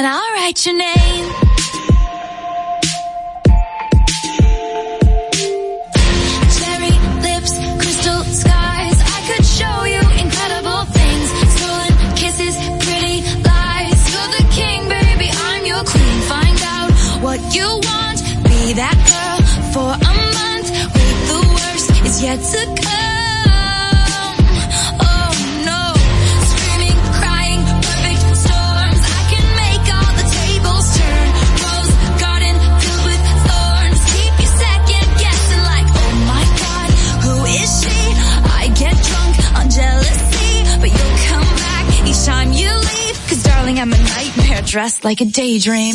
and I'll write your name. Cherry lips, crystal. I could show you incredible things. Stolen kisses, pretty lies. You're the king, baby. I'm your queen. Find out what you want. Be that girl for a month. The worst is yet to come. Like a daydream.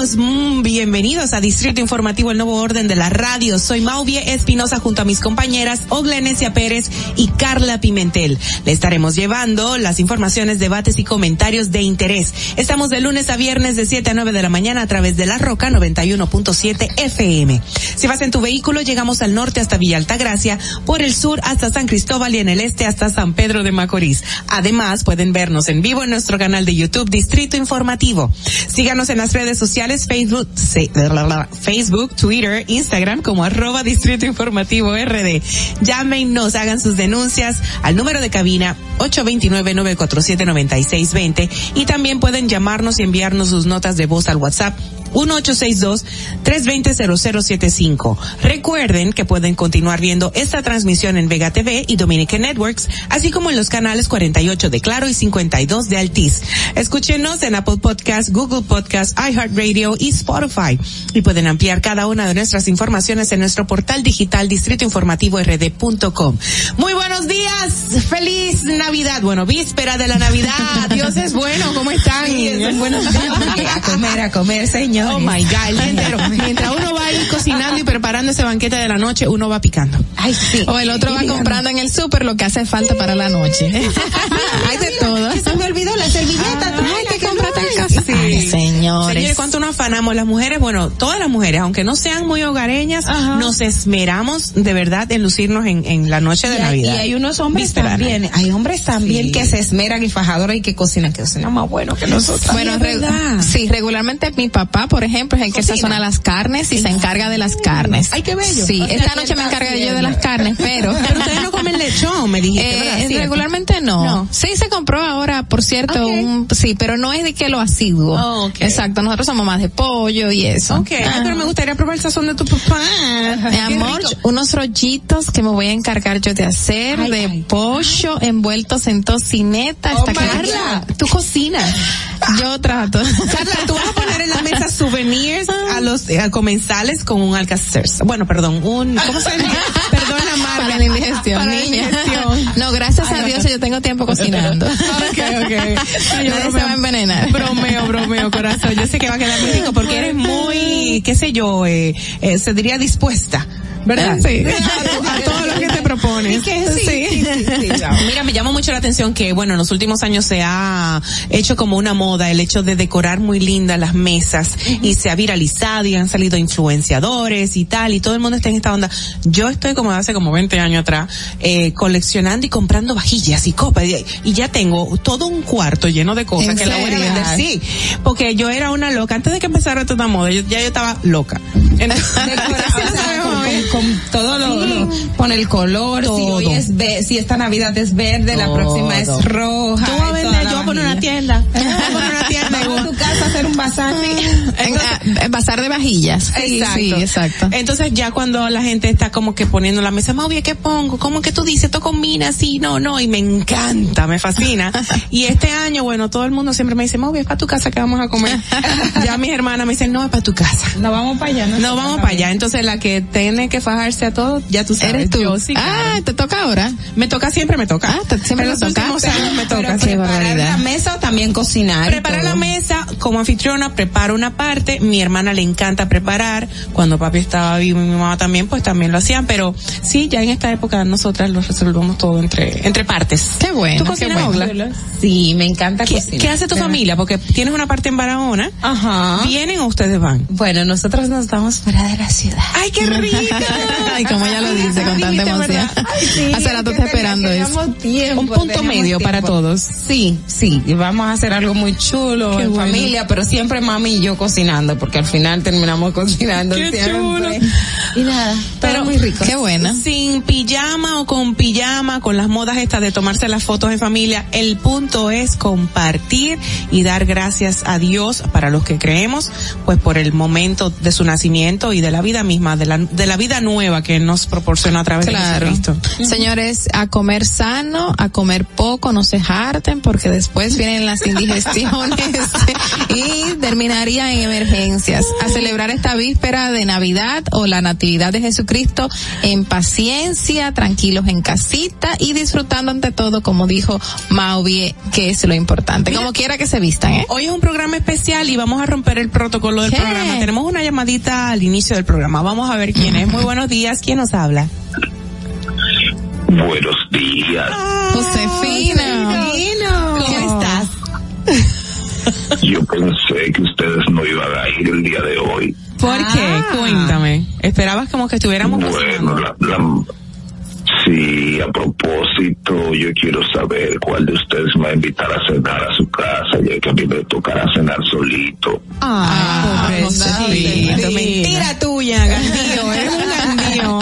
Mm, bienvenidos a Distrito Informativo, el nuevo orden de la radio. Soy Mauvie Espinosa junto a mis compañeras Oglenesia Pérez y Carla Pimentel. Le estaremos llevando las informaciones, debates y comentarios de interés. Estamos de lunes a viernes de 7 a 9 de la mañana a través de la Roca 91.7 FM. Si vas en tu vehículo, llegamos al norte hasta Villa Altagracia, por el sur hasta San Cristóbal y en el este hasta San Pedro de Macorís. Además, pueden vernos en vivo en nuestro canal de YouTube Distrito Informativo. Síganos en las redes sociales Facebook, Facebook, Twitter, Instagram como arroba Distrito Informativo RD. Llámenos, hagan sus denuncias al número de cabina 829-947-9620 y también pueden llamarnos y enviarnos sus notas de voz al WhatsApp 1862-320-0075. Recuerden que pueden continuar viendo esta transmisión en Vega TV y Dominican Networks, así como en los canales 48 de Claro y 52 de Altiz. Escúchenos en Apple Podcast, Google Podcast, iHeartRadio y Spotify. Y pueden ampliar cada una de nuestras informaciones en nuestro portal digital distritoinformativord.com. Muy buenos días, feliz Navidad. Bueno, víspera de la Navidad. Dios es bueno, ¿cómo están? buenos días. A comer, a comer, señor. Oh my God, el día entero. Mientras uno va a ir cocinando y preparando ese banquete de la noche, uno va picando. Ay, sí. O el otro va comprando en el súper lo que hace falta para la noche. Hay de todo. Se me olvidó la servilleta. Ay, que cómprate en casa. Sí. Señores. Señores, ¿cuánto nos afanamos? Las mujeres, bueno, todas las mujeres, aunque no sean muy hogareñas, nos esmeramos de verdad en lucirnos en, en la noche de hay, Navidad. y hay unos hombres Víspera también, hay hombres también Sí. que se esmeran y fajadoras y que cocinan, que cocinan más bueno que nosotros. Bueno, sí, regularmente mi papá, por ejemplo, es el que Cocina. sazona las carnes y se encarga de las carnes. Ay, qué bello. Sí, O sea, esta noche me está encargaré yo de las carnes, pero... Pero ustedes no comen lechón, me dijiste, Eh, regularmente no. No. Sí se compró ahora, por cierto, un, sí, pero no es de que lo asiduo. Oh. Exacto, nosotros somos más de pollo y eso. Ok, ay, Ah. pero me gustaría probar el sazón de tu papá. Mi amor, rico. unos rollitos que me voy a encargar yo de hacer, Ay, de ay, pollo envueltos en tocineta. Oh Carla. Tú cocinas. yo trato. Carla, tú vas a poner en la mesa souvenirs a los eh, comensales con un alcacer. Bueno, perdón, un, ¿cómo se llama? Perdón la marca. Para la indigestión, Para la niña. indigestión. No, gracias a Dios yo tengo tiempo cocinando. Ok, ok. No, yo Nadie se bromeo. va a envenenar. Bromeo, corazón. Yo sé que va a quedar muy rico porque eres muy, qué sé yo, eh, eh, se diría dispuesta. ¿Verdad? Sí. A, a todo lo que te propones. sí, Mira, me llama mucho la atención que, bueno, en los últimos años se ha hecho como una moda el hecho de decorar muy lindas las mesas y se ha viralizado y han salido influenciadores y tal y todo el mundo está en esta onda. Yo estoy como hace como 20 años atrás eh, coleccionando y comprando vajillas y copas y, y ya tengo todo un cuarto lleno de cosas ¿En que la voy a vender. Sí, porque yo era una loca. Antes de que empezara toda esta moda, yo- ya yo estaba loca. Entonces, Decora- o sea, con, con- con todo lo, lo- pon el color, si Todo. hoy es ve- si esta Navidad es verde, la próxima es roja. Tú vas a vender, yo voy a poner una tienda. Yo voy a poner una tienda Vamos a tu casa a hacer un bazar. En, ah, en bazar de vajillas. Sí, sí, exacto. Entonces ya cuando la gente está como que poniendo la mesa, Mauvia, ¿qué pongo? ¿Cómo que tú dices? Esto combina, sí, no, no, y me encanta, me fascina. y este año, bueno, todo el mundo siempre me dice, Mauvia, es para tu casa que vamos a comer. ya mis hermanas me dicen, no, es para tu casa. No vamos para allá, No vamos para allá. Entonces la que tiene que fajarse a todo, ya tú sabes. Eres tú. Yo, sí, ah, claro. te toca ahora. me toca siempre, me toca. Ah, siempre En los toca. últimos años me Pero toca. sí. preparar la mesa o también cocinar. Preparar la mesa, como anfitriona, preparo una parte, mi hermana le encanta preparar, cuando papi estaba vivo y mi mamá también, pues también lo hacían, pero sí, ya en esta época nosotras lo resolvemos todo entre, entre partes. Qué bueno, ¿Tú cocinas, bueno. Sí, me encanta ¿Qué, cocinar. qué hace tu familia? Porque tienes una parte en Barahona, Ajá. ¿vienen o ustedes van? Bueno, nosotros nos vamos fuera de la ciudad. ¡Ay, qué rico! Ay, como ella lo dice con tanta emoción. Ay, sí, Hace rato que está esperando eso. tiempo, Un punto medio para todos. Sí, sí, y vamos a hacer algo muy chulo Qué en bueno. familia, pero siempre mami y yo cocinando, porque al final terminamos cocinando Qué siempre. chulo. Y nada, Pero- pero muy rico. Qué buena. Sin pijama o con pijama, con las modas estas de tomarse las fotos en familia, el punto es compartir y dar gracias a Dios para los que creemos, pues por el momento de su nacimiento y de la vida misma, de la, de la vida nueva que nos proporciona a través Claro. de Señores, a comer sano, a comer poco, no se harten porque después vienen las indigestiones y terminaría en emergencias. A celebrar esta víspera de Navidad o la Natividad de Jesucristo en paciencia, tranquilos en casita y disfrutando ante todo, como dijo Mauvie, que es lo importante. Como quiera que se vistan, ¿eh? Hoy es un programa especial y vamos a romper el protocolo del ¿Qué? programa. Tenemos una llamadita al inicio del programa. Vamos a ver quién es. Muy buenos días. ¿Quién nos habla? Buenos días. Josefina. ¿Cómo estás? Yo pensé que ustedes no iban a ir el día de hoy. ¿Por qué? Cuéntame. Esperabas como que estuviéramos Bueno, cocinando? la, la- sí, a propósito, yo quiero saber cuál de ustedes me va a invitar a cenar a su casa, ya que a mí me tocará cenar solito. Ay, pobrecito. Josefina. Mentira tuya, Gandío. Eres un Gandío.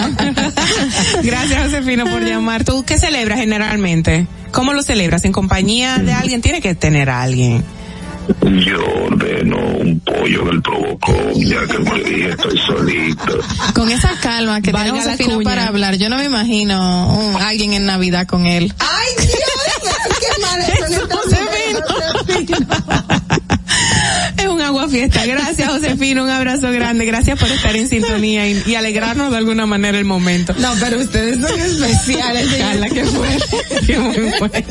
Gracias, Josefino, por llamar. ¿Tú qué celebras generalmente? ¿Cómo lo celebras? ¿En compañía de alguien? Tiene que tener a alguien. Yo ordeno un pollo en el provocón, ya que le dije, estoy solito. Con esa calma que Valga tiene Josefina para hablar, yo no me imagino un- alguien en Navidad con él. Ay, Dios, qué mal agua fiesta. Gracias, Josefino. Un abrazo grande. Gracias por estar en sintonía y, y alegrarnos de alguna manera el momento. No, pero ustedes son especiales. Carla, qué fuerte. Qué muy fuerte.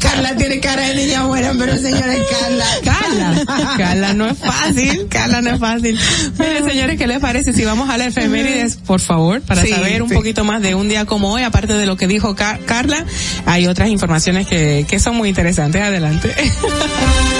Carla tiene cara de niña buena, pero señora Carla. Carla, Carla no es fácil, Carla no es fácil. Miren señores, ¿qué les parece si vamos a la efemérides, por favor, para Sí, saber un sí. poquito más de un día como hoy, aparte de lo que dijo Ca- Carla, hay otras informaciones que, que son muy interesantes. Adelante.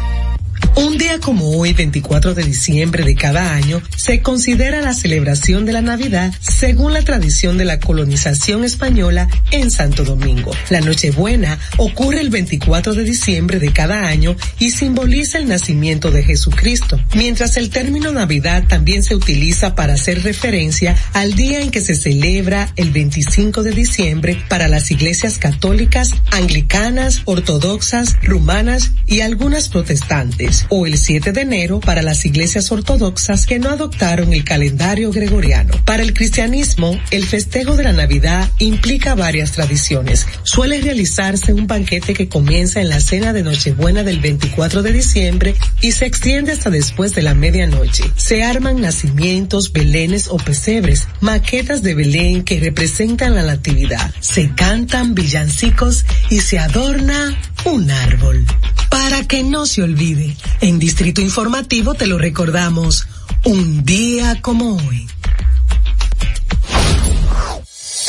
Un día como hoy, 24 de diciembre de cada año, se considera la celebración de la Navidad según la tradición de la colonización española en Santo Domingo. La Nochebuena ocurre el 24 de diciembre de cada año y simboliza el nacimiento de Jesucristo, mientras el término Navidad también se utiliza para hacer referencia al día en que se celebra el 25 de diciembre para las iglesias católicas, anglicanas, ortodoxas, rumanas y algunas protestantes, o el 7 de enero para las iglesias ortodoxas que no adoptaron el calendario gregoriano. Para el cristianismo, el festejo de la Navidad implica varias tradiciones. Suele realizarse un banquete que comienza en la cena de Nochebuena del 24 de diciembre y se extiende hasta después de la medianoche. Se arman nacimientos, belenes o pesebres, maquetas de Belén que representan la natividad. Se cantan villancicos y se adorna un árbol. Para que no se olvide, en Distrito Informativo te lo recordamos, un día como hoy.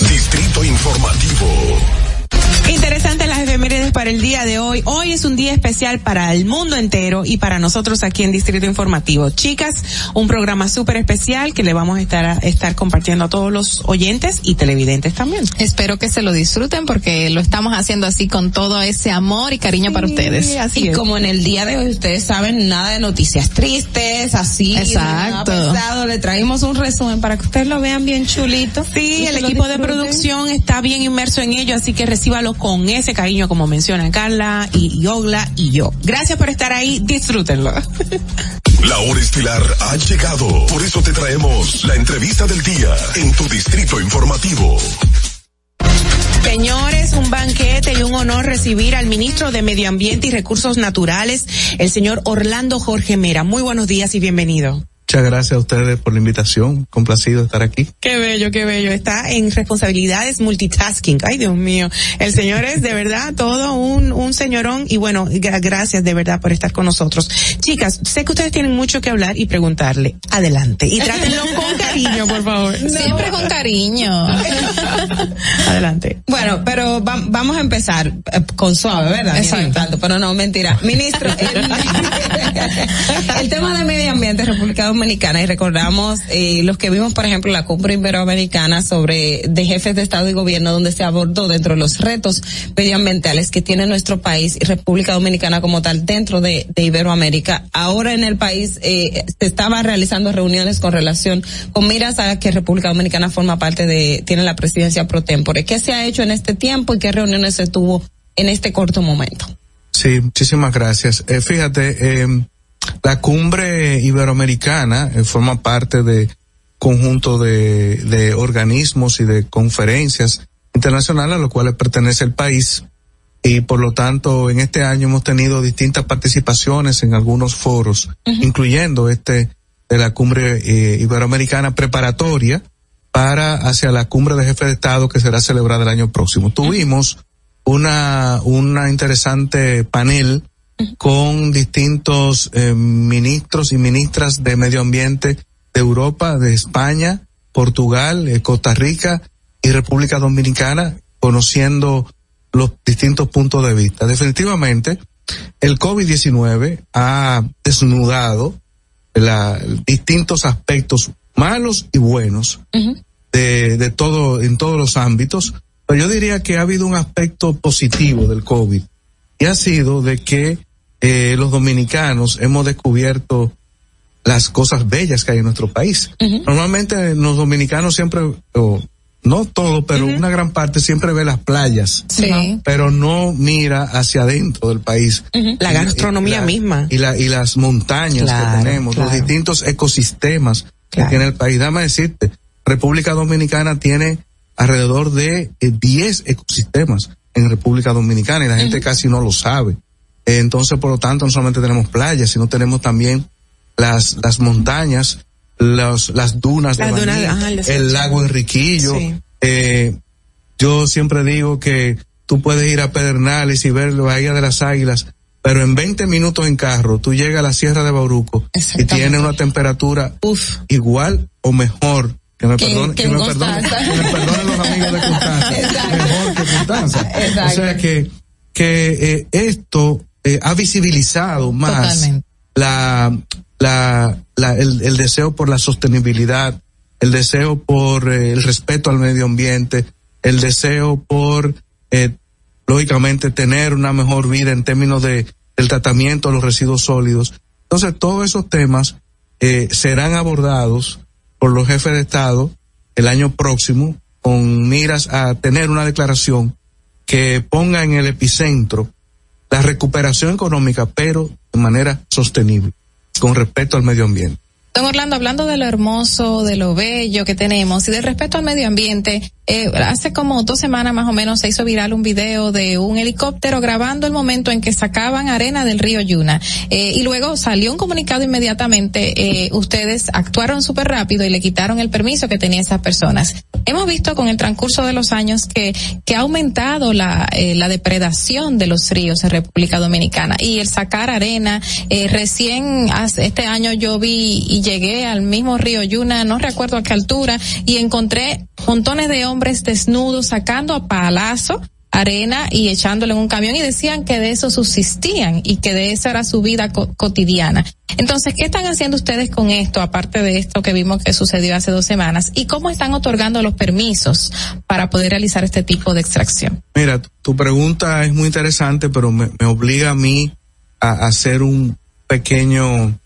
Distrito Informativo. Interesante las efemérides para el día de hoy. Hoy es un día especial para el mundo entero y para nosotros aquí en Distrito Informativo. Chicas, un programa súper especial que le vamos a estar, a estar compartiendo a todos los oyentes y televidentes también. Espero que se lo disfruten porque lo estamos haciendo así con todo ese amor y cariño para ustedes. así Y es. como en el día de hoy ustedes saben nada de noticias tristes, así, Exacto. nada pesado, le traímos un resumen para que ustedes lo vean bien chulito. Sí, el equipo de producción está bien inmerso en ello, así que con ese cariño como mencionan Carla y Yogla y yo. Gracias por estar ahí, disfrútenlo. La hora estilar ha llegado. Por eso te traemos la entrevista del día en tu Distrito Informativo. Señores, un banquete y un honor recibir al ministro de Medio Ambiente y Recursos Naturales, el señor Orlando Jorge Mera. Muy buenos días y bienvenido. Muchas gracias a ustedes por la invitación. Complacido de estar aquí. Qué bello, qué bello. Está en responsabilidades multitasking. Ay, Dios mío. El señor es de verdad todo un, un señorón y bueno, gra- gracias de verdad por estar con nosotros. Chicas, sé que ustedes tienen mucho que hablar y preguntarle. Adelante. Y trátenlo con cariño, por favor. Siempre con cariño. Adelante. Bueno, pero va- vamos a empezar eh, con suave, ¿verdad? Exacto. tanto, pero no, mentira. Ministro, el, el tema de medio ambiente República Dominicana y recordamos eh, los que vimos, por ejemplo, la cumbre iberoamericana sobre de jefes de Estado y Gobierno, donde se abordó dentro de los retos medioambientales que tiene nuestro país y República Dominicana como tal dentro de, de Iberoamérica. Ahora en el país eh, se estaba realizando reuniones con relación, con miras a que República Dominicana forma parte de, tiene la presidencia pro tempore. ¿Qué se ha hecho en este tiempo y qué reuniones se tuvo en este corto momento? Sí, muchísimas gracias. Eh, fíjate, eh, la cumbre iberoamericana eh, forma parte de conjunto de, de organismos y de conferencias internacionales a los cuales pertenece el país. Y por lo tanto en este año hemos tenido distintas participaciones en algunos foros, incluyendo este de la cumbre eh, iberoamericana preparatoria para hacia la cumbre de jefes de Estado que será celebrada el año próximo. Tuvimos una, una interesante panel con distintos eh, ministros y ministras de medio ambiente de Europa, de España, Portugal, eh, Costa Rica y República Dominicana, conociendo los distintos puntos de vista. Definitivamente, el COVID-19 ha desnudado la, distintos aspectos malos y buenos de, de todo, en todos los ámbitos, pero yo diría que ha habido un aspecto positivo del COVID y ha sido de que eh, los dominicanos hemos descubierto las cosas bellas que hay en nuestro país. Normalmente los dominicanos siempre, o no todo, pero una gran parte siempre ve las playas, Sí. pero no mira hacia adentro del país. La gastronomía Y la- misma. Y, la, y las montañas Claro, que tenemos, los distintos ecosistemas Claro. que tiene el país. Dame decirte, República Dominicana tiene alrededor de eh, 10 ecosistemas en República Dominicana y la gente casi no lo sabe. Eh, Entonces, por lo tanto, no solamente tenemos playas, sino tenemos también las, las montañas, los, las dunas de Las dunas, Baní, ajá, el lago Enriquillo. Sí. Eh, yo siempre digo que tú puedes ir a Pedernales y ver la Bahía de las Águilas, pero en 20 minutos en carro tú llegas a la Sierra de Bauruco y tiene una temperatura Uf. igual o mejor. Que me perdonen, que me perdonen, que me perdonen los amigos de Constanza. Exacto. Mejor Exacto. O sea que, que eh, esto eh, ha visibilizado más Totalmente. la, la, la- el, el deseo por la sostenibilidad, el deseo por eh, el respeto al medio ambiente, el deseo por, eh, lógicamente, tener una mejor vida en términos de el tratamiento de los residuos sólidos. Entonces, todos esos temas eh, serán abordados por los jefes de Estado el año próximo con miras a tener una declaración que ponga en el epicentro la recuperación económica, pero de manera sostenible, con respecto al medio ambiente. Don Orlando, hablando de lo hermoso, de lo bello que tenemos y del respeto al medio ambiente, eh, hace como dos semanas más o menos se hizo viral un video de un helicóptero grabando el momento en que sacaban arena del río Yuna. Eh, y luego salió un comunicado inmediatamente, eh, ustedes actuaron súper rápido y le quitaron el permiso que tenían esas personas. Hemos visto con el transcurso de los años que, que ha aumentado la, eh, la depredación de los ríos en República Dominicana y el sacar arena, eh, recién este año yo vi y llegué al mismo río Yuna, no recuerdo a qué altura, y encontré montones de hombres desnudos sacando a palazo arena y echándolo en un camión y decían que de eso subsistían y que de esa era su vida co- cotidiana. Entonces, ¿qué están haciendo ustedes con esto, aparte de esto que vimos que sucedió hace dos semanas? ¿Y cómo están otorgando los permisos para poder realizar este tipo de extracción? Mira, tu- tu pregunta es muy interesante, pero me, me obliga a mí a hacer un pequeño,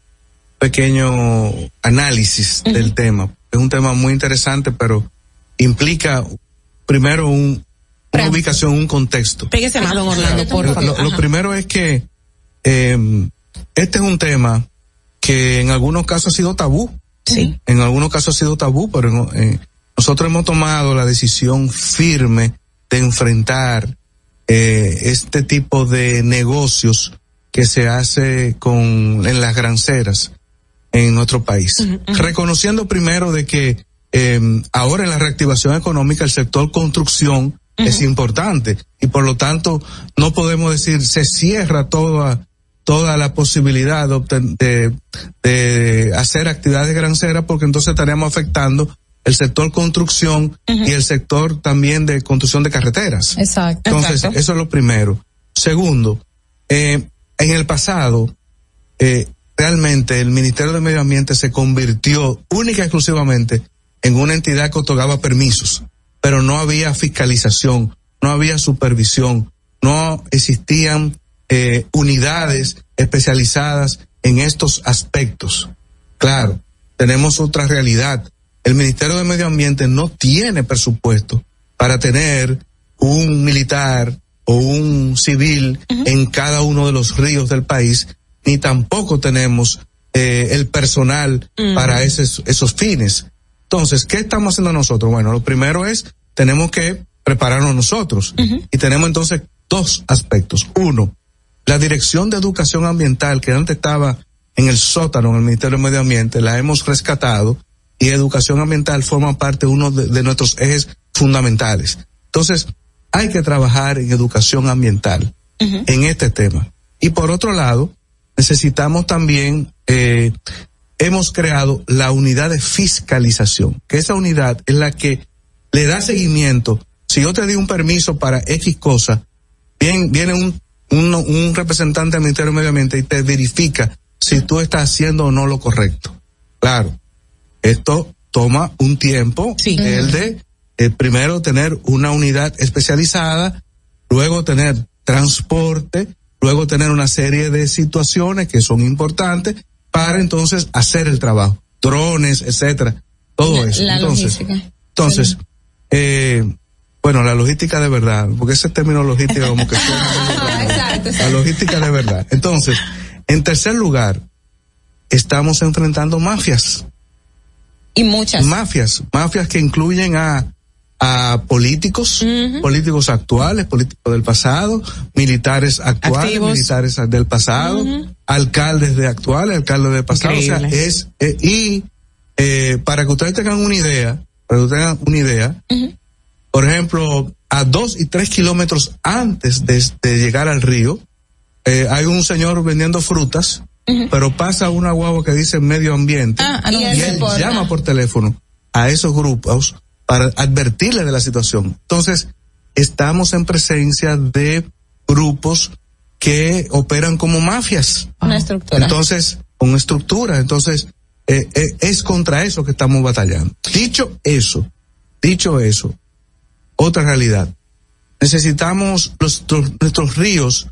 pequeño análisis del tema. Es un tema muy interesante, pero implica primero un, una ubicación, un contexto. Pégese más, don Orlando, por Lo, favor. lo primero es que eh, este es un tema que en algunos casos ha sido tabú. Sí. En algunos casos ha sido tabú, pero no- eh, nosotros hemos tomado la decisión firme de enfrentar eh, este tipo de negocios que se hace con en las granceras en nuestro país, reconociendo primero de que eh, ahora en la reactivación económica el sector construcción es importante y por lo tanto no podemos decir se cierra toda toda la posibilidad de, de, de hacer actividades granceras porque entonces estaríamos afectando el sector construcción y el sector también de construcción de carreteras. Exacto. Entonces, eso es lo primero. Segundo, eh, en el pasado, eh, realmente el Ministerio de Medio Ambiente se convirtió única y exclusivamente en una entidad que otorgaba permisos, pero no había fiscalización, no había supervisión, no existían eh, unidades especializadas en estos aspectos. Claro, tenemos otra realidad. El Ministerio de Medio Ambiente no tiene presupuesto para tener un militar o un civil en cada uno de los ríos del país, ni tampoco tenemos eh, el personal para esos, esos fines. Entonces, ¿qué estamos haciendo nosotros? Bueno, lo primero es, tenemos que prepararnos nosotros. Y tenemos entonces dos aspectos. Uno, la Dirección de Educación Ambiental, que antes estaba en el sótano en el Ministerio de Medio Ambiente, la hemos rescatado y educación ambiental forma parte de uno de, de nuestros ejes fundamentales. Entonces, hay que trabajar en educación ambiental en este tema. Y por otro lado, necesitamos también, eh, hemos creado la unidad de fiscalización, que esa unidad es la que le da seguimiento. Si yo te di un permiso para X cosa, bien, viene un, un, un representante del Ministerio de Medio Ambiente y te verifica si tú estás haciendo o no lo correcto. Claro, esto toma un tiempo, Sí. el de eh, primero tener una unidad especializada, luego tener transporte, luego tener una serie de situaciones que son importantes para entonces hacer el trabajo, drones, etcétera, todo La- eso. la entonces, logística. entonces, eh, bueno, la logística de verdad, porque ese término logística como que suena. Exacto, La logística de verdad. Entonces, en tercer lugar, estamos enfrentando mafias. Y muchas. Mafias, mafias que incluyen a, a políticos, políticos actuales, políticos del pasado, militares actuales, Activos. militares del pasado, alcaldes de actuales, alcaldes del pasado. O sea, es, eh, y eh, para que ustedes tengan una idea, para que ustedes tengan una idea, por ejemplo, a dos y tres kilómetros antes de, de llegar al río, eh, hay un señor vendiendo frutas, pero pasa una guagua que dice medio ambiente Ah, Y y él llama por teléfono a esos grupos para advertirle de la situación. Entonces, estamos en presencia de grupos que operan como mafias. Una estructura. Entonces, con estructura. Entonces, eh, eh, es contra eso que estamos batallando. Dicho eso, dicho eso, otra realidad. Necesitamos los, nuestros- nuestros ríos,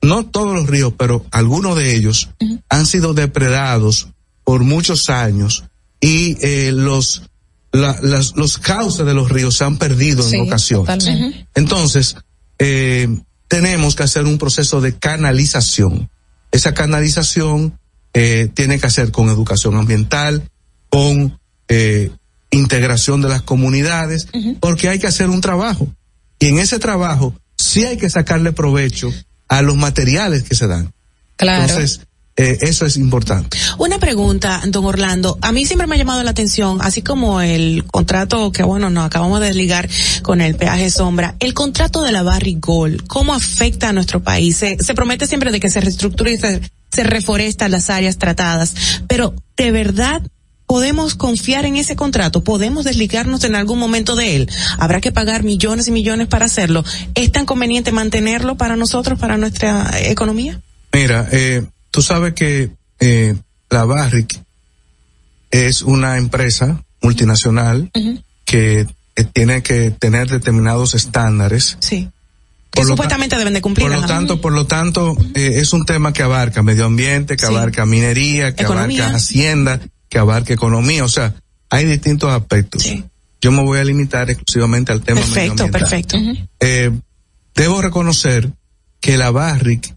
no todos los ríos, pero algunos de ellos han sido depredados por muchos años y eh, los la- las- los cauces de los ríos se han perdido en ocasiones. totalmente. Entonces, eh, tenemos que hacer un proceso de canalización. Esa canalización eh, tiene que hacer con educación ambiental, con eh, integración de las comunidades, porque hay que hacer un trabajo. Y en ese trabajo sí hay que sacarle provecho a los materiales que se dan. Claro. Entonces, eh, eso es importante. Una pregunta, don Orlando. A mí siempre me ha llamado la atención, así como el contrato que, bueno, nos acabamos de desligar con el peaje sombra, el contrato de la Barrigol, ¿cómo afecta a nuestro país? Se, se promete siempre de que se reestructura y se, se reforesta las áreas tratadas, pero ¿de verdad podemos confiar en ese contrato? ¿Podemos desligarnos en algún momento de él? ¿Habrá que pagar millones y millones para hacerlo? ¿Es tan conveniente mantenerlo para nosotros, para nuestra economía? Mira, eh, tú sabes que eh, la Barrick es una empresa multinacional que eh, tiene que tener determinados estándares. Sí. Que supuestamente deben de cumplir. Por lo ajá. tanto, por lo tanto, eh, es un tema que abarca medio ambiente, que Sí. abarca minería, que Economía. abarca hacienda, que abarca economía. O sea, hay distintos aspectos. Sí. Yo me voy a limitar exclusivamente al tema Perfecto, medioambiental. perfecto. Eh, debo reconocer que la Barrick,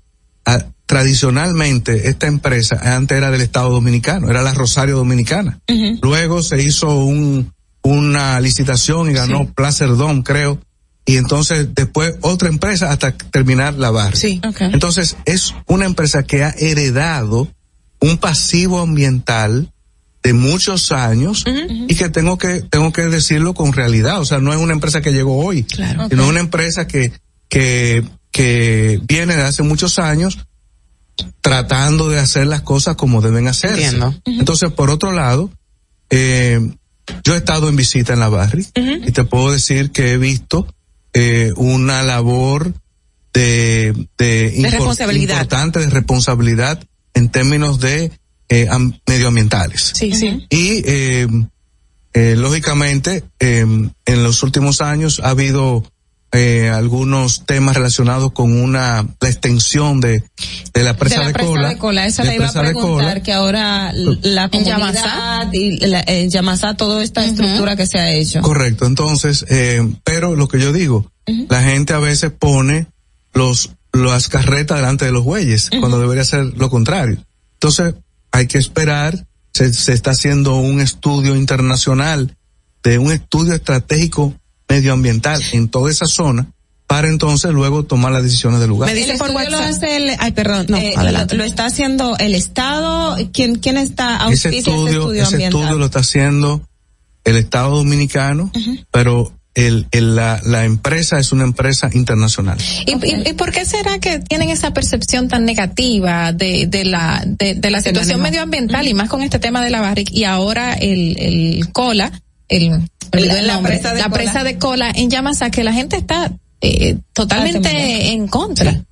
tradicionalmente, esta empresa antes era del Estado Dominicano, era la Rosario Dominicana. Luego se hizo un, una licitación y ganó Placer Dome, creo. Y entonces después otra empresa hasta terminar la Barrick. Sí. Ok. Entonces es una empresa que ha heredado un pasivo ambiental de muchos años y que tengo que tengo que decirlo con realidad, o sea, no es una empresa que llegó hoy, Claro. sino una empresa que que que viene de hace muchos años tratando de hacer las cosas como deben hacerse. Entiendo. Entonces, por otro lado, eh, yo he estado en visita en la Barri y te puedo decir que he visto eh, una labor de, de, impor- responsabilidad. importante de responsabilidad en términos de eh, am- medioambientales. Sí, sí. Y eh, eh, lógicamente, eh, en los últimos años ha habido eh, algunos temas relacionados con una la extensión de, de la presa de la de, presa cola. de cola, esa de le iba a preguntar cola. que ahora la En comunidad y la, en Yamasá toda esta estructura que se ha hecho. Correcto, entonces, eh, pero lo que yo digo, la gente a veces pone los las carretas delante de los bueyes, cuando debería ser lo contrario. Entonces, hay que esperar se, se está haciendo un estudio internacional de un estudio estratégico medioambiental en toda esa zona para entonces luego tomar las decisiones del lugar. Me dicen El por estudio lo WhatsApp. hace el, ay, perdón, No, eh, adelante. lo, lo está haciendo el Estado. ¿Quién, quién está ese estudio, ese estudio ese estudio lo está haciendo el Estado Dominicano, pero el, el- la, la empresa es una empresa internacional. ¿Y, y, y por qué será que tienen esa percepción tan negativa de, de la de, de la situación manejo. medioambiental y más con este tema de la barric y ahora el, el cola, el, la presa de la Cola. presa de cola en Yamasá que la gente está eh, totalmente Hace en contra.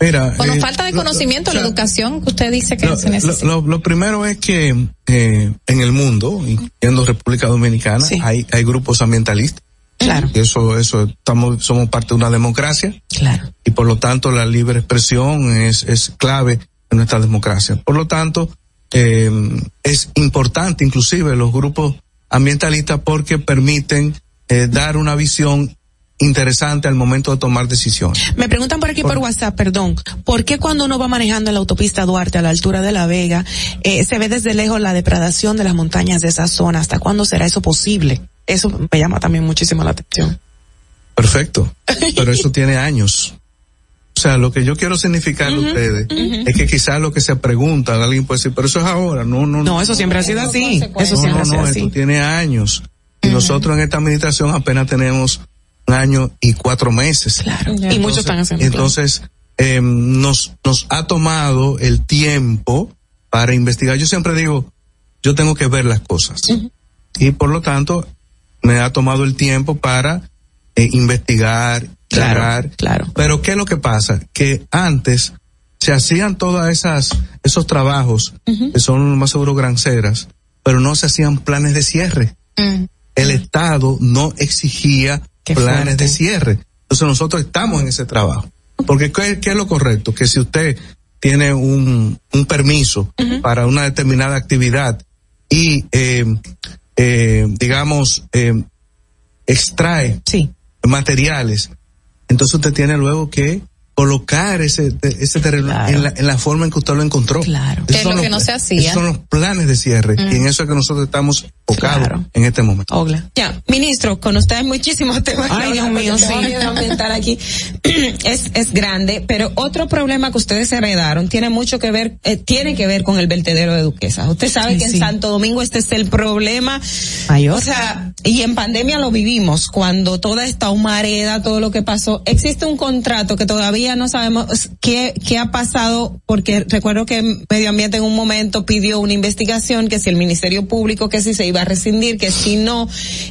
Mira, Por eh, falta de conocimiento, la educación que usted dice que Lo, se necesita. lo- lo primero es que eh, en el mundo, incluyendo República Dominicana, Sí. hay, hay grupos ambientalistas. Claro, Y eso, eso, estamos, somos parte de una democracia claro. y por lo tanto la libre expresión es, es clave en nuestra democracia. Por lo tanto, eh, es importante inclusive los grupos ambientalistas porque permiten eh, dar una visión interesante al momento de tomar decisiones. Me preguntan por aquí por, WhatsApp, perdón, ¿por qué cuando uno va manejando en la autopista Duarte a la altura de La Vega, eh, se ve desde lejos la depredación de las montañas de esa zona? ¿Hasta cuándo será eso posible? Eso me llama también muchísimo la atención. Perfecto. Pero eso tiene años. O sea, lo que yo quiero significar a ustedes es que quizás lo que se pregunta, alguien puede decir, pero eso es ahora. No, no, No, eso siempre ha sido así. Eso no, siempre no, ha sido no, así. esto tiene años. Y nosotros en esta administración apenas tenemos un año y cuatro meses. Claro. Y muchos están haciendo. Entonces, eh, nos, nos ha tomado el tiempo para investigar. Yo siempre digo, yo tengo que ver las cosas. Y por lo tanto, me ha tomado el tiempo para eh, investigar, Claro, claro. Pero ¿qué es lo que pasa? Que antes se hacían todas esas, esos trabajos, que son más seguro granceras, pero no se hacían planes de cierre. Mm. El Estado no exigía Qué planes fuerte. de cierre. Entonces nosotros estamos en ese trabajo. Porque ¿qué, qué es lo correcto? Que si usted tiene un, un permiso para una determinada actividad y, eh, eh, digamos, eh, extrae Sí. Materiales, entonces usted tiene luego que colocar ese, ese terreno Claro. en, la, en la forma en que usted lo encontró. Claro. Esos Que es lo los- que no se hacía. Esos son los planes de cierre y en eso es que nosotros estamos Claro. en este momento. Ogla. Ya, ministro, con ustedes muchísimos temas. que Ay, Dios mío, sí. aquí es, es grande, pero otro problema que ustedes heredaron tiene mucho que ver, eh, tiene que ver con el vertedero de Duquesa. Usted sabe Sí, que sí. en Santo Domingo este es el problema. Mayor. O sea, y en pandemia lo vivimos, cuando toda esta humareda, todo lo que pasó, existe un contrato que todavía no sabemos qué, qué ha pasado, porque recuerdo que Medio Ambiente en un momento pidió una investigación, que si el Ministerio Público, que si se iba a rescindir, que si no.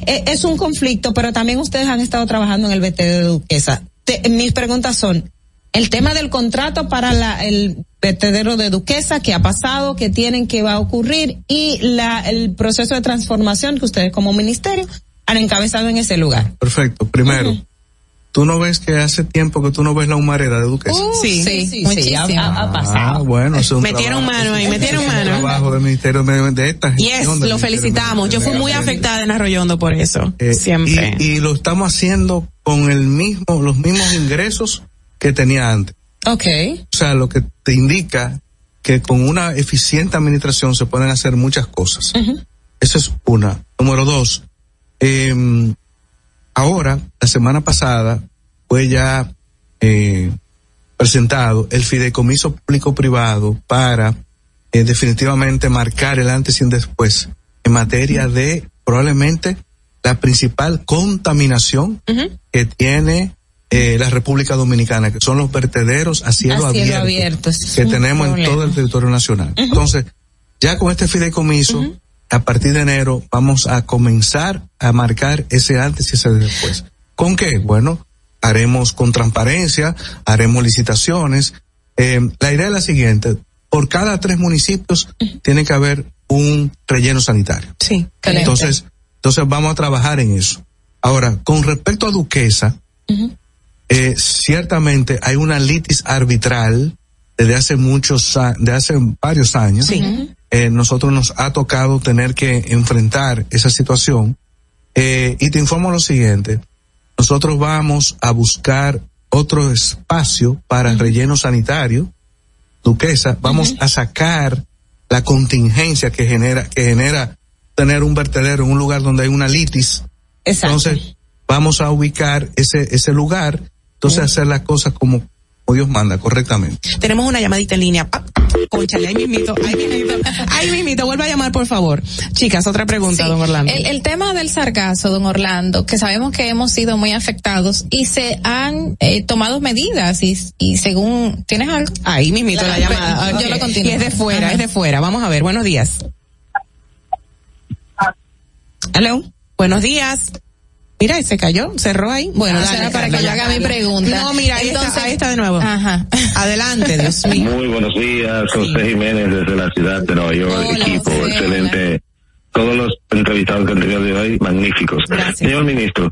Eh, es un conflicto, pero también ustedes han estado trabajando en el vertedero de Duquesa. Te- mis preguntas son, el tema del contrato para la, el vertedero de Duquesa, qué ha pasado, qué tienen, qué va a ocurrir y la, el proceso de transformación que ustedes como ministerio han encabezado en ese lugar. Perfecto. Primero, tú no ves que hace tiempo que tú no ves la humareda de Duquesa. Sí. Sí, ha, muchísimo. ha- ha Ah, pasado. bueno, eso es un Metieron trabajo- mano ahí, metieron eso es un mano. trabajo del Ministerio de Medio Ambiente, de esta Yes, lo felicitamos. Yo fui muy afectada en Arroyondo por eso. Eh, Siempre. Y, y lo estamos haciendo con el mismo, los mismos ingresos que tenía antes. Ok. O sea, lo que te indica que con una eficiente administración se pueden hacer muchas cosas. Esa es una. Número dos, eh, ahora, la semana pasada, fue ya eh, presentado el fideicomiso público-privado para eh, definitivamente marcar el antes y el después en materia de probablemente la principal contaminación que tiene eh, la República Dominicana, que son los vertederos a cielo, A cielo abierto, abierto, que tenemos en todo el territorio nacional. Entonces, ya con este fideicomiso, a partir de enero, vamos a comenzar a marcar ese antes y ese después. ¿Con qué? Bueno, haremos con transparencia, haremos licitaciones. Eh, la idea es la siguiente, por cada tres municipios tiene que haber un relleno sanitario. Sí. Entonces, entonces vamos a trabajar en eso. Ahora, con respecto a Duquesa, eh, ciertamente hay una litis arbitral desde hace muchos, de hace varios años. Sí. Eh, nosotros nos ha tocado tener que enfrentar esa situación. Eh, y te informo lo siguiente, nosotros vamos a buscar otro espacio para el relleno sanitario, Duquesa, vamos a sacar la contingencia que genera, que genera tener un vertedero en un lugar donde hay una litis. Exacto. Entonces, vamos a ubicar ese, ese lugar, entonces hacer las cosas como, como Dios manda, correctamente. Tenemos una llamadita en línea. Ah, Conchale, ahí mismito, ahí mismito, ahí mismito, vuelva a llamar por favor. Chicas, otra pregunta, Sí. don Orlando. El, el tema del sargazo, don Orlando, que sabemos que hemos sido muy afectados y se han eh, tomado medidas y, y según, ¿tienes algo? Ahí mismito la, La- llamada. yo Ok. lo continúo. Y es de fuera, Ajá. es de fuera. Vamos a ver, buenos días. Hello. Buenos días. Mira, y se cayó, cerró ahí. Bueno, Ah, dale, será para que yo haga mi pregunta. No, mira, ahí, Entonces- está, ahí está de nuevo. Ajá. Adelante, Dios mío. Muy buenos días, José Jiménez desde la ciudad de Nueva York, Hola, equipo José, excelente. Todos los entrevistados que han tenido de hoy, magníficos. Gracias. Señor ministro,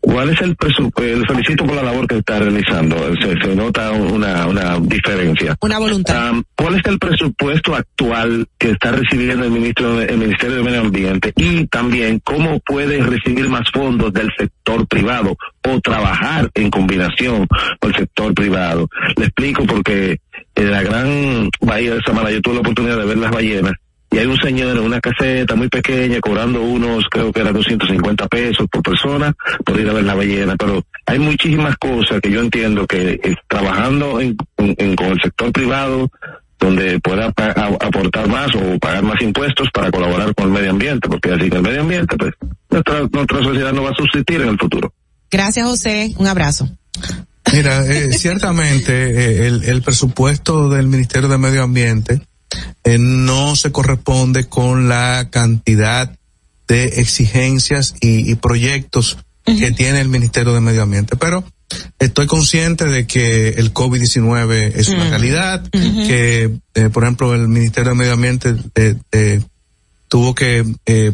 ¿cuál es el presupuesto? Le felicito por la labor que está realizando. Se, se nota una, una diferencia. Una voluntad. Um, ¿Cuál es el presupuesto actual que está recibiendo el, ministro, el Ministerio de Medio Ambiente? Y también, ¿cómo puede recibir más fondos del sector privado o trabajar en combinación con el sector privado? Le explico porque en la gran bahía de Samara yo tuve la oportunidad de ver las ballenas y hay un señor en una caseta muy pequeña cobrando unos, creo que eran 250 pesos por persona por ir a ver la ballena, pero hay muchísimas cosas que yo entiendo que eh, trabajando en, en- con el sector privado donde pueda aportar más o pagar más impuestos para colaborar con el medio ambiente, porque así que el medio ambiente, pues nuestra, nuestra sociedad no va a subsistir en el futuro. Gracias, José. Un abrazo. Mira, eh, ciertamente eh, el, el presupuesto del Ministerio de Medio Ambiente eh, no se corresponde con la cantidad de exigencias y, y proyectos que tiene el Ministerio de Medio Ambiente. Pero estoy consciente de que el COVID-19 es una realidad, que, eh, por ejemplo, el Ministerio de Medio Ambiente eh, tuvo que, eh,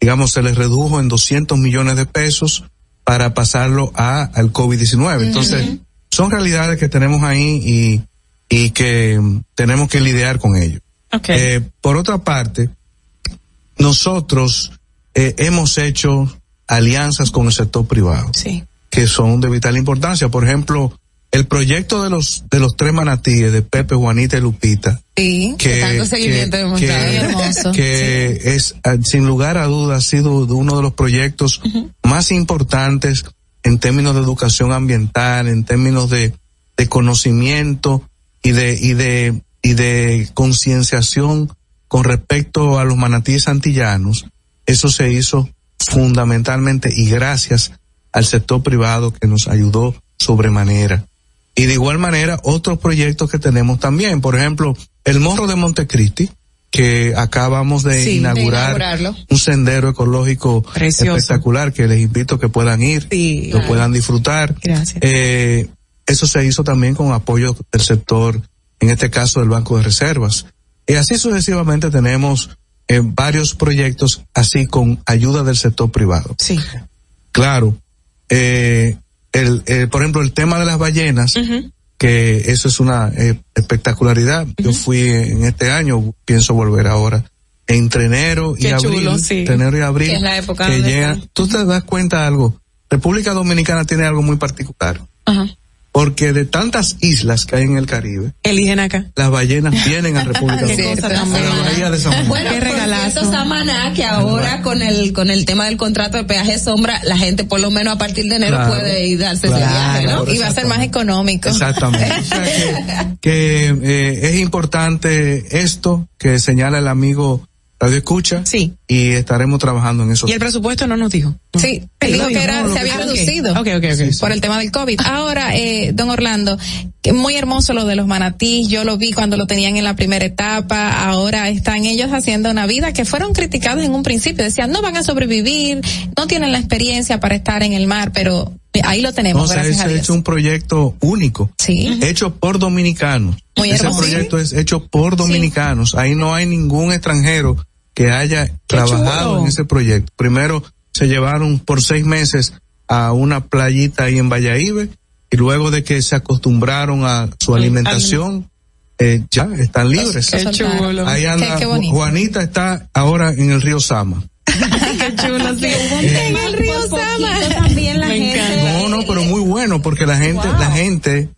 digamos, se les redujo en 200 millones de pesos para pasarlo a al COVID-19. Entonces, son realidades que tenemos ahí y, y que tenemos que lidiar con ello. Eh, por otra parte, nosotros eh, hemos hecho alianzas con el sector privado Sí. que son de vital importancia. Por ejemplo, el proyecto de los de los tres manatíes de Pepe, Juanita y Lupita, Sí. que, tanto seguimiento hemos que- que- es ah, sin lugar a dudas ha sido uno de los proyectos más importantes en términos de educación ambiental, en términos de, de conocimiento y de y de y de concienciación con respecto a los manatíes antillanos. Eso se hizo fundamentalmente y gracias al sector privado que nos ayudó sobremanera. Y de igual manera, otros proyectos que tenemos también, por ejemplo, el Morro de Montecristi, que acabamos de Sí, inaugurar un sendero ecológico Precioso. espectacular que les invito a que puedan ir, Sí, lo claro. puedan disfrutar. Gracias. Eh, eso se hizo también con apoyo del sector, en este caso del Banco de Reservas. Y así sucesivamente tenemos eh, varios proyectos así con ayuda del sector privado. Sí. Claro, eh, el, eh, por ejemplo, el tema de las ballenas, que eso es una eh, espectacularidad. Yo fui en este año, pienso volver ahora entre enero y Qué abril, chulo, sí. entre enero y abril, Que es la época que están. tú te das cuenta de algo. República Dominicana tiene algo muy particular, Ajá. Porque de tantas islas que hay en el Caribe, Eligen acá. las ballenas vienen a República Dominicana. cosa tan a la bella. bahía de San Juan. Bueno, Qué regalazo. Samaná, que ahora con el con el tema del contrato de peaje sombra, la gente por lo menos a partir de enero Claro. puede ir darse ese Claro. viaje, ¿no? Claro. Y va a ser más económico. Exactamente. O sea que que, eh, es importante esto que señala el amigo Radio Escucha. Sí. Y estaremos trabajando en eso. Y el presupuesto no nos dijo. Sí, él dijo que era, se había reducido. Ok, ok, ok. por el tema del COVID. Ahora, eh, don Orlando, que muy hermoso lo de los manatís, yo lo vi cuando lo tenían en la primera etapa, ahora están ellos haciendo una vida que fueron criticados en un principio, decían no van a sobrevivir, no tienen la experiencia para estar en el mar, pero ahí lo tenemos, No, se, gracias se a ha Dios. hecho un proyecto único. Sí. Hecho por dominicanos. Muy Ese hermoso. proyecto es hecho por dominicanos. Ahí no hay ningún extranjero que haya trabajado chulo. en ese proyecto. Primero se llevaron por seis meses a una playita ahí en Valladolid y luego de que se acostumbraron a su alimentación, eh, ya están libres. Qué chulo. Ahí anda, Qué- qué bonito. Juanita está ahora en el río Sama. Qué chulo, sí. En el río Sama. También la Me gente. encanta. No, no, pero muy bueno porque la gente, la gente,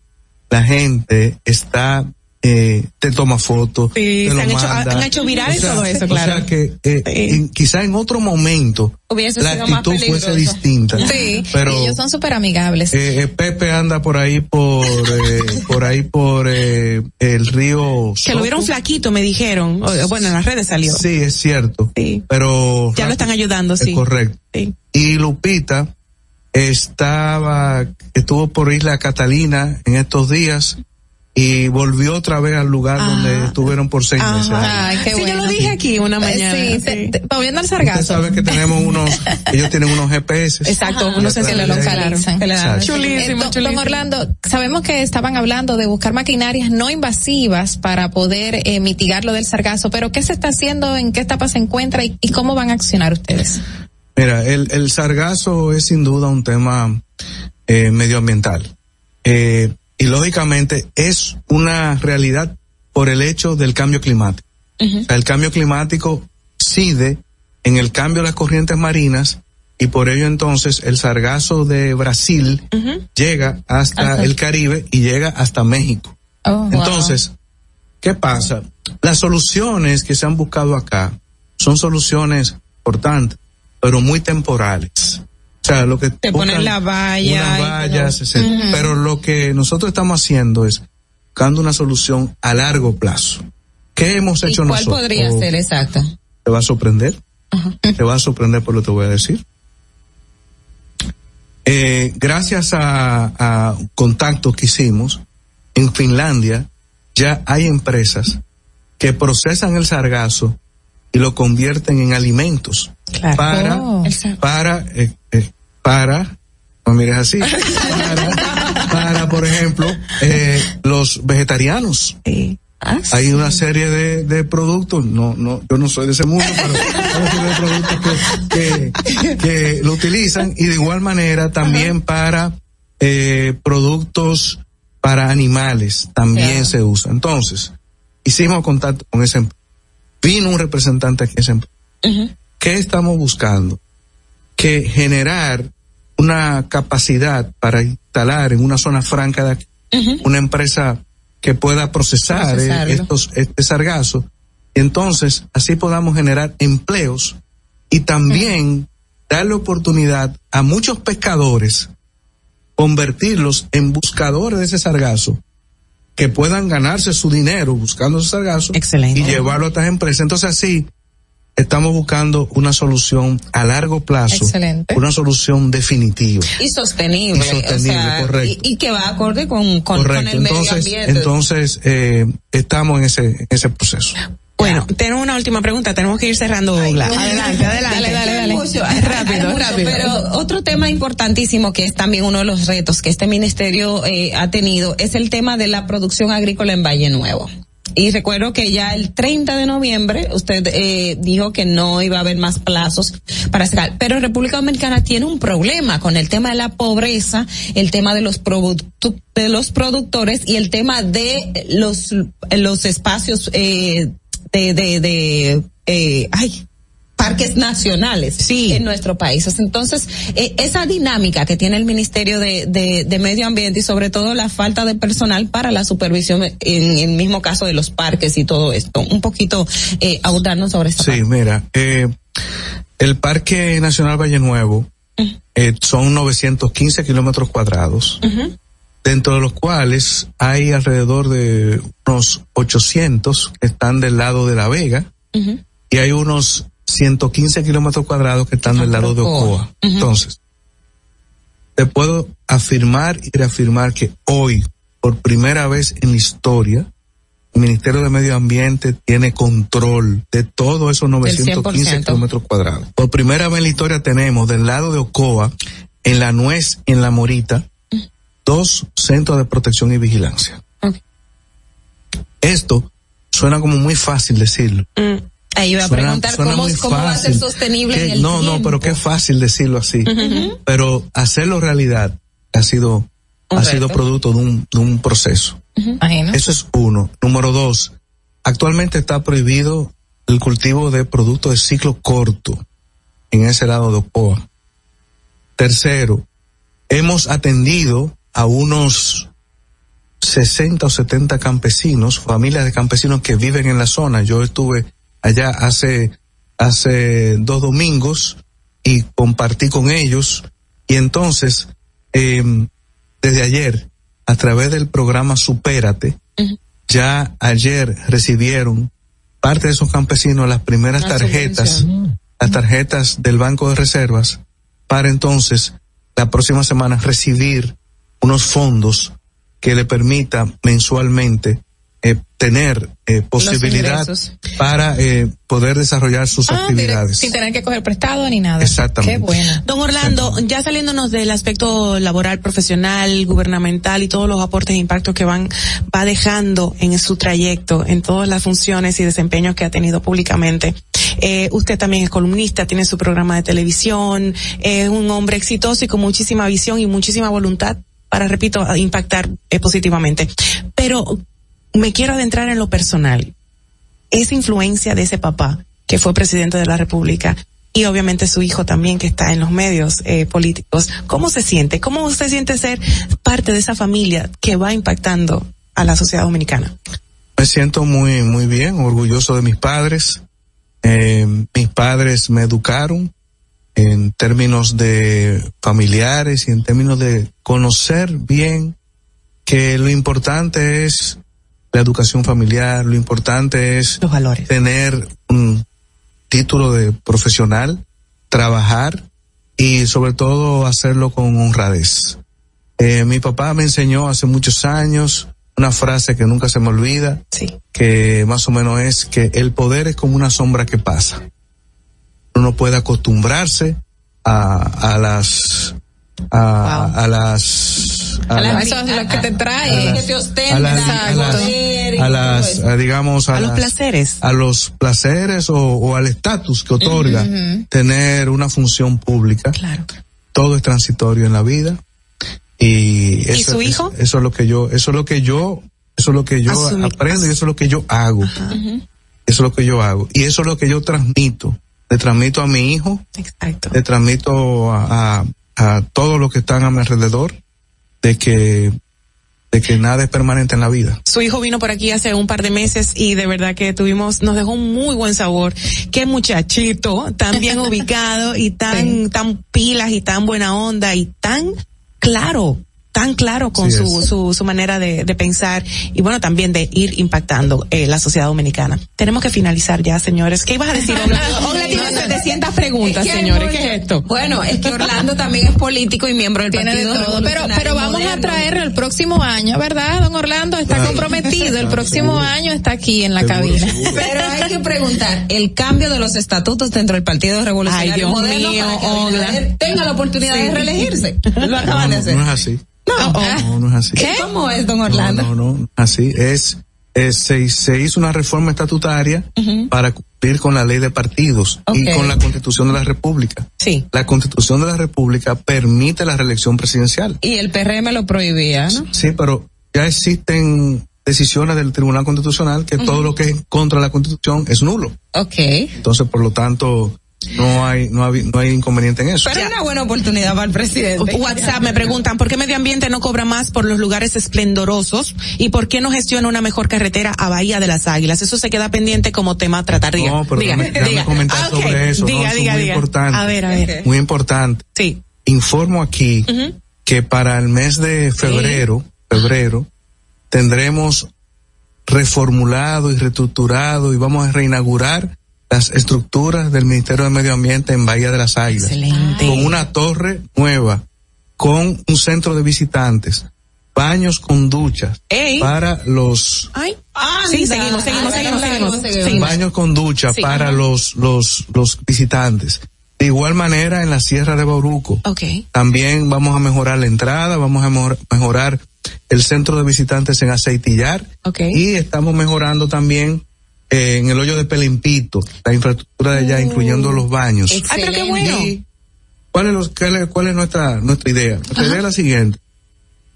la gente está eh, te toma fotos, Sí, te lo han hecho- han hecho viral todo eso, O claro. sea que eh, en- quizá en otro momento Hubiese la sido más actitud fuese distinta. Sí, pero ellos son súper amigables. eh, eh, Pepe anda por ahí por eh, por ahí por eh, el río. Que lo vieron flaquito, me dijeron. O- Bueno, en las redes salió. Sí, es cierto. Sí. Pero Ya lo están ayudando, sí. correcto. Sí. Y Lupita estaba, estuvo por Isla Catalina en estos días y volvió otra vez al lugar Ah. donde estuvieron por seis meses. Ay, qué sí, yo lo dije aquí una mañana. Sí, sí. te- te- volviendo al Usted sabe que tenemos unos, ellos tienen unos GPS. Exacto, Ajá. uno se le localizan. Chulísimo, Eh, don- don chulísimo. Orlando, sabemos que estaban hablando de buscar maquinarias no invasivas para poder eh, mitigar lo del sargazo, pero ¿qué se está haciendo? ¿En qué etapa se encuentra y, y cómo van a accionar ustedes? Mira, el, el sargazo es sin duda un tema eh, medioambiental. Eh, y lógicamente es una realidad por el hecho del cambio climático. O sea, el cambio climático incide en el cambio de las corrientes marinas y por ello entonces el sargazo de Brasil llega hasta el Caribe y llega hasta México. Oh, wow. Entonces, ¿qué pasa? Las soluciones que se han buscado acá son soluciones importantes, pero muy temporales. O sea, lo que Te ponen la valla unas y vallas, pero lo que nosotros estamos haciendo es buscando una solución a largo plazo. ¿Qué hemos ¿Y hecho cuál nosotros? podría Oh, ser exacto? Te va a sorprender. Te va a sorprender por lo que te voy a decir. Eh, gracias a, a contactos que hicimos, en Finlandia ya hay empresas que procesan el sargazo y lo convierten en alimentos Claro. para, para, eh, eh, para, no mires así, para, para, por ejemplo, eh, los vegetarianos. Sí. Hay una serie de, de productos, no, no, yo no soy de ese mundo, pero hay una serie de productos que, que, que lo utilizan y de igual manera también para eh, productos para animales también Claro. se usa. Entonces, hicimos contacto con esa empresa. Vino un representante aquí a esa empresa. ¿Qué estamos buscando? Que generar una capacidad para instalar en una zona franca de aquí una empresa que pueda procesar eh, Procesarlo. estos este sargazo y entonces así podamos generar empleos y también darle oportunidad a muchos pescadores convertirlos en buscadores de ese sargazo que puedan ganarse su dinero buscando ese sargazo Excelente. y llevarlo a estas empresas. Entonces así estamos buscando una solución a largo plazo, Excelente. una solución definitiva. Y sostenible. Y sostenible, o sea, correcto. Y, y que va acorde con, con, el medio ambiente. entonces eh, estamos en ese en ese proceso. Bueno, tenemos una última pregunta, tenemos que ir cerrando. Douglas. Adelante, adelante. Dale, dale, dale. Mucho, Rápido, mucho, rápido. Pero otro tema importantísimo que es también uno de los retos que este ministerio eh, ha tenido es el tema de la producción agrícola en Valle Nuevo. Y recuerdo que ya el 30 de noviembre usted eh, dijo que no iba a haber más plazos para sacar. Pero República Dominicana tiene un problema con el tema de la pobreza, el tema de los de los productores y el tema de los los espacios eh, de de, de eh, ay parques nacionales Sí. en nuestro país. Entonces, eh, esa dinámica que tiene el Ministerio de, de, de Medio Ambiente y sobre todo la falta de personal para la supervisión en, el mismo caso de los parques y todo esto. Un poquito eh, sobre esta Sí, parte. mira, eh, el Parque Nacional Valle Nuevo eh, son 915 kilómetros cuadrados, dentro de los cuales hay alrededor de unos 800 que están del lado de La Vega y hay unos 115 kilómetros cuadrados que están del lado de Ocoa. Entonces, te puedo afirmar y reafirmar que hoy, por primera vez en la historia, el Ministerio de Medio Ambiente tiene control de todos esos 915 100%. kilómetros cuadrados. Por primera vez en la historia tenemos del lado de Ocoa, en la Nuez, en la Morita, dos centros de protección y vigilancia. Esto suena como muy fácil decirlo. Mm, Ahí iba a Suena- preguntar suena cómo, va a ser fácil. sostenible Que- en el no, no, pero qué fácil decirlo así. Pero hacerlo realidad ha sido, ha sido producto de un, de un proceso. Eso es uno. Número dos, actualmente está prohibido el cultivo de productos de ciclo corto en ese lado de Ocoa. Tercero, hemos atendido a unos 60 o 70 campesinos, familias de campesinos que viven en la zona. Yo estuve allá hace, hace dos domingos y compartí con ellos. Y entonces, eh, desde ayer, a través del programa Supérate, ya ayer recibieron parte de esos campesinos las primeras tarjetas, las tarjetas del Banco de Reservas, para entonces, la próxima semana, recibir unos fondos que le permita mensualmente eh, tener eh, posibilidad para eh, poder desarrollar sus Ah, actividades. sin tener que coger prestado ni nada. Exactamente. Qué bueno. Don Orlando, ya saliéndonos del aspecto laboral, profesional, gubernamental y todos los aportes e impactos que van, va dejando en su trayecto, en todas las funciones y desempeños que ha tenido públicamente. Eh, usted también es columnista, tiene su programa de televisión, es un hombre exitoso y con muchísima visión y muchísima voluntad para, repito, impactar eh, positivamente. Pero me quiero adentrar en lo personal esa influencia de ese papá que fue presidente de la República y obviamente su hijo también que está en los medios eh, políticos. ¿Cómo se siente? ¿Cómo se siente ser parte de esa familia que va impactando a la sociedad dominicana? Me siento muy, muy bien, orgulloso de mis padres. Eh, mis padres me educaron en términos de familiares y en términos de conocer bien que lo importante es la educación familiar, lo importante es Los valores. tener un título de profesional, trabajar y sobre todo hacerlo con honradez. Eh, mi papá me enseñó hace muchos años una frase que nunca se me olvida, Sí. que más o menos es que el poder es como una sombra que pasa. Uno puede acostumbrarse a, a las a, a las a, Claro, las- lo que te a trae. las- que te a ostenta, las- a las- a las, a, digamos a, A los las- placeres. a los placeres o, o al estatus que otorga tener una función pública. Claro. Todo es transitorio en la vida. Y, eso, su hijo? Eso, es lo que yo, eso es lo que yo, eso es lo que yo aprendo y eso es lo que yo hago. Eso es lo que yo hago. Y eso es lo que yo transmito. Le transmito a mi hijo, Exacto. le transmito a, a, a todos los que están a mi alrededor de que, de que nada es permanente en la vida. Su hijo vino por aquí hace un par de meses y de verdad que tuvimos, nos dejó un muy buen sabor. Qué muchachito, tan bien ubicado y tan, tan pilas y tan buena onda y tan claro, tan claro con Sí su, su, su manera de, de pensar y bueno, también de ir impactando eh, la sociedad dominicana. Tenemos que finalizar ya, señores. ¿Qué ibas a decir? Ogla tiene 700 preguntas, Es que señores. ¿Qué es esto? Bueno, es que Orlando también es político y miembro del Tiene de Partido todo, pero, pero vamos a Moderno. traerlo el próximo año, ¿verdad, don Orlando? Está comprometido, el próximo año está aquí en la Seguro, cabina. seguro. Pero hay que preguntar, el cambio de los estatutos dentro del Partido Revolucionario Ay, Dios Moderno mío, para que tenga la oportunidad de reelegirse. Lo acaban de no, hacer. no es así. No. No, no es así. ¿Cómo es, don No, Orlando? no, no, así es. es se, se hizo una reforma estatutaria para cumplir con la ley de partidos y con la constitución de la república. Sí. La constitución de la república permite la reelección presidencial. Y el PRM lo prohibía, ¿no? Sí, pero ya existen decisiones del Tribunal Constitucional que todo lo que es contra la constitución es nulo. Ok. Entonces, por lo tanto, no hay, no hay, no hay inconveniente en eso. Pero es una buena oportunidad para el presidente. WhatsApp me preguntan por qué medio ambiente no cobra más por los lugares esplendorosos y por qué no gestiona una mejor carretera a Bahía de las Águilas. Eso se queda pendiente como tema a tratar. Diga, No, pero diga, déjame- déjame diga. comentar Ah, sobre eso, ¿no? Diga, diga, muy diga. importante. A ver, a ver. Muy importante. Sí. Informo aquí que para el mes de febrero, febrero, tendremos reformulado y reestructurado y vamos a reinaugurar las estructuras del Ministerio de Medio Ambiente en Bahía de las Águilas. Excelente. Con una torre nueva, con un centro de visitantes, baños con duchas Ey. para los Ay. Sí, seguimos, seguimos, seguimos, seguimos. seguimos. baños con ducha Sí. para los, los, los visitantes. De igual manera en la Sierra de Bauruco. Ok. También vamos a mejorar la entrada, vamos a mejor- mejorar el centro de visitantes en Aceitillar. Ok. Y estamos mejorando también eh, en el hoyo de Pelimpito, la infraestructura de allá, incluyendo los baños. Ay, pero qué bueno. Y ¿Cuál es, los- cuál es, cuál es nuestra, nuestra idea? Nuestra idea es la siguiente.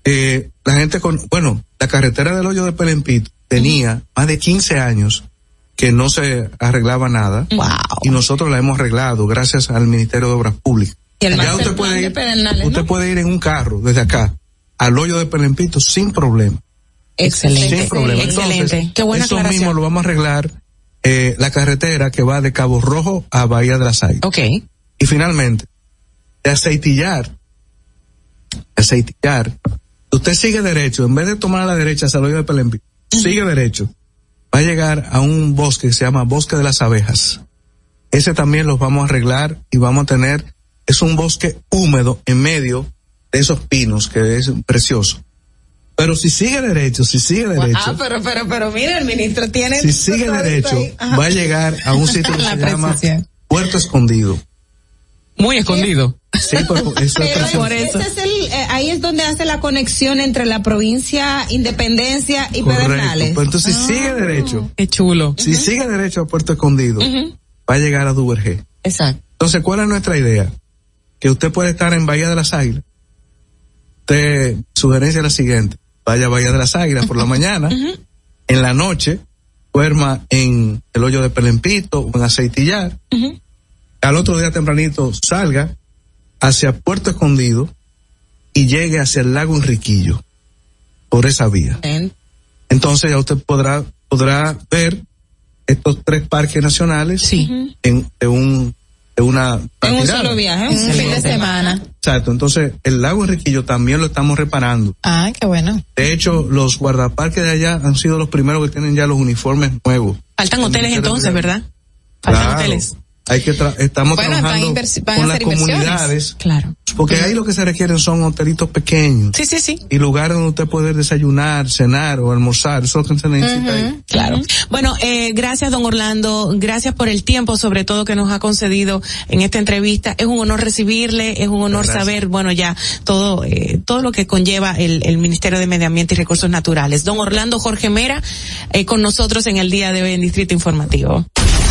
Eh, la gente con, bueno, la carretera del hoyo de Pelempito tenía más de 15 años que no se arreglaba nada. Wow. Y nosotros la hemos arreglado gracias al Ministerio de Obras Públicas. Y el Ya usted puede de ir, usted ¿no? puede ir en un carro desde acá al hoyo de Pelempito sin problema. Excelente. Sin problema. Excelente. Entonces, Qué buena eso mismo lo vamos a arreglar eh, la carretera que va de Cabo Rojo a Bahía de las Águilas. Ok. Y finalmente, de aceitillar, aceitillar, usted sigue derecho, en vez de tomar a la derecha hacia el hoyo de Pelempí, sigue derecho, va a llegar a un bosque que se llama Bosque de las Abejas. Ese también los vamos a arreglar y vamos a tener, es un bosque húmedo en medio de esos pinos que es precioso. Pero si sigue derecho, si sigue derecho, Ah, pero, pero, pero mira, el ministro tiene. si sigue derecho, va a llegar a un sitio que se llama. Puerto Escondido. Muy escondido. Sí, pero eso es Pero por eso. ese es el, eh, ahí es donde hace la conexión entre la provincia Independencia y Correcto. Pedernales. Pero entonces si sigue derecho, Qué chulo. si sigue derecho a Puerto Escondido, va a llegar a Duvergé. Exacto. Entonces, ¿cuál es nuestra idea? Que usted puede estar en Bahía de las Águilas. Usted, sugerencia es la siguiente. Vaya a Bahía de las Águilas por la mañana. En la noche, duerma en el hoyo de Pelempito o en Aceitillar. Al otro día tempranito salga hacia Puerto Escondido y llegue hacia el lago Enriquillo por esa vía. En- Entonces ya usted podrá, podrá ver estos tres parques nacionales Sí. en, un, una En un solo viaje. Un fin de semana. Exacto. Entonces, el lago Enriquillo también lo estamos reparando. Ah, qué bueno. De hecho, los guardaparques de allá han sido los primeros que tienen ya los uniformes nuevos. Faltan El hoteles entonces, ¿verdad? Faltan Claro. hoteles. Hay que tra- estamos Bueno, trabajando con las comunidades, Claro. porque ahí lo que se requieren son hotelitos pequeños Sí, sí, sí. y lugares donde usted puede desayunar, cenar o almorzar. Eso es lo que se necesita ahí. Claro. Bueno, eh, gracias, don Orlando. Gracias por el tiempo, sobre todo que nos ha concedido en esta entrevista. Es un honor recibirle, es un honor Gracias. saber, bueno, ya todo, eh, todo lo que conlleva el, el Ministerio de Medio Ambiente y Recursos Naturales. Don Orlando Jorge Mera, eh, con nosotros en el día de hoy en Distrito Informativo.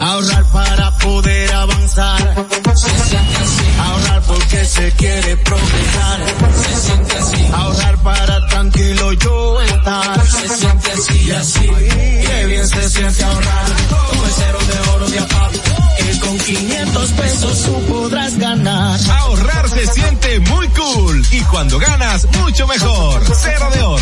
Ahorrar para poder avanzar. Se siente así. Ahorrar porque se quiere progresar. Se siente así. Ahorrar para tranquilo yo estar. Se siente así y así. Qué bien se siente ahorrar. Con el cero de oro de APAP. Que con 500 pesos tú podrás ganar. Ahorrar se siente muy cool y cuando ganas, mucho mejor. Cero de oro,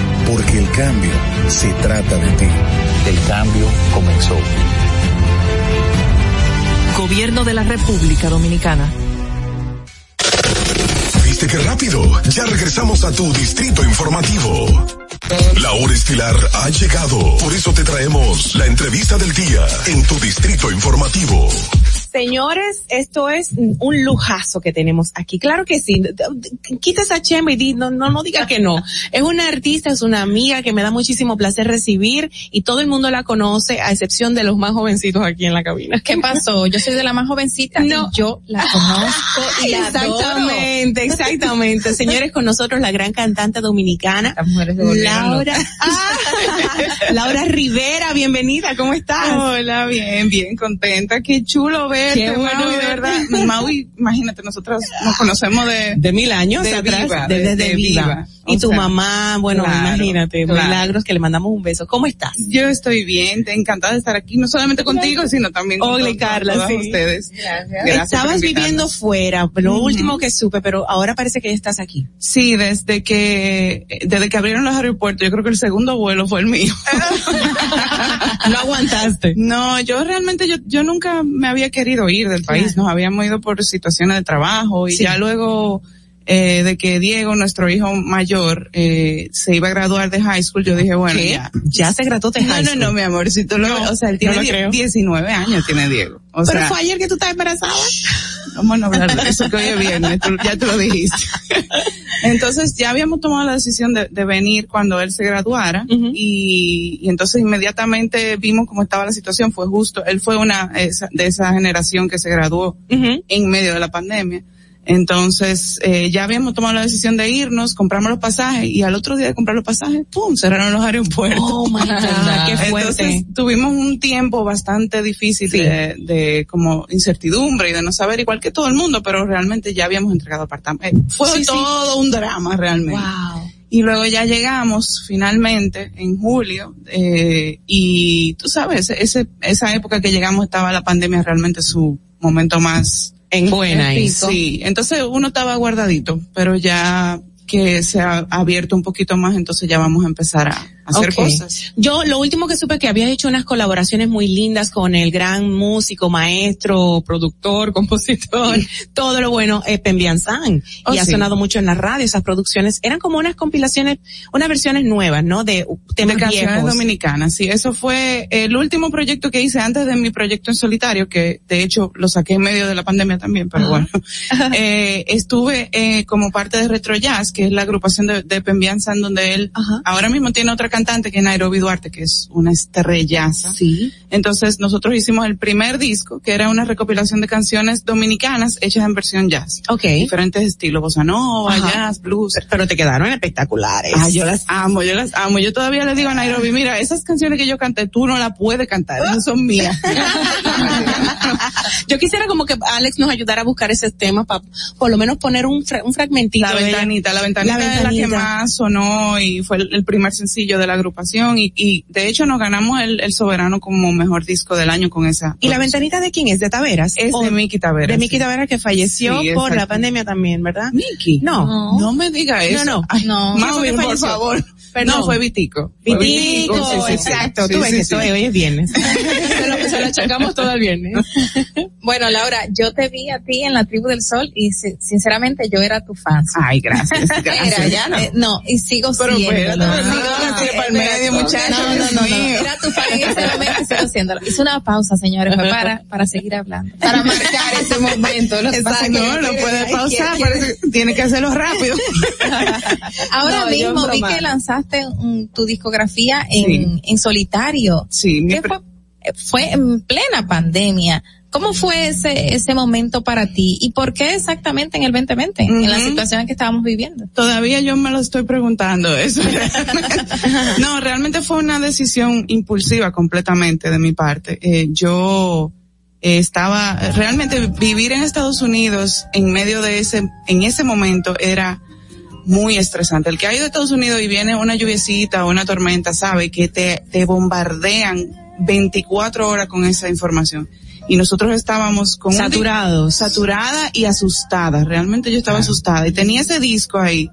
Porque el cambio se trata de ti. El cambio comenzó. Gobierno de la República Dominicana. ¿Viste qué rápido? Ya regresamos a tu Distrito Informativo. La hora estilar ha llegado. Por eso te traemos la entrevista del día en tu Distrito Informativo. Señores, esto es un lujazo que tenemos aquí. Claro que sí. Quita esa chema y di, no, no, no diga que no. Es una artista, es una amiga que me da muchísimo placer recibir y todo el mundo la conoce, a excepción de los más jovencitos aquí en la cabina. ¿Qué pasó? Yo soy de la más jovencita No. y yo la conozco y la Exactamente, exactamente. Señores, con nosotros la gran cantante dominicana, Laura, Ah, Laura Rivera, bienvenida, ¿cómo estás? Hola, bien, bien contenta. Qué chulo verte, Qué bueno Maui, de verdad. Maui, imagínate, nosotros nos conocemos de... De mil años de atrás, Viva, de- desde de Viva. Viva. Y tu sea, mamá, bueno, claro, imagínate, claro. milagros que le mandamos un beso. ¿Cómo estás? Yo estoy bien, te encantada de estar aquí, no solamente contigo, sino también con todos- Carla, todas sí. ustedes. Gracias Estabas viviendo fuera, lo último que supe, pero ahora parece que ya estás aquí. Sí, desde que, desde que abrieron los aeropuertos, yo creo que el segundo vuelo fue el mío. no aguantaste. No, yo realmente, yo, yo nunca me había querido ir del país, nos habíamos ido por situaciones de trabajo y Sí. ya luego, eh, de que Diego, nuestro hijo mayor, eh, se iba a graduar de high school, yo dije, bueno, ¿Qué? ya. Ya se graduó de No, high no, school. no, mi amor, si tú lo, No, o sea, él no tiene die- creo. 19 años, tiene Diego. O pero sea, fue ayer que tú estabas embarazada. Vamos a no hablar de eso que hoy es viernes, tú- ya tú lo dijiste. Entonces ya habíamos tomado la decisión de, de venir cuando él se graduara y, y entonces inmediatamente vimos cómo estaba la situación. Fue justo, él fue una esa- de esa generación que se graduó en medio de la pandemia. Entonces, eh, ya habíamos tomado la decisión de irnos, compramos los pasajes y al otro día de comprar los pasajes, ¡pum! cerraron los aeropuertos. Oh my God, qué fuerte. Entonces, tuvimos un tiempo bastante difícil de, de como incertidumbre y de no saber igual que todo el mundo, pero realmente ya habíamos entregado apartamento. Eh, fue Sí, sí. todo un drama realmente. Wow. Y luego ya llegamos finalmente en julio, eh, y tú sabes, ese, esa época que llegamos estaba la pandemia realmente su momento más En buena ahí. Sí, entonces uno estaba guardadito, pero ya que se ha abierto un poquito más, entonces ya vamos a empezar a hacer Ok. cosas. Yo lo último que supe que habías hecho unas colaboraciones muy lindas con el gran músico, maestro, productor, compositor, todo lo bueno, eh, Pembian San. Oh, y ha sí. sonado mucho en la radio, esas producciones. Eran como unas compilaciones, unas versiones nuevas, ¿no? De uh, temas de canciones viejos. dominicanas, sí, eso fue el último proyecto que hice antes de mi proyecto en solitario, que de hecho lo saqué en medio de la pandemia también, pero bueno, eh, estuve eh, como parte de Retro Jazz, que es la agrupación de, de Pembianza, en donde él ahora mismo tiene otra cantante que es Nairobi Duarte, que es una estrellaza. Sí. Entonces nosotros hicimos el primer disco, que era una recopilación de canciones dominicanas hechas en versión jazz. Ok. Diferentes estilos, bossa nova, Ajá. jazz, blues. Pero te quedaron espectaculares. Ah, yo las amo, yo las amo. Yo todavía le digo a Nairobi, mira, esas canciones que yo canté, tú no las puedes cantar, esas son mías. Yo quisiera como que Alex nos ayudara a buscar esos temas para por lo menos poner un, fra- un fragmentito. La de ella. ventanita, la ventanita, La es la que ventanita. más sonó y fue el, el primer sencillo de la agrupación y, y de hecho nos ganamos el, el soberano como mejor disco del año con esa. ¿Y la ventanita de quién es? ¿De Taveras? Es ¿O de Miki Taveras. De Miki sí. Taveras que falleció Sí, por la pandemia también, ¿verdad? Miki. No. No me diga eso. no. Ay, No. ¿Quién fue Maui, que por falleció? favor. Perdón. No, fue Vitico. Fue Vitico, sí, sí, exacto. Sí, Tú ves sí, que hoy es viernes. se, lo, se lo achacamos todo el viernes. Bueno, Laura, yo te vi a ti en la tribu del sol y si- sinceramente yo era tu fan. Ay, gracias, gracias. Era, ya no. eh, no, y sigo Pero siendo. pero sigo así para el medio, muchacho, No, no, no, no. Era tu fan en ese momento y sigo siéndolo. Hice una pausa, señores, fue para, para seguir hablando. Para marcar ese momento. Lo que pasa es que No, no puede pausar, tiene que hacerlo rápido. Ahora No, mismo vi que lanzaste mm, tu discografía en, en solitario. Sí, ¿Qué fue, fue en plena pandemia. ¿Cómo fue ese, ese momento para ti? ¿Y por qué exactamente en el 2020? En la situación en que estábamos viviendo. Todavía yo me lo estoy preguntando eso. no, realmente fue una decisión impulsiva completamente de mi parte. Eh, yo eh, estaba, realmente vivir en Estados Unidos en medio de ese, en ese momento era muy estresante. El que ha ido a Estados Unidos y viene una lluviecita o una tormenta sabe que te, te bombardean 24 horas con esa información. Y nosotros estábamos con Saturados. saturada y asustada. Realmente yo estaba asustada y tenía ese disco ahí.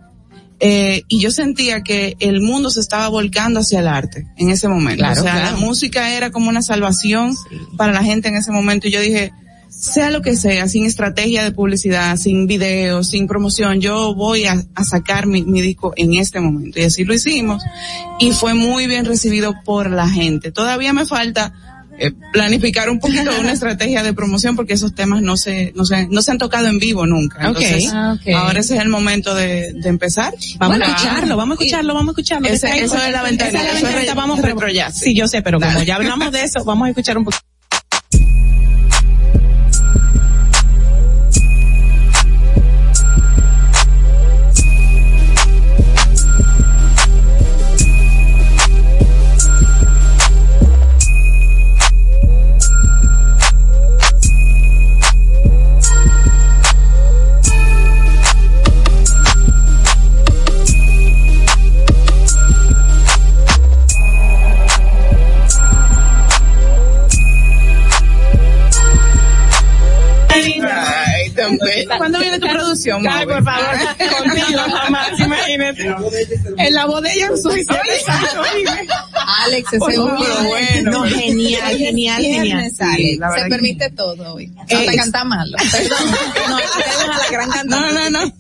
Eh, y yo sentía que el mundo se estaba volcando hacia el arte en ese momento. Claro, o sea, claro. la música era como una salvación para la gente en ese momento. Y yo dije, sea lo que sea, sin estrategia de publicidad, sin video, sin promoción, yo voy a, a sacar mi, mi disco en este momento. Y así lo hicimos. Y fue muy bien recibido por la gente. Todavía me falta eh, planificar un poquito una estrategia de promoción porque esos temas no se, no se, no se han tocado en vivo nunca. Entonces, Ah, ok. ahora ese es el momento de, de empezar. Vamos Bueno, a escucharlo, vamos a escucharlo, vamos a escucharlo. Eso es la ventana, esa es la re- vamos Sí, yo sé, pero como ya hablamos de eso, vamos a escuchar un poquito. Bello. ¿Cuándo viene tu producción? Ay, por favor, contigo jamás, imagínate. En la bodega suiza. Alex, ese Por favor, hombre. bueno. No, genial, genial, genial. Sí, Se que- permite todo hoy. Eh, Hasta cantar malo. Perdón. No, a la gran cantante. No, no, no.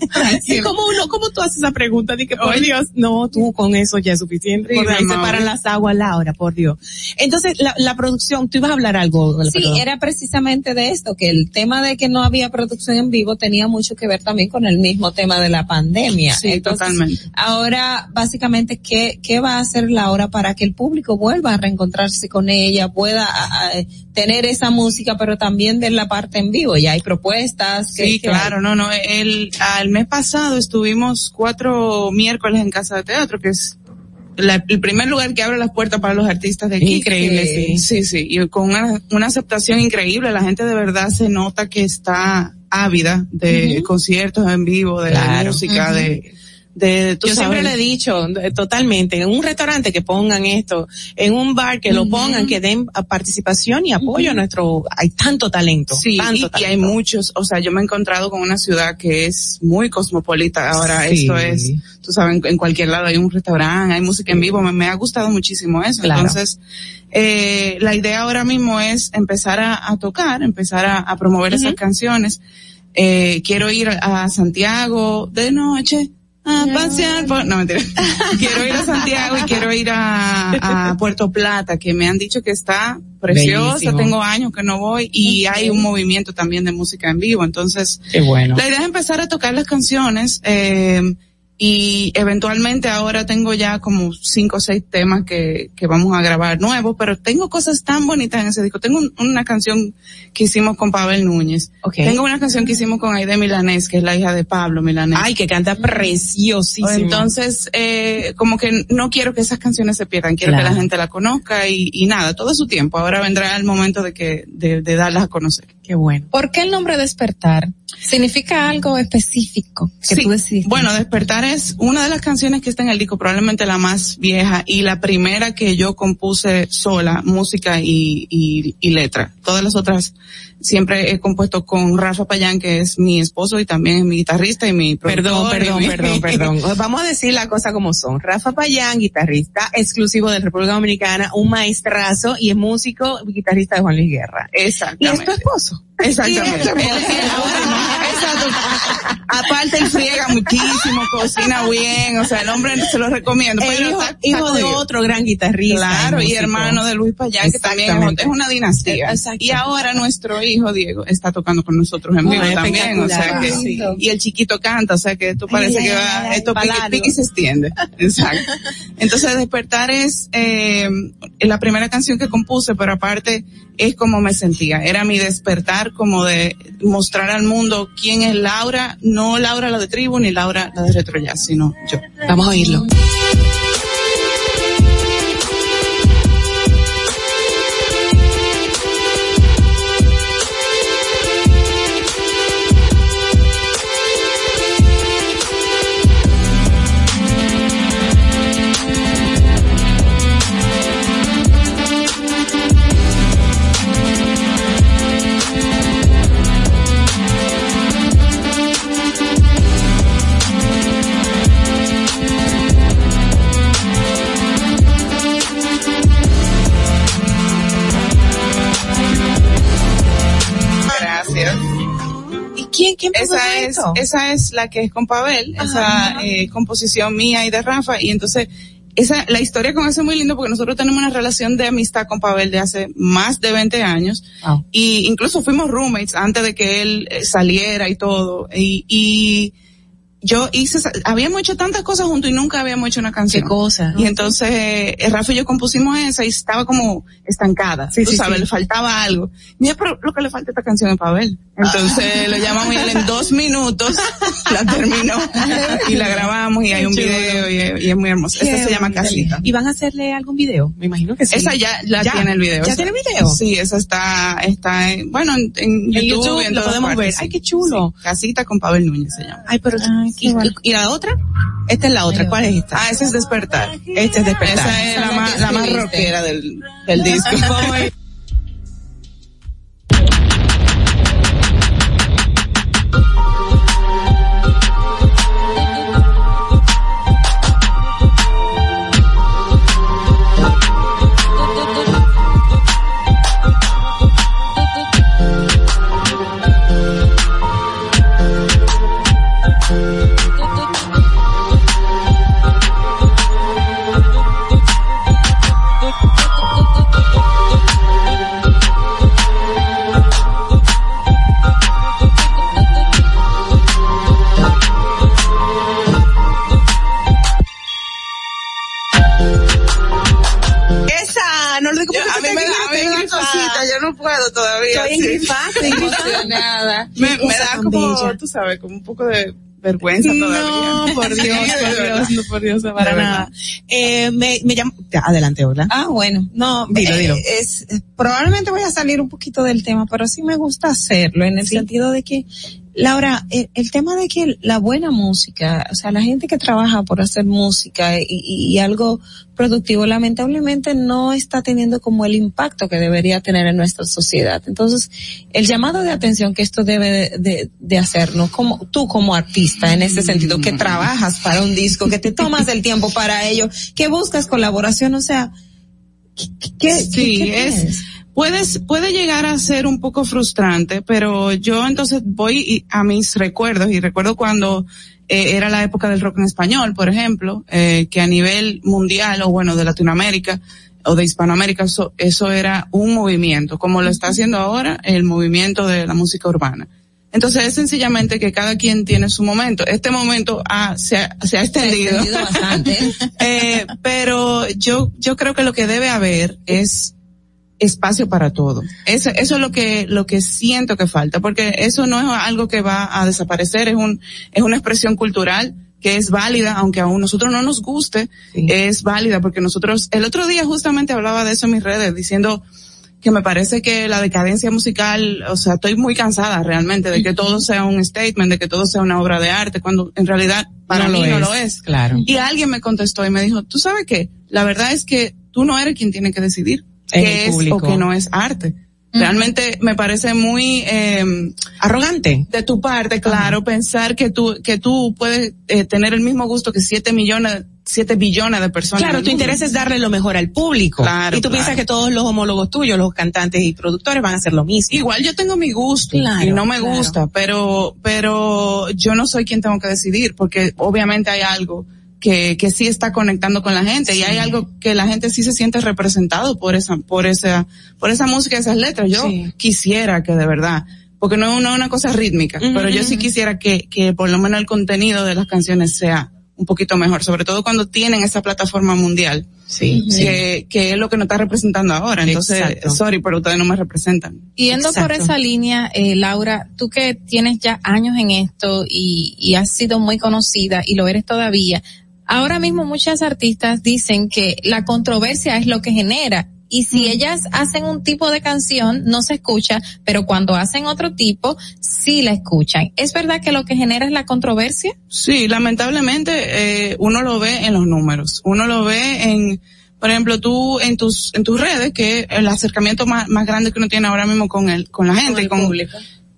¿Y cómo uno, cómo tú haces esa pregunta? Dije, por Oye. Dios, no, tú con eso ya es suficiente. Sí, Por ahí se paran las aguas, Laura, por Dios. Entonces, la, la producción, tú ibas a hablar algo. Sí, perdón. era precisamente de esto, que el tema de que no había producción en vivo tenía mucho que ver también con el mismo tema de la pandemia. Sí, totalmente. Ahora, básicamente, ¿qué, ¿qué va a hacer Laura para que el público vuelva a reencontrarse con ella, pueda a- a, tener esa música, pero también ver la parte en vivo? Ya hay propuestas. ¿qué- Sí, qué claro, no, no. El, al mes pasado estuvimos cuatro miércoles en Casa de Teatro, que es la- el primer lugar que abre las puertas para los artistas de aquí. Increíble, Que- sí. Sí, sí, y con una, una aceptación increíble. La gente de verdad se nota que está ávida de conciertos en vivo, de Claro. música, Ujú. de, de, tú Yo siempre le he dicho, totalmente, en un restaurante que pongan esto, en un bar que lo pongan, que den participación y apoyo a nuestro, hay tanto talento, Sí, tanto y, hay muchos, o sea, yo me he encontrado con una ciudad que es muy cosmopolita. Ahora Sí. esto es, tú sabes, en, cualquier lado hay un restaurante, hay música en vivo, me, me ha gustado muchísimo eso. Claro. Entonces, eh, la idea ahora mismo es empezar a, a tocar, empezar a, a promover esas canciones. Eh, quiero ir a Santiago de noche. A pasear por, no mentira. quiero ir a Santiago y quiero ir a, a Puerto Plata, que me han dicho que está preciosa, Bellísimo. tengo años que no voy y hay un movimiento también de música en vivo, entonces Qué bueno. la idea es empezar a tocar las canciones eh, y eventualmente ahora tengo ya como cinco o seis temas que, que vamos a grabar nuevos, pero tengo cosas tan bonitas en ese disco. Tengo un- una canción que hicimos con Pavel Núñez. Ok. Tengo una canción que hicimos con Aide Milanés, que es la hija de Pablo Milanés. Ay, que canta preciosísimo. Entonces, eh, como que no quiero que esas canciones se pierdan, quiero Claro. que la gente la conozca y, y nada, todo su tiempo. Ahora vendrá el momento de que, de, de darlas a conocer. Qué bueno. ¿Por qué el nombre despertar? ¿Significa algo específico que Sí, tú decidiste? Bueno, despertar es una de las canciones que está en el disco, probablemente la más vieja y la primera que yo compuse sola, música y, y, y letra. Todas las otras siempre he compuesto con Rafa Payán, que es mi esposo y también es mi guitarrista y mi Perdón, perdón, mi- perdón, perdón. Vamos a decir la cosa como son. Rafa Payán, guitarrista exclusivo de República Dominicana, un maestrazo y es músico y guitarrista de Juan Luis Guerra. Exactamente. Y es tu esposo. Exactamente. Aparte él friega muchísimo, cocina bien, o sea, el hombre se lo recomiendo. Pero hijo, está- está hijo de otro gran guitarrista. Claro, y hermano de Luis Payán, que también es, una dinastía. Y ahora nuestro hijo Diego está tocando con nosotros en Oh, vivo también, o sea que, Sí. y el chiquito canta, o sea que esto parece Ay, que va, ay, esto pique, pique y se extiende. Exacto. Entonces despertar es, eh, la primera canción que compuse, pero aparte es como me sentía. Era mi despertar como de mostrar al mundo quién es Laura, no Laura la de tribu ni Laura la de retro jazz, sino yo. Vamos a oírlo. Esa es, esa es la que es con Pavel, esa eh, composición mía y de Rafa, y entonces esa, la historia con eso es muy lindo porque nosotros tenemos una relación de amistad con Pavel de hace más de 20 años, Wow. y incluso fuimos roommates antes de que él eh, saliera y todo, y, y yo hice, habíamos hecho tantas cosas juntos y nunca habíamos hecho una canción. Qué cosa. Y entonces, eh, Rafa y yo compusimos esa y estaba como estancada. Sí, tú sí, sabes, sí. le faltaba algo. Y dije, pero lo que le falta a esta canción es Pavel. Entonces, lo llamamos y él en dos minutos la terminó y la grabamos y hay un chulo. video y, es- y es muy hermoso. Esa se llama Casita. ¿Y van a hacerle algún video? Me imagino que sí. Esa ya la tiene el video. ¿Ya Esa- tiene video? Sí, esa está, está en, bueno, en, YouTube, YouTube y en lo podemos partes, ver. Ay, qué chulo. Casita con Pavel Núñez se llama. Ay, pero, ¿y, y la otra? Esta es la otra. ¿Cuál es esta? Ah, esa es Despertar. Esta es despertar. Esa es la más, la más rockera del, del disco. todavía. Estoy sí. estoy engrifada. Me, da como, bella. tú sabes, como un poco de vergüenza todavía. No, por Dios, por. Dios, no, por Dios, para nada. Eh, me, me llamo, adelante, Orla. Ah, bueno. No, dilo, Eh, dilo. Es, probablemente voy a salir un poquito del tema, pero sí me gusta hacerlo en el Sí. sentido de que, Laura, el, el tema de que la buena música, o sea, la gente que trabaja por hacer música y, y- y algo productivo, lamentablemente no está teniendo como el impacto que debería tener en nuestra sociedad. Entonces, el llamado de atención que esto debe de, de- de hacernos, como tú como artista, en ese sentido, que trabajas para un disco, que te tomas el tiempo para ello, que buscas colaboración, o sea, ¿qué, qué- Sí, qué es? Puedes, puede llegar a ser un poco frustrante, pero yo entonces voy a mis recuerdos y recuerdo cuando eh, era la época del rock en español, por ejemplo, eh, que a nivel mundial o bueno de Latinoamérica o de Hispanoamérica eso, eso era un movimiento, como lo está haciendo ahora el movimiento de la música urbana. Entonces es sencillamente que cada quien tiene su momento. Este momento ha- se, ha, se ha extendido. extendido bastante. Eh, pero yo, yo creo que lo que debe haber es espacio para todo. Eso, eso es lo que, lo que siento que falta, porque eso no es algo que va a desaparecer, es un, es una expresión cultural que es válida, aunque a nosotros no nos guste, es válida, porque nosotros, el otro día justamente hablaba de eso en mis redes, diciendo que me parece que la decadencia musical, o sea, estoy muy cansada realmente de que todo sea un statement, de que todo sea una obra de arte, cuando en realidad para No mí lo no es, lo es. claro. Y alguien me contestó y me dijo, tú sabes qué, la verdad es que tú no eres quien tiene que decidir El es público. o qué no es arte. Realmente me parece muy eh, arrogante de tu parte, claro, pensar que tú que tú puedes eh, tener el mismo gusto que siete millones, siete billones de personas. Claro, tu interés es darle lo mejor al público. Claro, y tú claro. piensas que todos los homólogos tuyos, los cantantes y productores van a hacer lo mismo. Igual yo tengo mi gusto Claro, y no me gusta, pero pero yo no soy quien tengo que decidir porque obviamente hay algo que, que sí está conectando con la gente y hay algo que la gente sí se siente representado por esa por esa por esa música, esas letras. Yo Sí. quisiera que de verdad porque no es una, una cosa rítmica, pero yo sí quisiera que, que por lo menos el contenido de las canciones sea un poquito mejor, sobre todo cuando tienen esa plataforma mundial. Sí, que, que es lo que nos está representando ahora. Entonces, Exacto. sorry, pero ustedes no me representan. Yendo por esa línea, eh, Laura, tú que tienes ya años en esto y, y has sido muy conocida y lo eres todavía, ahora mismo muchas artistas dicen que la controversia es lo que genera. Y si ellas hacen un tipo de canción, no se escucha, pero cuando hacen otro tipo, sí la escuchan. ¿Es verdad que lo que genera es la controversia? Sí, lamentablemente eh, uno lo ve en los números, uno lo ve en, por ejemplo, tú en tus en tus redes, que el acercamiento más, más grande que uno tiene ahora mismo con el con la gente, con,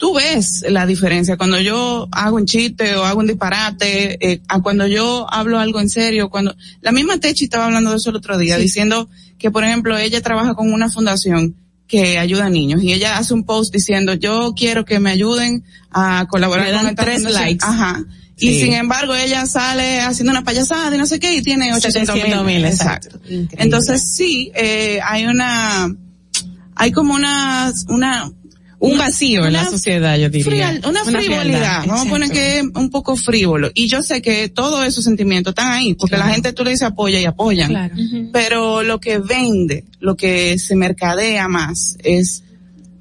Tú ves la diferencia cuando yo hago un chiste o hago un disparate, eh, a cuando yo hablo algo en serio, cuando la misma Techi estaba hablando de eso el otro día, diciendo que por ejemplo ella trabaja con una fundación que ayuda a niños y ella hace un post diciendo yo quiero que me ayuden a colaborar Me dan con esta tres fundación". likes. Ajá. Y sin embargo ella sale haciendo una payasada y no sé qué y tiene 800 700 mil. mil, Exacto. exacto. Increíble. Entonces sí, eh, hay una, hay como una, una, un una- vacío en la sociedad, yo diría. frial- una, frivolidad, frialdad, vamos a poner que es un poco frívolo. Y yo sé que todos esos sentimientos están ahí, porque la gente tú le dices apoya y apoyan. Claro. Pero lo que vende, lo que se mercadea más es...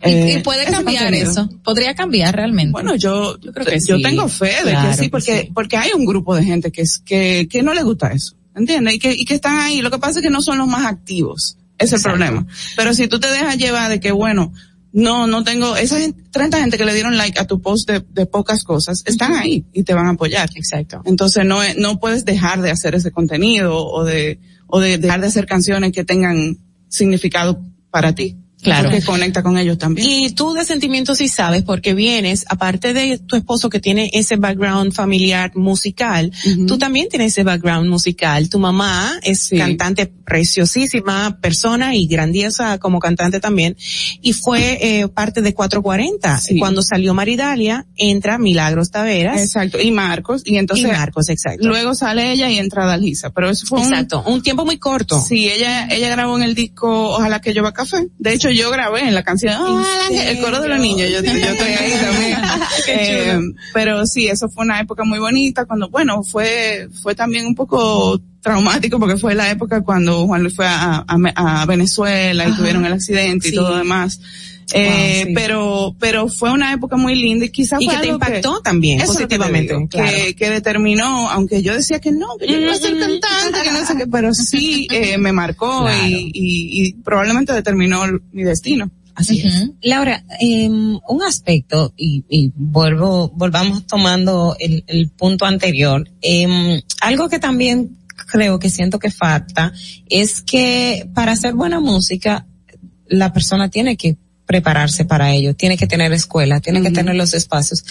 Y, eh, y puede cambiar eso. Podría cambiar realmente. Bueno, yo, yo, creo que sí. tengo fe de Claro que sí, que porque, sí. porque hay un grupo de gente que es, que, que no les gusta eso. ¿Entiendes? Y que, y que están ahí. Lo que pasa es que no son los más activos. Es el Exacto. problema. Pero si tú te dejas llevar de que, bueno, no, no tengo, esa gente, 30 gente que le dieron like a tu post de, de pocas cosas, están ahí y te van a apoyar. Exacto. Entonces no, es- no puedes dejar de hacer ese contenido o de, o de dejar de hacer canciones que tengan significado para ti. Claro. Porque conecta con ellos también. Y tú de sentimientos sí sabes porque vienes, aparte de tu esposo que tiene ese background familiar musical, Ujú. tú también tienes ese background musical. Tu mamá es Sí. cantante preciosísima persona y grandiosa como cantante también. Y fue eh, parte de 440. Sí. Cuando salió Maridalia, entra Milagros Taveras. Exacto. Y Marcos. Y entonces, y Marcos, exacto. luego sale ella y entra Dalgisa. Pero eso fue un, exacto. Un tiempo muy corto. Sí, ella, ella grabó en el disco Ojalá que llueva café. De hecho, yo grabé en la canción que- el coro de los niños. Yo yo estoy ahí también. Eh, pero sí, eso fue una época muy bonita cuando, bueno, fue, fue también un poco traumático porque fue la época cuando Juan Luis fue a, a- a Venezuela y Ajá. tuvieron el accidente y todo lo demás. Eh, Wow, sí. pero, pero fue una época muy linda y quizás Y fue que te impactó también que positivamente, digo, claro. que, que determinó, aunque yo decía que no, que yo iba a ser cantante, que no sé qué, pero sí eh, me marcó Claro. y, y, y probablemente determinó mi destino. Así es. Laura, eh, un aspecto, y, y vuelvo, volvamos tomando el, el punto anterior, eh, algo que también creo que siento que falta es que para hacer buena música, la persona tiene que prepararse para ello, tiene que tener escuela, tiene que tener los espacios.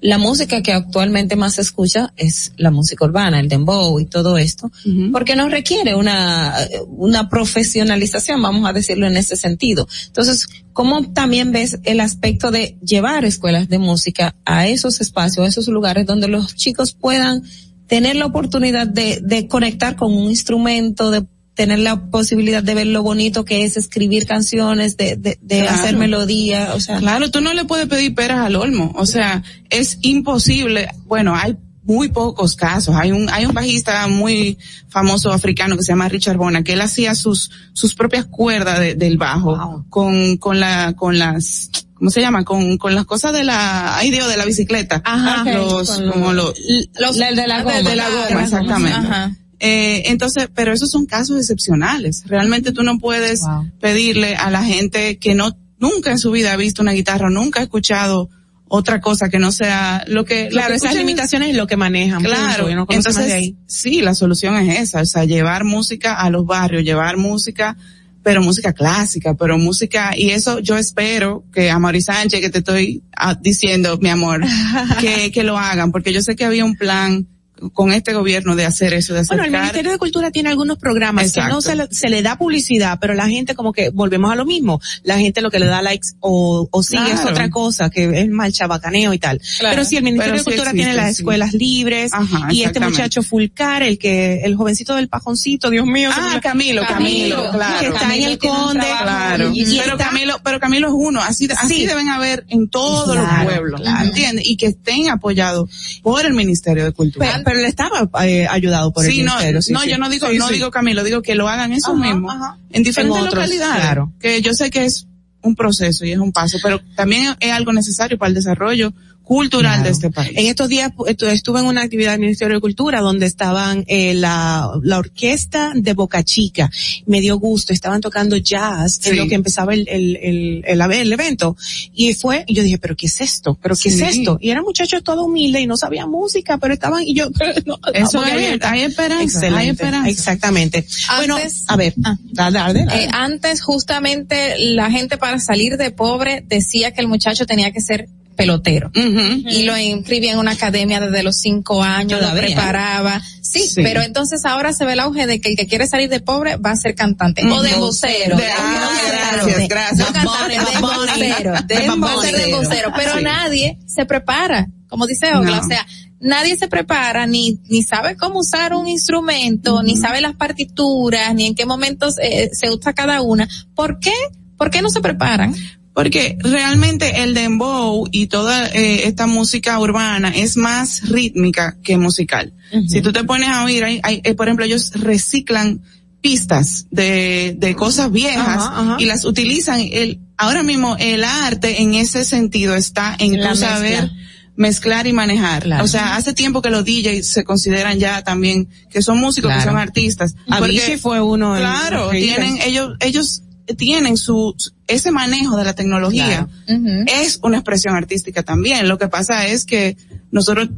La música que actualmente más se escucha es la música urbana, el dembow y todo esto, porque no requiere una, una profesionalización, vamos a decirlo en ese sentido. Entonces, ¿cómo también ves el aspecto de llevar escuelas de música a esos espacios, a esos lugares donde los chicos puedan tener la oportunidad de, de conectar con un instrumento, de tener la posibilidad de ver lo bonito que es escribir canciones, de, de, de Claro. hacer melodía, o sea, Claro, tú no le puedes pedir peras al olmo, o sea, es imposible, bueno, hay muy pocos casos, hay un, hay un bajista muy famoso africano que se llama Richard Bona, que él hacía sus, sus propias cuerdas de- del bajo, Wow. con, con la, con las, ¿cómo se llama? Con, con las cosas de la, ay Dios, de la bicicleta. Ajá. Los, Con como los, los, el de la goma. de la goma, exactamente. Ajá. Eh, entonces, pero esos son casos excepcionales. Realmente tú no puedes Wow. pedirle a la gente que no, nunca en su vida ha visto una guitarra, nunca ha escuchado otra cosa que no sea lo que... lo Claro, que esas limitaciones es lo que manejan. Claro, punto, no de entonces ahí. sí, la solución es esa, o sea, llevar música a los barrios, llevar música, pero música clásica, pero música, y eso yo espero que a Mari Sánchez, que te estoy ah, diciendo, mi amor, que, que lo hagan, porque yo sé que había un plan con este gobierno de hacer eso, de Bueno, acercar. el Ministerio de Cultura tiene algunos programas que Exacto. no se le, se le da publicidad, pero la gente como que volvemos a lo mismo. La gente lo que le da likes o, o sigue es otra cosa, que es mal chabacaneo y tal. Claro. Pero sí, el Ministerio Pero de sí Cultura existe, tiene las sí. escuelas libres Ajá, y este muchacho Fulcar, el que, el jovencito del pajoncito, Dios mío. Ah, me- Camilo, Camilo, claro. Que está en el Conde. Claro. Y pero está- Camilo, pero Camilo es uno, así, así Sí. deben haber en todos los pueblos. ¿entiendes? Y que estén apoyados por el Ministerio de Cultura. Pero, pero él estaba eh, ayudado por el no, Ministerio. sí, no, sí. yo no digo, Sí, no digo Camilo, digo que lo hagan esos Ajá, mismos, ajá. en diferentes En otros, localidades, claro. que yo sé que es un proceso y es un paso, pero también es algo necesario para el desarrollo cultural Claro. de este país. En estos días estuve en una actividad del Ministerio de Cultura donde estaban eh, la, la orquesta de Boca Chica. Me dio gusto, estaban tocando jazz Sí. en lo que empezaba el, el, el, el, el evento. Y fue, y yo dije, pero ¿qué es esto? ¿Pero qué Sí. es esto? Y eran muchachos todo humildes y no sabían música, pero estaban, y yo, no, Eso es, abierta. hay esperanza, Excelente, hay esperanza. Exactamente. bueno, a ver, ah, dale, dale, dale. Eh, antes justamente la gente para salir de pobre decía que el muchacho tenía que ser pelotero. Y lo inscribía en una academia desde los cinco años, Todavía. lo preparaba. Sí, Sí. pero entonces ahora se ve el auge de que el que quiere salir de pobre va a ser cantante. O de vocero. De- ah, gracias, gracias. No cantante, de vocero. De- vocero. Pero Sí. nadie se prepara. Como dice Ogla, No. o sea, nadie se prepara ni, ni sabe cómo usar un instrumento, ni sabe las partituras, ni en qué momentos eh, se usa cada una. ¿Por qué? ¿Por qué no se preparan? Porque realmente el dembow y toda eh, esta música urbana es más rítmica que musical. Si tú te pones a oír, hay, hay, eh, por ejemplo, ellos reciclan pistas de, de cosas viejas Ajá, ajá. y las utilizan. El, ahora mismo el arte en ese sentido está en la mezcla. saber mezclar y manejar. Claro. O sea, hace tiempo que los DJs se consideran ya también que son músicos, que son artistas. Avicii fue uno. en- Claro, en- tienen, ellos, ellos tienen su, ese manejo de la tecnología. Claro. Ujú. Es una expresión artística también. Lo que pasa es que nosotros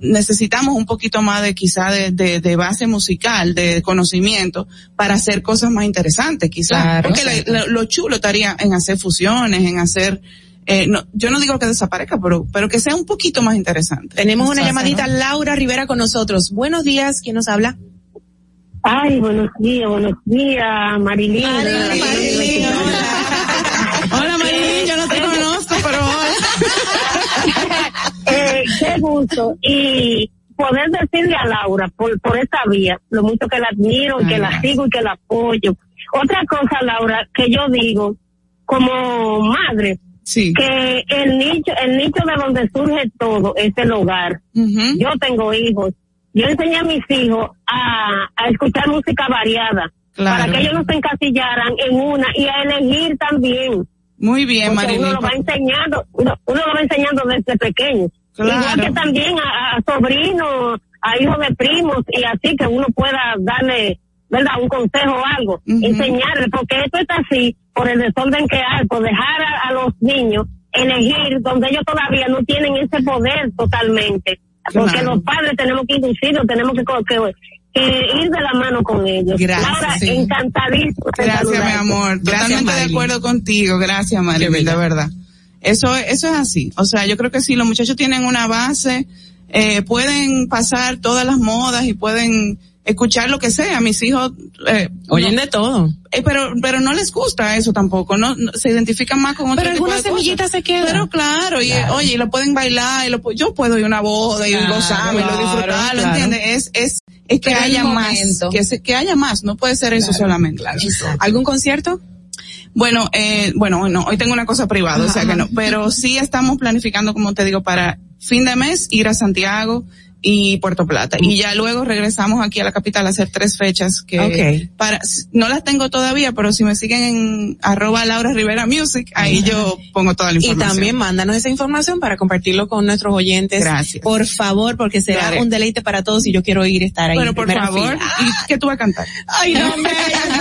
necesitamos un poquito más de quizá de, de, de base musical, de conocimiento, para hacer cosas más interesantes quizá. Claro. Porque la- la- lo chulo estaría en hacer fusiones, en hacer, eh, no, yo no digo que desaparezca, pero, pero que sea un poquito más interesante. Tenemos una Exacto. llamadita, Laura Rivera con nosotros. Buenos días, ¿quién nos habla? Ay, buenos días, buenos días, Marilyn. Marilyn, Hola Marilyn, yo no te conozco, pero hola. Eh, qué gusto. Y poder decirle a Laura por, por esta vía, lo mucho que la admiro, y que la sigo y que la apoyo. Otra cosa, Laura, que yo digo, como madre, Sí. que el nicho, el nicho de donde surge todo es el hogar. Yo tengo hijos. Yo enseñé a mis hijos a, a escuchar música variada. Claro. Para que ellos no se encasillaran en una y a elegir también. Muy bien, Marilyn. uno lo va enseñando, uno, uno lo va enseñando desde pequeño. Claro. Igual que también a, a sobrinos, a hijos de primos y así que uno pueda darle, ¿verdad? Un consejo o algo. Ujú. Enseñarle, porque esto está así por el desorden que hay, por dejar a, a los niños elegir donde ellos todavía no tienen ese poder totalmente. Porque Claro. los padres tenemos que inducirlos, tenemos que, que, que ir de la mano con ellos. Gracias, Laura, sí. encantadísimo. Gracias, mi amor. Gracias, Totalmente de acuerdo contigo. Gracias, Marilyn, de verdad. Eso, eso es así. O sea, yo creo que si los muchachos tienen una base, eh, pueden pasar todas las modas y pueden escuchar lo que sea. Mis hijos, eh, Oyen no- de todo. eh, pero, pero no les gusta eso tampoco, no, no- se identifican más con otro Pero tipo de algunas semillitas cosas. se quedan. Pero claro, y Claro. oye, y lo pueden bailar, y lo, yo puedo ir a una boda y Claro, gozarme, y lo claro, disfrutarlo, claro. ¿entiendes? Es, es, es que haya más, que, se- que haya más, no puede ser eso solamente. ¿Algún concierto? Bueno, eh, bueno, no, hoy tengo una cosa privada, o sea que no, pero sí estamos planificando, como te digo, para fin de mes ir a Santiago y Puerto Plata. Y ya luego regresamos aquí a la capital a hacer tres fechas que Ok. para, no las tengo todavía, pero si me siguen en arroba Laura Rivera Music, ahí yo pongo toda la Y información. también mándanos esa información para compartirlo con nuestros oyentes. Gracias. Por favor, porque será un deleite para todos y yo quiero ir a estar ahí. Bueno, en por favor, fila. ¿y qué tú vas a cantar? Ay, no, hombre,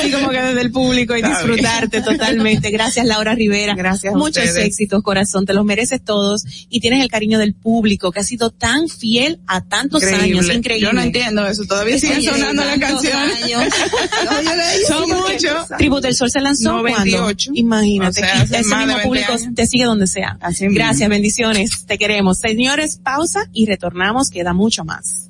así como que desde el público y disfrutarte totalmente. Gracias Laura Rivera. Gracias. a Muchos ustedes. éxitos, corazón, te los mereces todos y tienes el cariño del público que ha sido tan fiel a tantos años, increíble. Yo no entiendo eso, todavía siguen sonando las canciones. Son muchos. Tributo del Sol se lanzó 98. cuando, imagínate, O sea, ese mismo 20 público años. te sigue donde sea. Gracias, bendiciones, te queremos. Señores, pausa y retornamos, queda mucho más.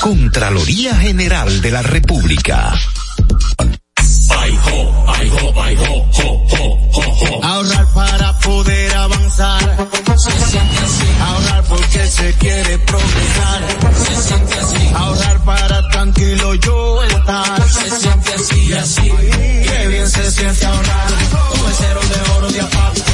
Contraloría General de la República. Ahorrar para poder avanzar. Se siente así. Ahorrar porque se quiere progresar. Se siente así. Ahorrar para tranquilo yo estar. Se siente así así. Qué bien se siente ahorrar. El cero de oro de APAP.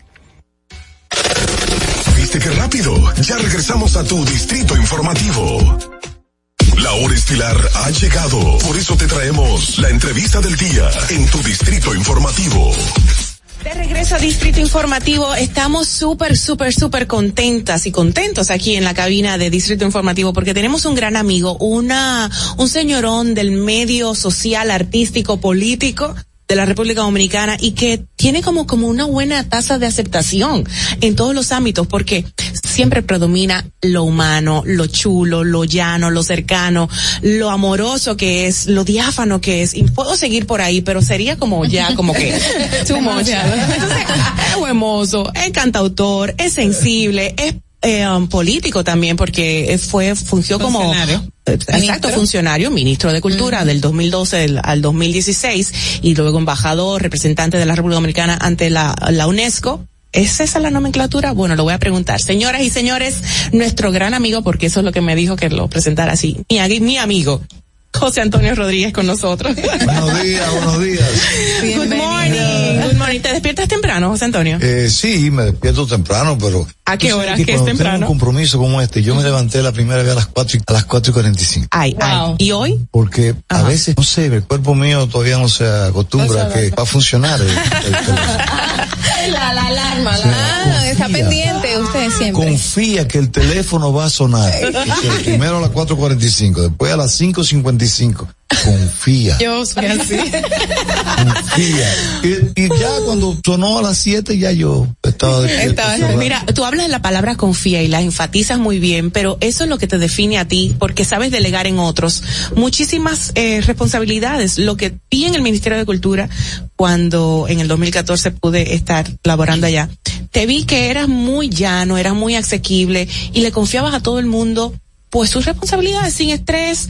¿Viste qué rápido? Ya regresamos a tu distrito informativo. La hora estilar ha llegado. Por eso te traemos la entrevista del día en tu distrito informativo. De regreso a Distrito Informativo, estamos súper, súper, súper contentas y contentos aquí en la cabina de Distrito Informativo porque tenemos un gran amigo, una, un señorón del medio social, artístico, político de la República Dominicana y que tiene como, como una buena tasa de aceptación en todos los ámbitos porque siempre predomina lo humano, lo chulo, lo llano, lo cercano, lo amoroso que es, lo diáfano que es. Y puedo seguir por ahí, pero sería como ya, como que too much. Entonces, es buen mozo, es cantautor, es sensible, es eh, um, político también porque fue fungió como Exacto funcionario ministro de cultura del 2012 al- al 2016 y luego embajador representante de la República Dominicana ante la, la UNESCO ¿Es esa la nomenclatura? Bueno, lo voy a preguntar. Señoras y señores, nuestro gran amigo, porque eso es lo que me dijo que lo presentara así, mi amigo, José Antonio Rodríguez con nosotros. Buenos días, buenos días. Good morning. Good morning. ¿Te despiertas temprano, José Antonio? Eh, sí, me despierto temprano, pero... ¿A qué hora? que ¿Qué es cuando tengo temprano? un compromiso como este, yo me levanté la primera vez a las cuatro y, a las cuatro y cuarenta y cinco. Ay, ay. ¿Y hoy? Porque a veces, no sé, el cuerpo mío todavía no se acostumbra a que va a funcionar el, el. La, la alarma, la, está pendiente siempre. Confía que el teléfono va a sonar. Primero a las 4.45, después a las 5.55. Confía. Yo soy así. confía. Y, y ya cuando sonó a las 7 ya yo estaba. Mira, tú hablas de la palabra confía y la enfatizas muy bien, pero eso es lo que te define a ti, porque sabes delegar en otros muchísimas eh, responsabilidades. Lo que vi en el Ministerio de Cultura cuando en el 2014 pude estar laborando allá, te vi que eras muy llano, eras muy asequible y le confiabas a todo el mundo, pues sus responsabilidades sin estrés,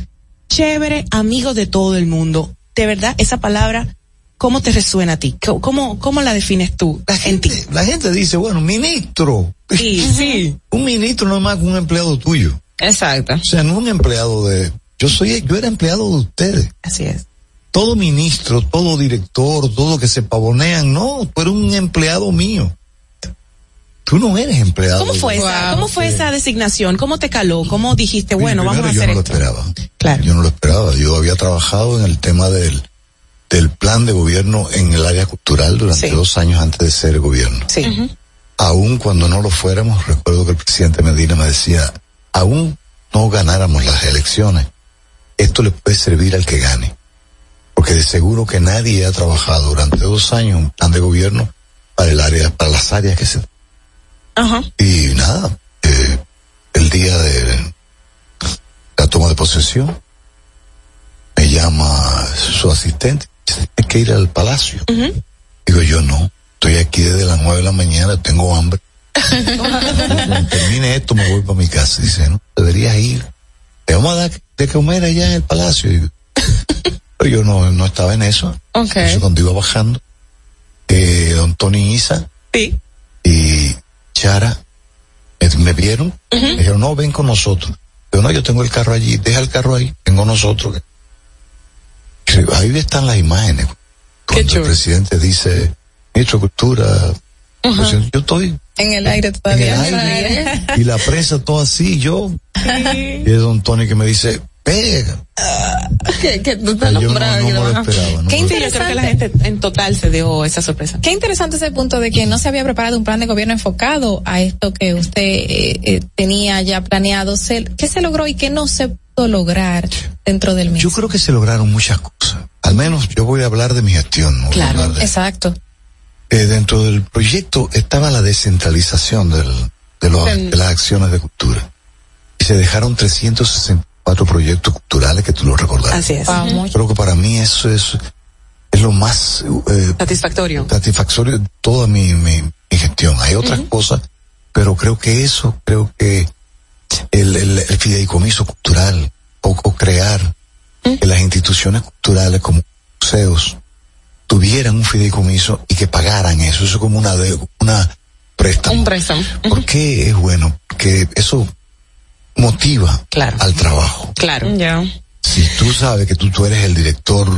chévere, amigo de todo el mundo. De verdad, esa palabra, ¿cómo te resuena a ti? ¿Cómo- ¿Cómo, la defines tú en ti? La gente dice, bueno, ministro. Sí, sí. Un ministro no es más que un empleado tuyo. Exacto. O sea, no un empleado de... Yo soy, yo era empleado de ustedes. Así es. Todo ministro, todo director, todo que se pavonean, no, tú eres un empleado mío. Tú no eres empleado. ¿Cómo fue esa, cómo fue esa designación? ¿Cómo te caló? ¿Cómo dijiste, bueno, vamos a hacer yo no esto? lo esperaba. Yo no lo esperaba. Yo había trabajado en el tema del, del plan de gobierno en el área cultural durante dos años antes de ser gobierno. Sí. Aún cuando no lo fuéramos, recuerdo que el presidente Medina me decía, aún no ganáramos las elecciones, esto le puede servir al que gane. Porque de seguro que nadie ha trabajado durante dos años un plan de gobierno para el área, para las áreas que se Ajá. y nada, eh, el día de la toma de posesión, me llama su asistente, dice, hay que ir al palacio. Digo yo no, estoy aquí desde las nueve de la mañana, tengo hambre. Cuando termine esto me voy para mi casa. Dice, no, deberías ir. Te vamos a dar de comer allá en el palacio. Digo, pero yo no, no estaba en eso. Ok. Entonces, cuando iba bajando, eh, don Tony Isa y Chara me, me vieron, me dijeron, no, ven con nosotros. Yo no, yo tengo el carro allí, deja el carro ahí, vengo nosotros. Ahí están las imágenes. Cuando el presidente dice, ministro de Cultura, presidente, yo estoy En el aire todavía. En el aire. y la prensa todo así, yo. Y es don Tony que me dice, pega. que, que tú Yo no, no. ¿no? Qué yo creo que la interesante. gente en total se dio esa sorpresa. Qué interesante ese punto de que no se había preparado un plan de gobierno enfocado a esto que usted eh, eh, tenía ya planeado. Se- ¿Qué se logró y qué no se pudo lograr dentro del mismo? Yo creo que se lograron muchas cosas. Al menos yo voy a hablar de mi gestión. hablar de- Exacto. Eh, dentro del proyecto estaba la descentralización del, de, los- de las acciones de cultura. Y se dejaron 364 proyectos culturales que tú lo recordarás. Así es. Creo que para mí eso es, es lo más eh, Satisfactorio. satisfactorio de toda mi, mi, mi gestión. Hay otras cosas, pero creo que eso, creo que el, el, el fideicomiso cultural, o, o crear que las instituciones culturales como museos tuvieran un fideicomiso y que pagaran eso, eso es como una de, una préstamo. Un préstamo. ¿Por qué es bueno? Porque eso motiva al trabajo. Claro. Ya. Si tú sabes que tú, tú eres el director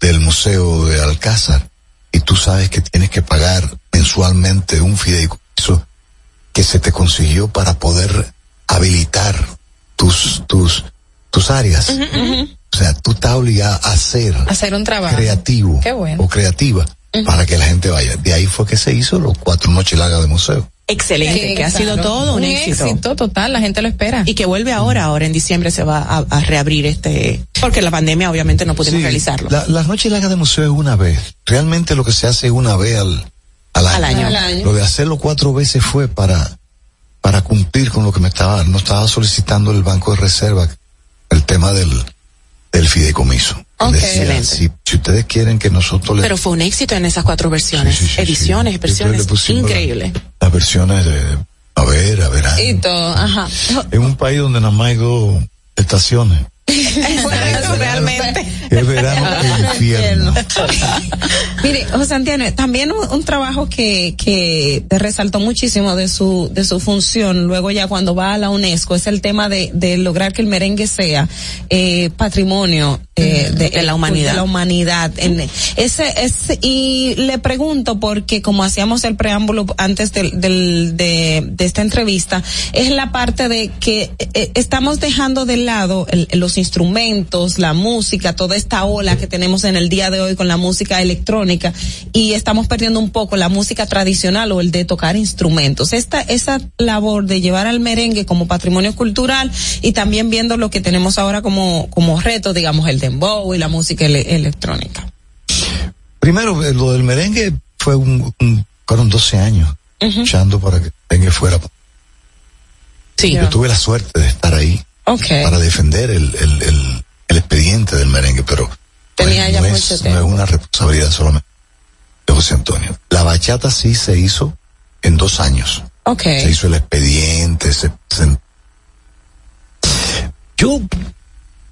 del Museo de Alcázar y tú sabes que tienes que pagar mensualmente un fideicomiso que se te consiguió para poder habilitar tus, tus, tus áreas. O sea, tú estás obligado a hacer Hacer un trabajo. creativo Qué bueno. o creativa para que la gente vaya. De ahí fue que se hizo los cuatro noches largas de museo. Excelente, Sí, que ha sido todo un, Un éxito. éxito total, la gente lo espera. Y que vuelve ahora, ahora en diciembre se va a, a reabrir este, porque la pandemia obviamente no pudimos Sí, realizarlo. la- las noches largas de museo es una vez. Realmente lo que se hace es una vez al, al año. Al año. Al año. Lo de hacerlo cuatro veces fue para, para cumplir con lo que me estaba, nos estaba solicitando el Banco de Reserva, el tema del, del fideicomiso. Ok. Decía, si, si ustedes quieren que nosotros le Pero fue un éxito en esas cuatro versiones, ediciones, versiones, le pusimos la- increíble. las versiones de a ver, a ver, Y todo, ajá. en un país donde nada más hay dos estaciones, realmente. es verano e infierno. Mire, José Antonio, también un, un trabajo que, que te resaltó muchísimo de su, de su función, luego ya cuando va a la UNESCO, es el tema de, de lograr que el merengue sea eh, patrimonio eh, de, De la humanidad. de la humanidad. En ese, ese, y le pregunto, porque como hacíamos el preámbulo antes del, del, de, de esta entrevista, es la parte de que eh, estamos dejando de lado el- los instrumentos, la música, toda esta ola que tenemos en el día de hoy con la música electrónica y estamos perdiendo un poco la música tradicional o el de tocar instrumentos. Esta, esa labor de llevar al merengue como patrimonio cultural y también viendo lo que tenemos ahora como, como reto, digamos, el dembow y la música ele- electrónica. Primero, eh, lo del merengue fue un, un- fueron 12 años luchando para que el merengue fuera. Sí. Yo tuve la suerte de estar ahí Okay. para defender el, el, el, el expediente del merengue, pero Tenía ya no, mucho es, no tiempo. es una responsabilidad solamente de José Antonio. La bachata sí se hizo en dos años. Ok. Se hizo el expediente, se, se- yo,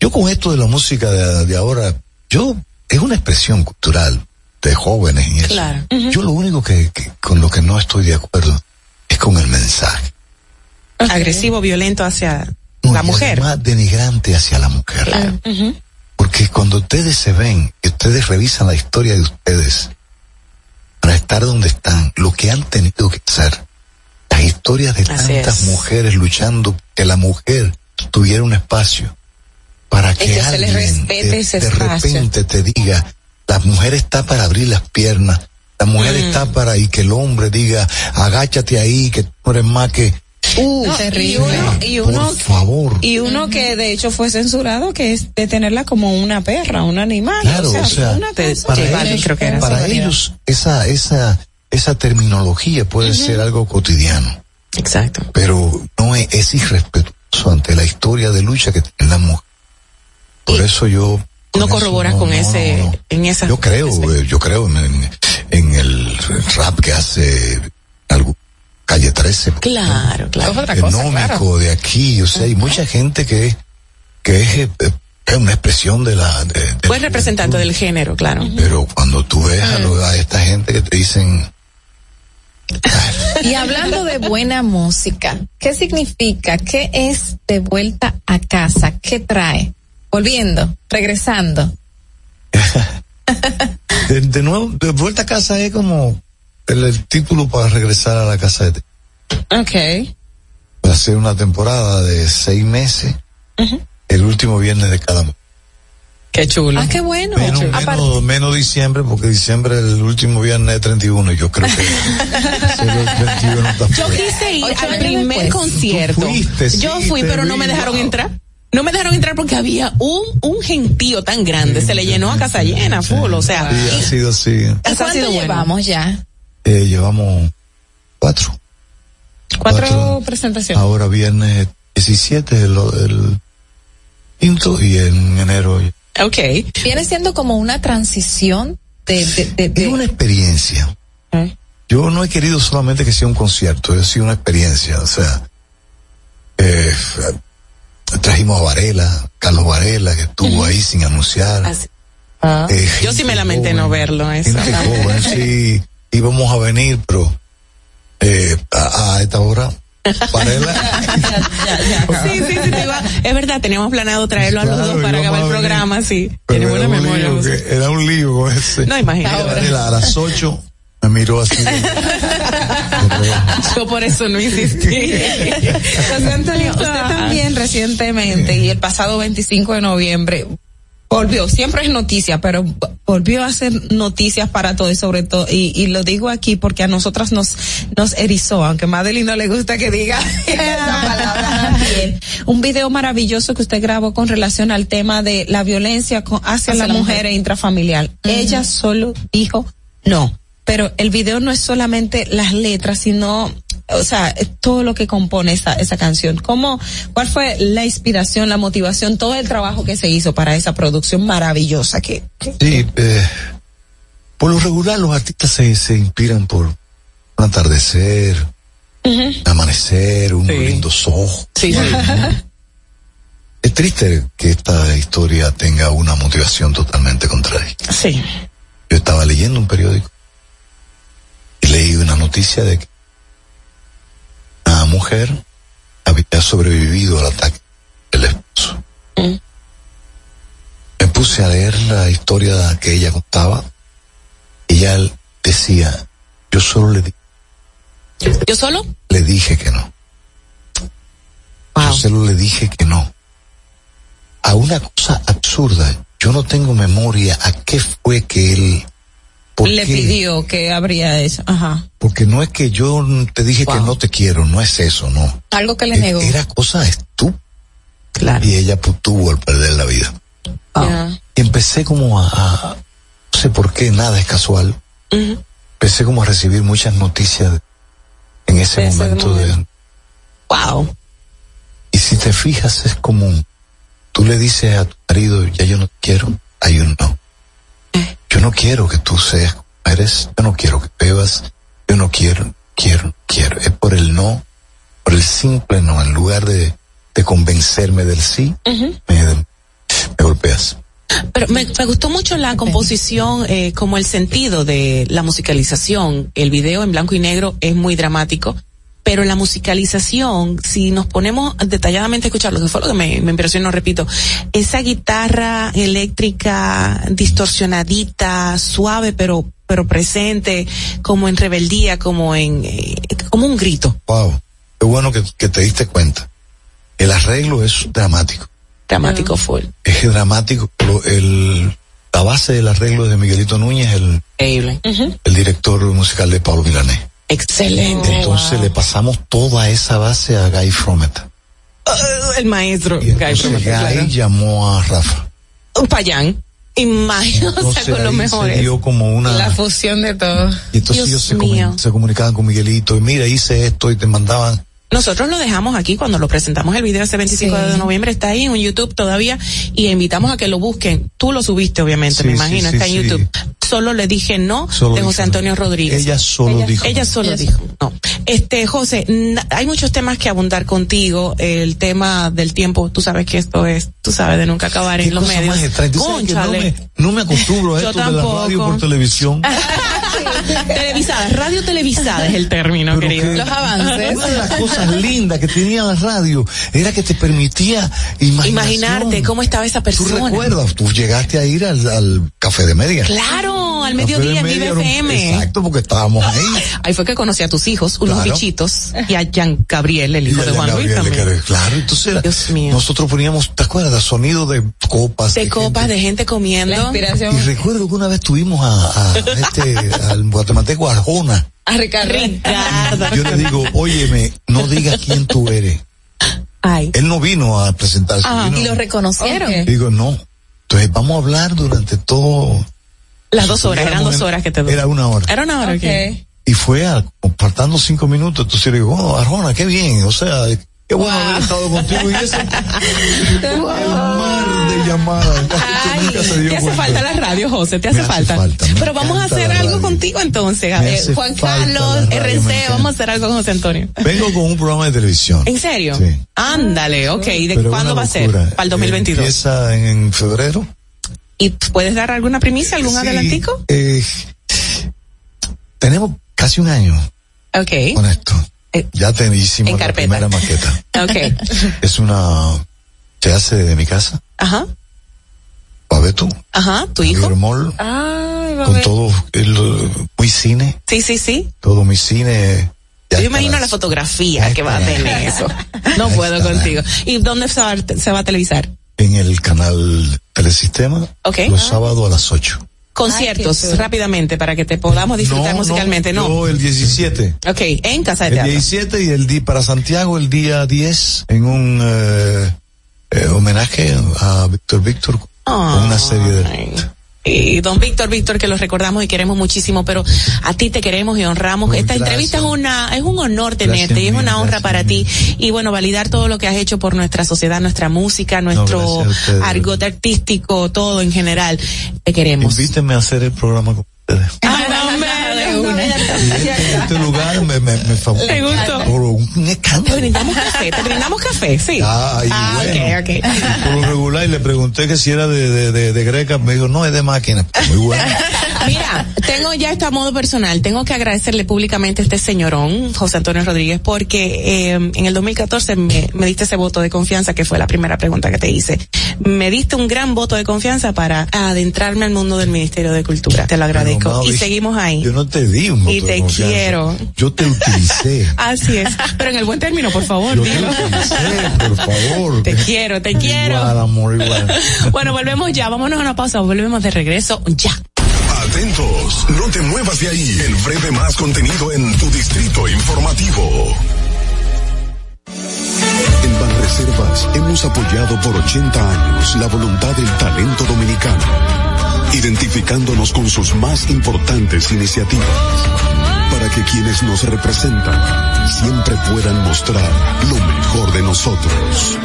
yo con esto de la música de, de ahora, yo, es una expresión cultural de jóvenes y eso. Claro. Yo lo único que, que- con lo que no estoy de acuerdo es con el mensaje. Agresivo, violento hacia No, la y mujer. además denigrante hacia la mujer. Porque cuando ustedes se ven y ustedes revisan la historia de ustedes para estar donde están, lo que han tenido que hacer, las historias de Así tantas es. mujeres luchando que la mujer tuviera un espacio para que, alguien respete de, repente te diga, la mujer está para abrir las piernas, la mujer Mm. está para y que el hombre diga, agáchate ahí, que tú eres más que... Uh, terrible. Y uno, y uno, Por favor. y uno que de hecho fue censurado, que es de tenerla como una perra, un animal. Claro, o sea, una cosa- para ellos, para ellos esa, esa, esa terminología puede ser algo cotidiano. Exacto. Pero no es, es irrespetuoso ante la historia de lucha que tiene la mujer. Por eso yo... No corroboras con ese, en esa. Yo creo, eh, yo creo en, en, el rap que hace algo, Calle 13. Claro, claro. Económico de aquí, o sea, hay mucha gente que, que es, eh, es una expresión de la... de- representante del género, claro. pero cuando tú ves a, lo- a esta gente que te dicen, Y hablando de buena música, ¿qué significa? ¿Qué es de vuelta a casa? ¿Qué trae? Volviendo, regresando. de, de nuevo, de vuelta a casa es como el, el título para regresar a la casa de Ok. Va a ser una temporada de seis meses, el último viernes de cada mes. Qué chulo. Ah, qué bueno. Menos, Aparte- menos, menos diciembre, porque diciembre el último viernes es 31 y yo creo que ese el 21 está Yo quise ir Ocho al primer después. concierto. Fuiste, sí, Yo fui, pero no me dejaron wow. entrar. No me dejaron entrar porque había un, un gentío tan grande. Se le llenó a casa llena, full. O sea, Sí, ha sido así. ¿Y Eso ha cuánto sido bueno. llevamos ya? Eh, llevamos cuatro. Cuatro presentaciones. Ahora viernes 17, el, el quinto, y en enero. ok. Viene siendo como una transición de, de, de, de- Es una experiencia. Yo no he querido solamente que sea un concierto, es sido una experiencia. O sea, eh, trajimos a Varela, Carlos Varela, que estuvo ahí sin anunciar. Así. Eh, Yo sí me lamenté no verlo. Eso. gente joven, sí, íbamos a venir, pero eh, a, a esta hora, Varela, Sí, sí, sí, te iba- es verdad, teníamos planeado traerlo a los Claro, dos para acabar el programa, sí. pero Tiene buena era un memoria. que- era un lío con ese. No, imagínate. Varela a las ocho me miró así. Yo por eso no insistí. José Antonio, usted también recientemente y el pasado 25 de noviembre volvió, siempre es noticia, pero volvió a hacer noticias para todo y sobre todo, y, y lo digo aquí porque a nosotras nos, nos erizó, aunque a Madeline no le gusta que diga esa palabra también. Un video maravilloso que usted grabó con relación al tema de la violencia con- hacia, Hacia la, la mujer, mujer. e intrafamiliar. Ella solo dijo no. Pero el video no es solamente las letras, sino o sea, todo lo que compone esa, esa canción. ¿Cómo, cuál fue la inspiración, la motivación, todo el trabajo que se hizo para esa producción maravillosa que, que- Sí, eh, por lo regular los artistas se, se inspiran por un atardecer, un amanecer, unos lindos ojos. Sí, sí. Es triste que esta historia tenga una motivación totalmente contraria. Sí. Yo estaba leyendo un periódico leí una noticia de que una mujer había sobrevivido al ataque del esposo. Me puse a leer la historia que ella contaba y ella decía, yo solo le, di- ¿Yo solo? le dije que no. Yo solo le dije que no. A una cosa absurda, yo no tengo memoria a qué fue que él... ¿por le qué? pidió que habría eso? Ajá. Porque no es que yo te dije que no te quiero, no es eso, no. Algo que le negó. Era cosa estúpida. Claro. Y ella pues, tuvo al perder la vida. Y empecé como a, a- no sé por qué, nada es casual. Empecé como a recibir muchas noticias en ese De ese momento de, Wow. y si te fijas es común. Tú le dices a tu marido, ya yo no te quiero, hay un no. No quiero que tú seas como eres, yo no quiero que bebas, yo no quiero, quiero, quiero. Es por el no, por el simple no, en lugar de, de convencerme del sí, me, me golpeas. Pero me, me gustó mucho la composición, eh, como el sentido de la musicalización. El video en blanco y negro es muy dramático, pero la musicalización, si nos ponemos detalladamente a escucharlo, que fue lo que me, me impresionó, repito, esa guitarra eléctrica distorsionadita, suave, pero pero presente, como en rebeldía, como en eh, como un grito. Wow, qué bueno que, que te diste cuenta. El arreglo es dramático. Dramático full. Es dramático, pero el, la base del arreglo es de Miguelito Núñez, el, Increíble. el director musical de Pablo Milanés. Excelente. Entonces le pasamos toda esa base a Guy Fromet. Uh, el maestro. Guy Entonces Fromet, Guy claro. llamó a Rafa. Un payán. Imagínate o sea, con los ahí se mejores. dio como una... La fusión de todo. y entonces ellos se, comu- se comunicaban con Miguelito y mira, hice esto y te mandaban... Nosotros lo dejamos aquí cuando lo presentamos el video este 25 de noviembre, está ahí en YouTube todavía y invitamos a que lo busquen. Tú lo subiste obviamente, Sí, me imagino, sí, está en sí. YouTube. Solo le dije no Solo de José dijo Antonio Rodríguez. Ella solo dijo Ella no. solo Ella dijo no. Este, José, hay muchos temas que abundar contigo. El tema del tiempo, tú sabes que esto es, tú sabes, de nunca acabar en los medios. Tú no me, no me acostumbro a esto de la tampoco. radio por televisión. televisada, radio televisada es el término, Pero querido. que Una de las cosas lindas que tenía la radio era que te permitía imaginación. Imaginarte cómo estaba esa Tú persona. recuerdas, tú llegaste a ir al, al café de media. Claro, al Café de mediodía en Vive FM. Exacto, porque estábamos ahí. Ahí fue que conocí a tus hijos, unos Claro. bichitos, y a Jean Gabriel, el hijo Y de Juan Luis Gabriel, también. que- Claro, entonces era- nosotros poníamos, ¿te acuerdas? Sonido de copas. De copas, de gente comiendo. Y recuerdo que una vez tuvimos a, a este, al guatemalteco Arjona. A Ricardo. Ricardo. Yo le digo, óyeme, no digas quién tú eres. Él no vino a presentarse. Ah, vino- y lo reconocieron. Digo, no. Entonces vamos a hablar durante todo. Las dos horas, eran dos horas que te Era una hora. Era una hora, ok. Y fue a, faltando cinco minutos, entonces le digo, oh, Arjona, qué bien, o sea, qué bueno haber estado contigo y eso. el mar de llamadas. Dio Te hace falta la radio, José, te hace, hace falta. falta, Pero vamos a hacer algo contigo entonces. Eh, hace Juan Carlos, RC, vamos a hacer algo con José Antonio. Vengo con un programa de televisión. ¿En serio? Sí. Ándale, ok. ¿Y de Pero cuándo va a ser? Para el 2022. Empieza en febrero. ¿Y puedes dar alguna primicia, algún adelantico? Eh, tenemos casi un año Ok. con esto. ya te hicimos en la carpeta. primera maqueta. Ok. Es una, se hace desde mi casa. Ajá. Tú. Ajá, tu hijo. Mol, Ay, con todo, el, muy cine, Sí, sí, sí. todo mi cine. Yo imagino la- fotografía que va a tener eso. No puedo contigo. ¿Y dónde se va, a- se va a televisar? En el canal Telesistema. Ok. Los sábados a las 8. Conciertos, rápidamente, para que te podamos disfrutar musicalmente, ¿no? Yo el 17. Ok, en Casa de El Teatro. 17 y el día para Santiago el día 10 en un eh, eh, homenaje a Víctor Víctor con una serie de Y don Víctor, Víctor, que lo recordamos y queremos muchísimo, pero a ti te queremos y honramos. Esta gracias. entrevista es una, es un honor tenerte y es una honra para ti. Y bueno, validar todo lo que has hecho por nuestra sociedad, nuestra música, nuestro ustedes. argot artístico, todo en general. Te queremos. Invítenme a hacer el programa con ustedes. En este lugar me, me, me favor- ¿Te gustó? Por un Te escándalo. brindamos café, te brindamos café, sí. Ay, ah, bueno. ok, ok. Por lo regular, y le pregunté que si era de, de, de, de greca, me dijo, no, es de máquina. Muy bueno. Mira, tengo ya esto a modo personal. Tengo que agradecerle públicamente a este señorón, José Antonio Rodríguez, porque eh, en el 2014 me, me diste ese voto de confianza, que fue la primera pregunta que te hice. Me diste un gran voto de confianza para adentrarme al mundo del Ministerio de Cultura. Te lo agradezco. Y seguimos ahí. Yo no te di un voto Y de te confianza. quiero. Yo te utilicé. Así es. Pero en el buen término, por favor, Yo te dilo. utilicé, por favor. Te quiero, te quiero. Igual, amor, igual. Bueno, volvemos ya. Vámonos a una pausa. Volvemos de regreso ya. Atentos, no te muevas de ahí. El breve más contenido en tu distrito informativo. En Banreservas hemos apoyado por 80 años la voluntad del talento dominicano, identificándonos con sus más importantes iniciativas, para que quienes nos representan siempre puedan mostrar lo mejor de nosotros.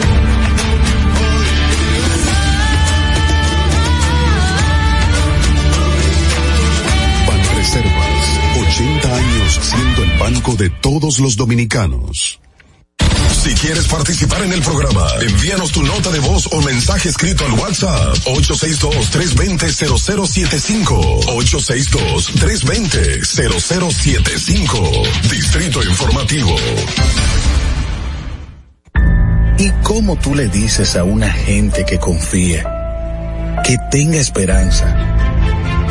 Banreservas, 80 años siendo el banco de todos los dominicanos. Si quieres participar en el programa, envíanos tu nota de voz o mensaje escrito al WhatsApp 862-320-0075. 862-320-0075. Distrito Informativo. ¿Y cómo tú le dices a una gente que confíe, que tenga esperanza,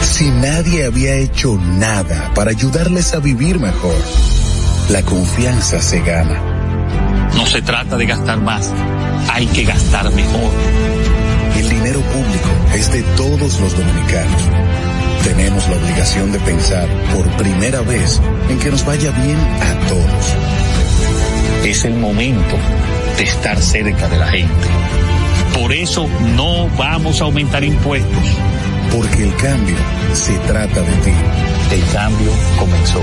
si nadie había hecho nada para ayudarles a vivir mejor? La confianza se gana. No se trata de gastar más, hay que gastar mejor. El dinero público es de todos los dominicanos. Tenemos la obligación de pensar por primera vez en que nos vaya bien a todos. Es el momento de estar cerca de la gente. Por eso no vamos a aumentar impuestos. Porque el cambio se trata de ti. El cambio comenzó.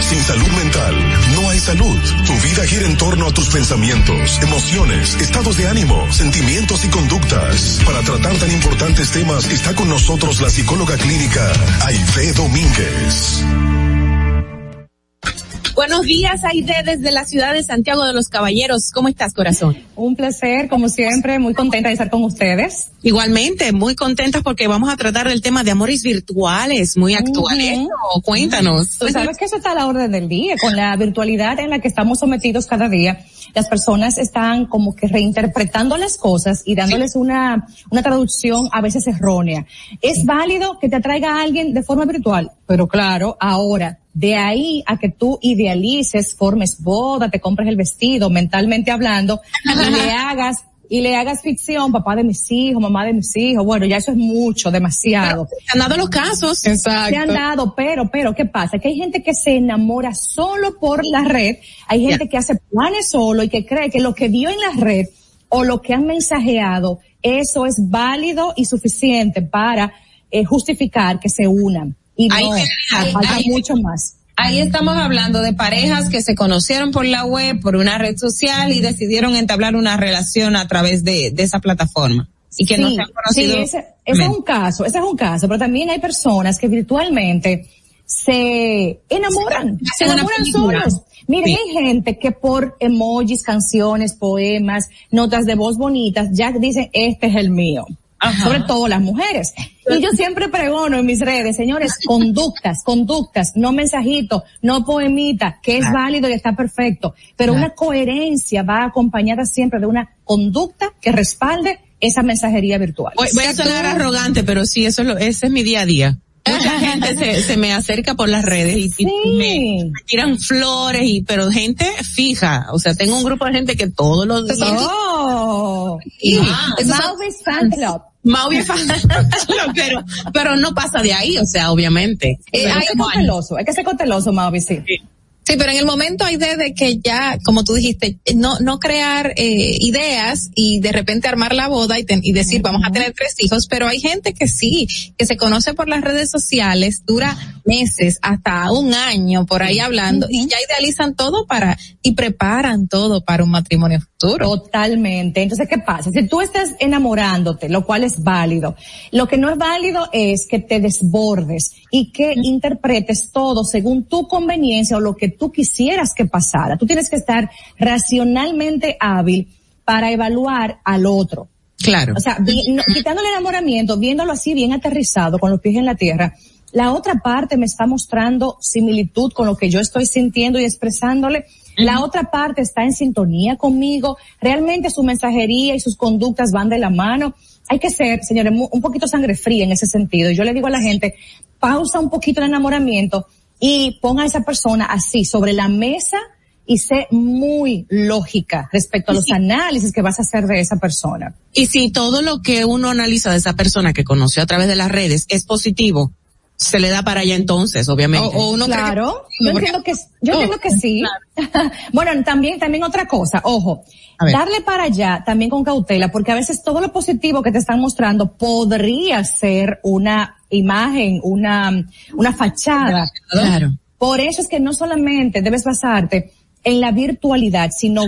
Sin salud mental no hay salud. Tu vida gira en torno a tus pensamientos, emociones, estados de ánimo, sentimientos y conductas. Para tratar tan importantes temas está con nosotros la psicóloga clínica Aide Domínguez. Buenos días, Aide, desde la ciudad de Santiago de los Caballeros. ¿Cómo estás, corazón? Un placer, como siempre, muy contenta de estar con ustedes. Igualmente, muy contentas porque vamos a tratar del tema de amores virtuales, muy actual. ¿eh? Cuéntanos. Tú sabes que eso está a la orden del día, con la virtualidad en la que estamos sometidos cada día. Las personas están como que reinterpretando las cosas y dándoles una, una traducción a veces errónea. Es válido que te atraiga a alguien de forma virtual, pero claro, ahora de ahí a que tú idealices, formes boda, te compres el vestido, mentalmente hablando, y le hagas y le hagas ficción, papá de mis hijos, mamá de mis hijos, bueno, ya eso es mucho, demasiado. se han dado los casos. Exacto. Se han dado, pero, pero, ¿qué pasa? Que hay gente que se enamora solo por la red, hay gente que hace planes solo y que cree que lo que vio en la red o lo que han mensajeado, eso es válido y suficiente para eh, justificar que se unan. Y no, falta mucho más. Ahí estamos hablando de parejas que se conocieron por la web, por una red social y decidieron entablar una relación a través de, de esa plataforma. Y que no se han conocido. Sí, ese, ese es un caso, ese es un caso, pero también hay personas que virtualmente se enamoran, se enamoran solos. Miren, sí. hay gente que por emojis, canciones, poemas, notas de voz bonitas, ya dicen, este es el mío. Ajá. sobre todo las mujeres. Y yo siempre pregono en mis redes, señores, conductas, conductas, no mensajitos, no poemitas, que es válido y está perfecto, pero una coherencia va acompañada siempre de una conducta que respalde esa mensajería virtual. Voy, voy a sonar arrogante, pero sí, eso es lo, ese es mi día a día. Mucha gente se, se me acerca por las redes y, sí. y me, me, tiran flores y, pero gente fija, o sea, tengo un grupo de gente que todos los días. Oh, y, ah, Club. Maui fan pero, pero no pasa de ahí, o sea, obviamente. Eh, hay que ser cauteloso, hay que ser cauteloso, Maui, sí. sí. Sí, pero en el momento hay de, de que ya, como tú dijiste, no, no crear eh, ideas y de repente armar la boda y, ten, y decir, uh -huh. vamos a tener tres hijos, pero hay gente que sí, que se conoce por las redes sociales, dura meses, hasta un año por ahí hablando, uh -huh. y ya idealizan todo para, y preparan todo para un matrimonio futuro. Totalmente. Entonces, ¿qué pasa? Si tú estás enamorándote, lo cual es válido, lo que no es válido es que te desbordes y que uh -huh. interpretes todo según tu conveniencia o lo que tú quisieras que pasara. Tú tienes que estar racionalmente hábil para evaluar al otro. Claro. O sea, no, quitando el enamoramiento, viéndolo así bien aterrizado, con los pies en la tierra, la otra parte me está mostrando similitud con lo que yo estoy sintiendo y expresándole. La otra parte está en sintonía conmigo. Realmente su mensajería y sus conductas van de la mano. Hay que ser, señores, un poquito sangre fría en ese sentido. Yo le digo a la gente, pausa un poquito el enamoramiento y ponga a esa persona así sobre la mesa y sé muy lógica respecto a los sí. análisis que vas a hacer de esa persona. Y si todo lo que uno analiza de esa persona que conoció a través de las redes es positivo, se le da para allá entonces, obviamente. O, o uno claro, que, yo entiendo que, yo oh, entiendo que sí. Claro. bueno, también, también otra cosa, ojo, darle para allá también con cautela, porque a veces todo lo positivo que te están mostrando podría ser una imagen, una, una fachada. Claro. Por eso es que no solamente debes basarte en la virtualidad, sino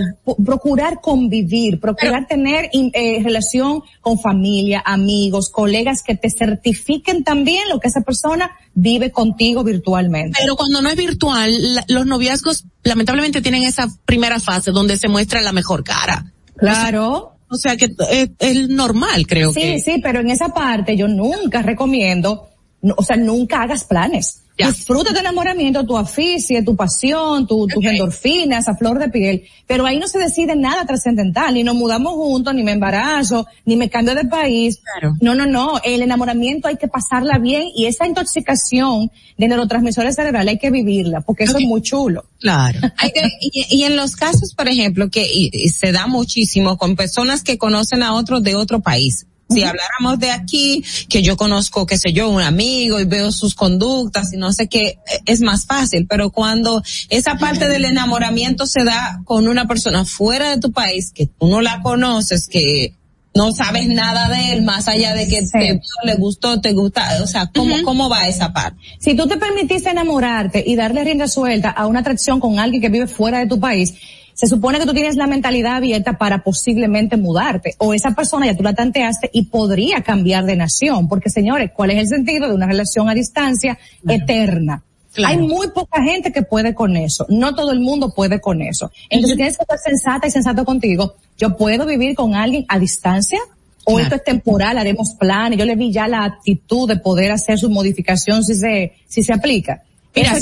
procurar convivir, procurar Pero, tener eh, relación con familia, amigos, colegas que te certifiquen también lo que esa persona vive contigo virtualmente. Pero cuando no es virtual, la, los noviazgos lamentablemente tienen esa primera fase donde se muestra la mejor cara. Claro. O sea, o sea que es, es, normal, creo sí, que. Sí, sí, pero en esa parte yo nunca recomiendo, o sea, nunca hagas planes ya. Disfruta tu enamoramiento, tu aficie, tu pasión, tu, tus okay. endorfinas a flor de piel, pero ahí no se decide nada trascendental, ni nos mudamos juntos, ni me embarazo, ni me cambio de país. Claro. No, no, no, el enamoramiento hay que pasarla bien y esa intoxicación de neurotransmisores cerebrales hay que vivirla, porque eso okay. es muy chulo. Claro. Que, y, y, en los casos, por ejemplo, que y, y se da muchísimo con personas que conocen a otros de otro país, si habláramos de aquí, que yo conozco, qué sé yo, un amigo y veo sus conductas y no sé qué, es más fácil, pero cuando esa parte del enamoramiento se da con una persona fuera de tu país, que tú no la conoces, que no sabes nada de él más allá de que te le gustó, te gusta, o sea, ¿cómo, cómo va esa parte? Si tú te permitiste enamorarte y darle rienda suelta a una atracción con alguien que vive fuera de tu país, se supone que tú tienes la mentalidad abierta para posiblemente mudarte. O esa persona ya tú la tanteaste y podría cambiar de nación. Porque señores, ¿cuál es el sentido de una relación a distancia eterna? Hay muy poca gente que puede con eso. No todo el mundo puede con eso. Entonces tienes que ser sensata y sensato contigo. Yo puedo vivir con alguien a distancia o esto es temporal, haremos planes. Yo le vi ya la actitud de poder hacer su modificación si se, si se aplica. Mira,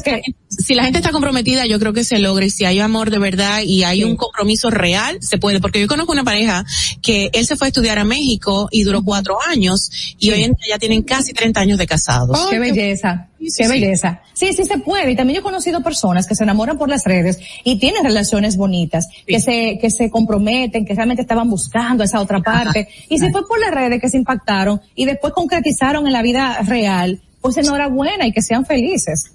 si la gente está comprometida, yo creo que se logra. Y si hay amor de verdad y hay un compromiso real, se puede. Porque yo conozco una pareja que él se fue a estudiar a México y duró cuatro años y hoy en día ya tienen casi 30 años de casados. qué belleza. qué belleza. Sí, sí se puede. Y también yo he conocido personas que se enamoran por las redes y tienen relaciones bonitas, que se, que se comprometen, que realmente estaban buscando esa otra parte. Y se fue por las redes que se impactaron y después concretizaron en la vida real pues enhorabuena y que sean felices.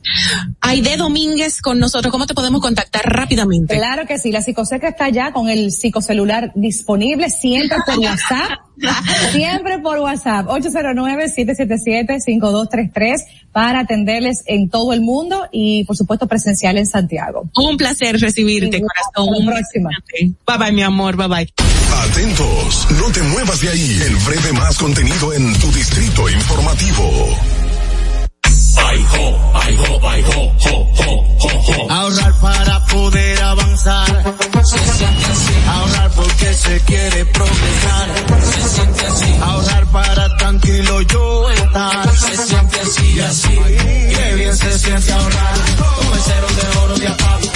Aide Domínguez con nosotros, ¿cómo te podemos contactar rápidamente? Claro que sí, la psicoseca está ya con el psicocelular disponible siempre por WhatsApp, siempre por WhatsApp, 809-777-5233 para atenderles en todo el mundo y por supuesto presencial en Santiago. Un placer recibirte, corazón. Hasta la próxima. Bye bye, mi amor, bye bye. Atentos, no te muevas de ahí. El breve más contenido en tu distrito informativo. Ahorrar para poder avanzar. Se siente así. Ahorrar porque se quiere progresar. Se siente así. Ahorrar para tranquilo yo estar. Se siente así y así. Qué bien se siente ahorrar. El cero de oro de apago.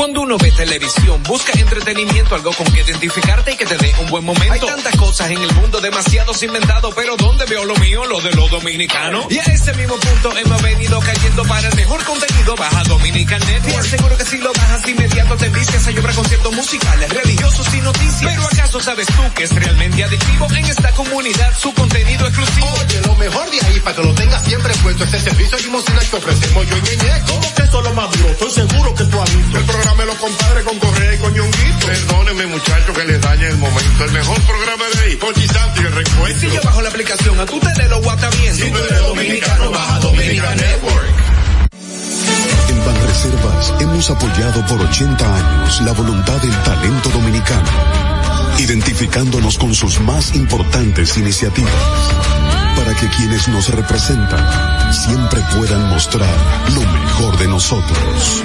Cuando uno ve televisión, busca entretenimiento, algo con que identificarte y que te dé un buen momento. Hay tantas cosas en el mundo, demasiados inventados, pero ¿dónde veo lo mío? Lo de los dominicanos. Y a ese mismo punto hemos venido cayendo para el mejor contenido. Baja Dominican Network. Seguro que si lo bajas inmediato te vicias a llorar conciertos musicales, religiosos y noticias. Pero ¿acaso sabes tú que es realmente adictivo en esta comunidad su contenido exclusivo? Oye, lo mejor de ahí para que lo tengas siempre puesto este servicio limosina que ofrecemos yo y Ñeñe. ¿Cómo que eso es lo más duro? Estoy seguro que tú has visto. El programa es los compadres con correa y coñonguito. Perdónenme, muchachos, que les dañe el momento. El mejor programa de ahí, Pochi Santo y el recuento. Si yo bajo la aplicación, a tú te lo guata bien. Si tú eres dominicano, baja Dominica Network. En Banreservas hemos apoyado por 80 años la voluntad del talento dominicano, identificándonos con sus más importantes iniciativas, para que quienes nos representan siempre puedan mostrar lo mejor de nosotros.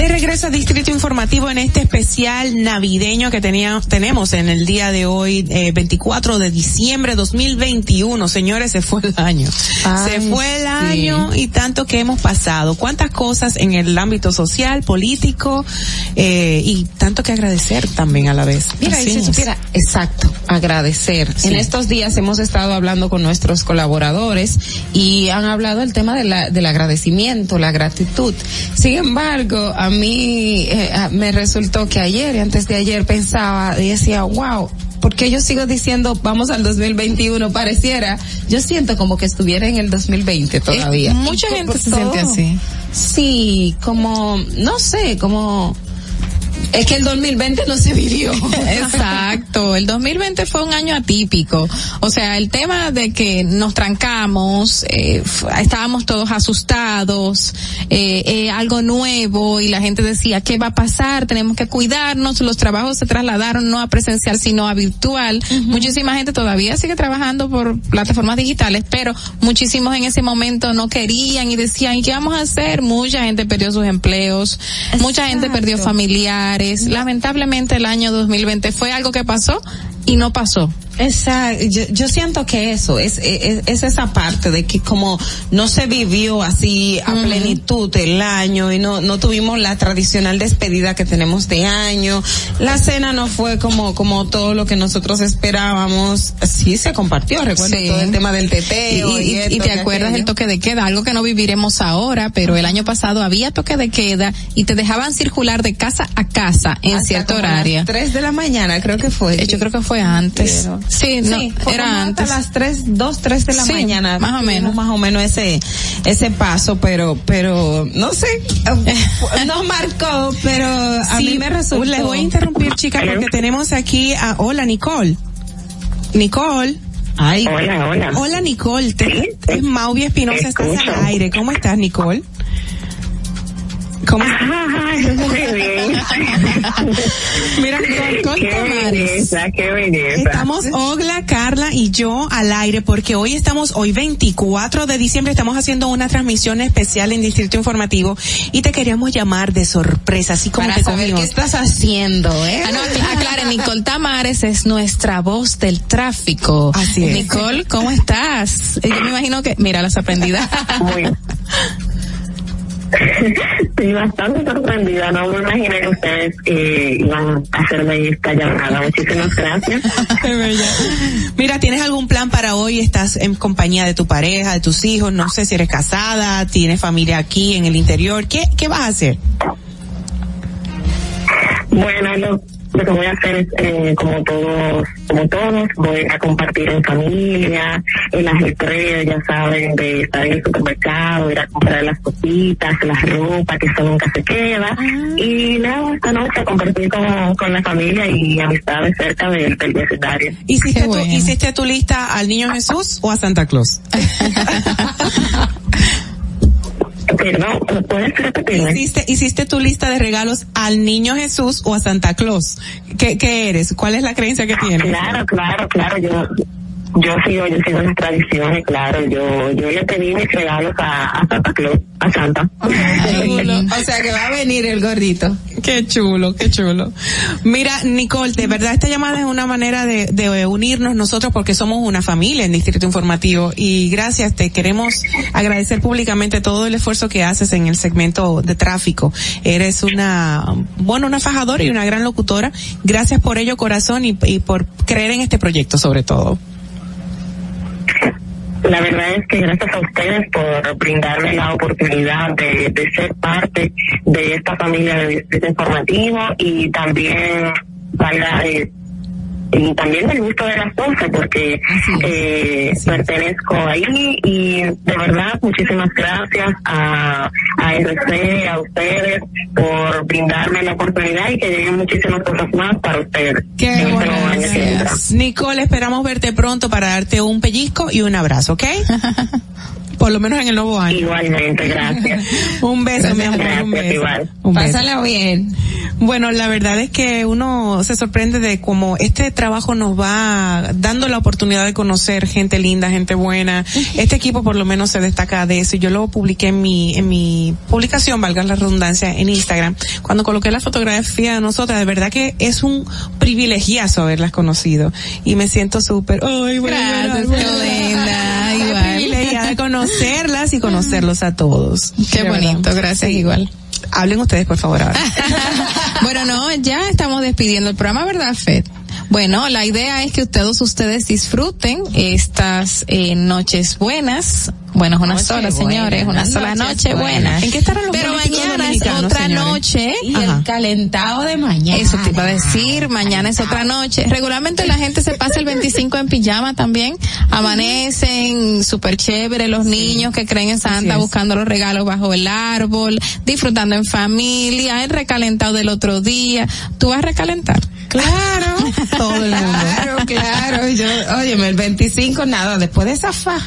De regreso a Distrito Informativo en este especial navideño que teníamos, tenemos en el día de hoy, eh, 24 de diciembre 2021. Señores, se fue el año. Ay, se fue el sí. año y tanto que hemos pasado. Cuántas cosas en el ámbito social, político, eh, y tanto que agradecer también a la vez. Mira, y Así si es. supiera, exacto, agradecer. Sí. En estos días hemos estado hablando con nuestros colaboradores y han hablado el tema de la, del agradecimiento, la gratitud. Sin embargo, a mí eh, a- me resultó que ayer y antes de ayer pensaba y decía, wow, porque yo sigo diciendo vamos al 2021 pareciera yo siento como que estuviera en el 2020 todavía. Eh, mucha gente se siente así. sí como no sé como es que el 2020 no se vivió Exacto, el 2020 fue un año atípico. O sea, el tema de que nos trancamos, eh, estábamos todos asustados, eh, eh, algo nuevo y la gente decía, ¿qué va a pasar? Tenemos que cuidarnos. Los trabajos se trasladaron no a presencial, sino a virtual. Muchísima gente todavía sigue trabajando por plataformas digitales, pero muchísimos en ese momento no querían y decían, ¿y qué vamos a hacer? Mucha gente perdió sus empleos, mucha gente perdió familiares. Lamentablemente el año 2020 fue algo que pasó y no pasó. Exacto, yo, yo siento que eso es, es, es esa parte de que como no se vivió así a plenitud el año y no, no tuvimos la tradicional despedida que tenemos de año, la cena no fue como, como todo lo que nosotros esperábamos, sí se compartió, recuerdo Sí. todo el tema del teteo Y, y- esto, y te acuerdas del toque de queda, algo que no viviremos ahora, pero el año pasado había toque de queda y te dejaban circular de casa a casa en Hasta cierto horario. tres de la mañana creo que fue. Yo creo que fue antes. Pero- Sí, no, Sí, era hasta antes. las tres, dos, tres de la Sí, mañana. más o menos. Más o menos ese, ese paso, pero, pero, no sé, nos marcó, pero a Sí, mí me resultó. Les voy a interrumpir, chicas, porque tenemos aquí a, hola, Nicole. Nicole. Ay. Hola, hola. Hola, Nicole. Te, es Mauvi Espinosa, estás al aire. ¿Cómo estás, Nicole? ¿Cómo Ay, muy bien. Mira, Nicole, con Qué belleza, qué belleza. Estamos Ogla, Carla y yo al aire porque hoy estamos, hoy 24 de diciembre, estamos haciendo una transmisión especial en Distrito Informativo y te queríamos llamar de sorpresa, así como Para te saber cogimos. qué estás haciendo, ¿eh? Ah, no, acla- aclare, Nicole Tamares es nuestra voz del tráfico. Así es. Nicole, ¿cómo estás? Yo me imagino que, mira, las aprendidas. Muy. Estoy bastante sorprendida, no me imaginé que ustedes eh, iban a hacerme esta llamada. Muchísimas gracias. Mira, ¿tienes algún plan para hoy? ¿Estás en compañía de tu pareja, de tus hijos? No sé si eres casada, tienes familia aquí en el interior. ¿Qué, qué vas a hacer? Bueno, lo, lo que voy a hacer es, eh, como todos, como todos, voy a compartir en familia, el ajetreo, ya saben, de estar en el supermercado, ir a comprar las cositas, la ropa, que eso nunca se queda. Y nada, esta noche compartir con, con la familia y amistades cerca del, del vecindario. ¿Hiciste tu, ¿Hiciste tu lista al niño Jesús o a Santa Claus? Perdón, ¿puedes? ¿Hiciste, ¿Hiciste tu lista de regalos al niño Jesús o a Santa Claus? ¿Qué, qué eres? ¿Cuál es la creencia que tienes? Claro, claro, claro, yo, yo sigo, yo sigo las tradiciones, claro, yo, yo le pedí mis regalos a, a Santa Claus, a Santa. O sea que va a venir el gordito. Qué chulo, qué chulo. Mira, Nicole, de verdad esta llamada es una manera de, de unirnos nosotros porque somos una familia en Distrito Informativo y gracias, te queremos agradecer públicamente todo el esfuerzo que haces en el segmento de tráfico. Eres una, bueno, una fajadora y una gran locutora. Gracias por ello, corazón, y, y por creer en este proyecto sobre todo. La verdad es que gracias a ustedes por brindarme la oportunidad de, ser parte de esta familia de Distrito Informativo y también eh, y también del gusto de las cosas porque eh, pertenezco ahí y de verdad muchísimas gracias a, a RC, a ustedes por brindarme la oportunidad y que lleguen muchísimas cosas más para ustedes. Qué en bueno. Nicole, esperamos verte pronto para darte un pellizco y un abrazo, ¿ok? Por lo menos en el nuevo año. Igualmente, gracias. un beso, mi amor, un beso. igual. Un beso. Pásala bien. Bueno, la verdad es que uno se sorprende de cómo este trabajo nos va dando la oportunidad de conocer gente linda, gente buena. Este equipo por lo menos se destaca de eso. Yo lo publiqué en mi, en mi publicación, valga la redundancia, en Instagram. Cuando coloqué la fotografía de nosotras, de verdad que es un privilegiazo haberlas conocido. Y me siento súper, ay, a Gracias, linda, igual. privilegiada conocerlas y conocerlos a todos. Qué verdad. bonito, gracias igual. Hablen ustedes, por favor, ahora. bueno, no, ya estamos despidiendo el programa, ¿verdad, Fed? Bueno, la idea es que todos ustedes disfruten estas eh, noches buenas. Bueno, es una Noche sola, buena, señores, una sola noche buena. ¿En qué estarán los Pero mañana es otra señores? noche. Y Ajá. el calentado de mañana. Eso te iba a decir, mañana es otra noche. Regularmente la gente se pasa el 25 en pijama también. Amanecen súper chévere los niños que creen en Santa buscando los regalos bajo el árbol, disfrutando en familia, el recalentado del otro día. ¿Tú vas a recalentar? Claro, todo el mundo. Claro, claro. Yo, óyeme, el 25 nada, después de esa fa.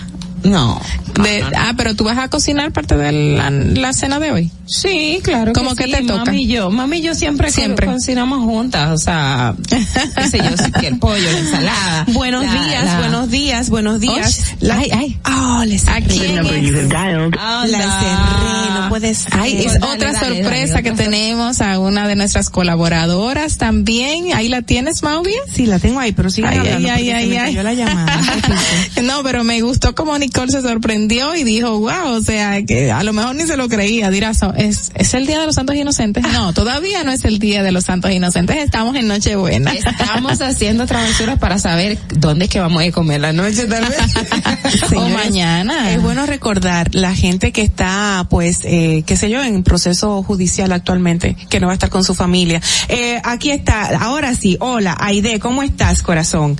No. De- Ah, pero tú vas a cocinar parte de la, la cena de hoy. Sí, claro. ¿Cómo que que sí, te toca? Mami y yo, mami y yo siempre, Siempre. co- cocinamos juntas, o sea, qué sé yo, sí, que el pollo, la ensalada. Buenos la- días, la- buenos días, buenos días. Ay, ay. Oh, les ¿A quién es? Anda. La encerré, no puede ser. Ay, es Dale, otra dale, sorpresa dale, que otra tenemos a una de nuestras colaboradoras también. Ahí la tienes, Mauvia. Sí, la tengo ahí, pero sigue Ay, hablando ay, ay, ay, ay. la llamada. no, pero me gustó como Se sorprendió y dijo, wow, o sea, que a lo mejor ni se lo creía. Dirás, "So, ¿es, ¿es el Día de los Santos Inocentes? No, todavía no es el Día de los Santos Inocentes, estamos en Nochebuena. Estamos haciendo travesuras para saber dónde es que vamos a comer la noche, tal vez. o mañana. Es bueno recordar la gente que está, pues, eh, qué sé yo, en proceso judicial actualmente, que no va a estar con su familia. Eh, aquí está, ahora sí, hola, Aide, ¿cómo estás, corazón?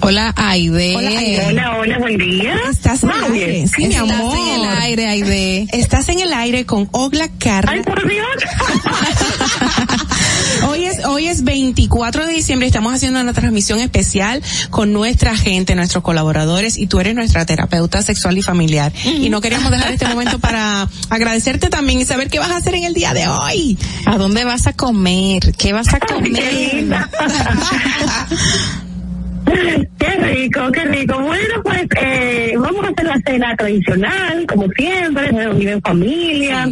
Hola, Aide. Hola, Aide. Hola, hola, buen día. Estás en el aire, sí, mi Estás amor. en el aire, Aide. Estás en el aire con Ogla Carla. Ay, por Dios. Hoy es, hoy es 24 de diciembre, estamos haciendo una transmisión especial con nuestra gente, nuestros colaboradores, y tú eres nuestra terapeuta sexual y familiar. Y no queríamos dejar este momento para agradecerte también y saber qué vas a hacer en el día de hoy. ¿A dónde vas a comer? ¿Qué vas a comer? Qué rico, qué rico. Bueno, pues eh, vamos a hacer la cena tradicional, como siempre, reunida en familia.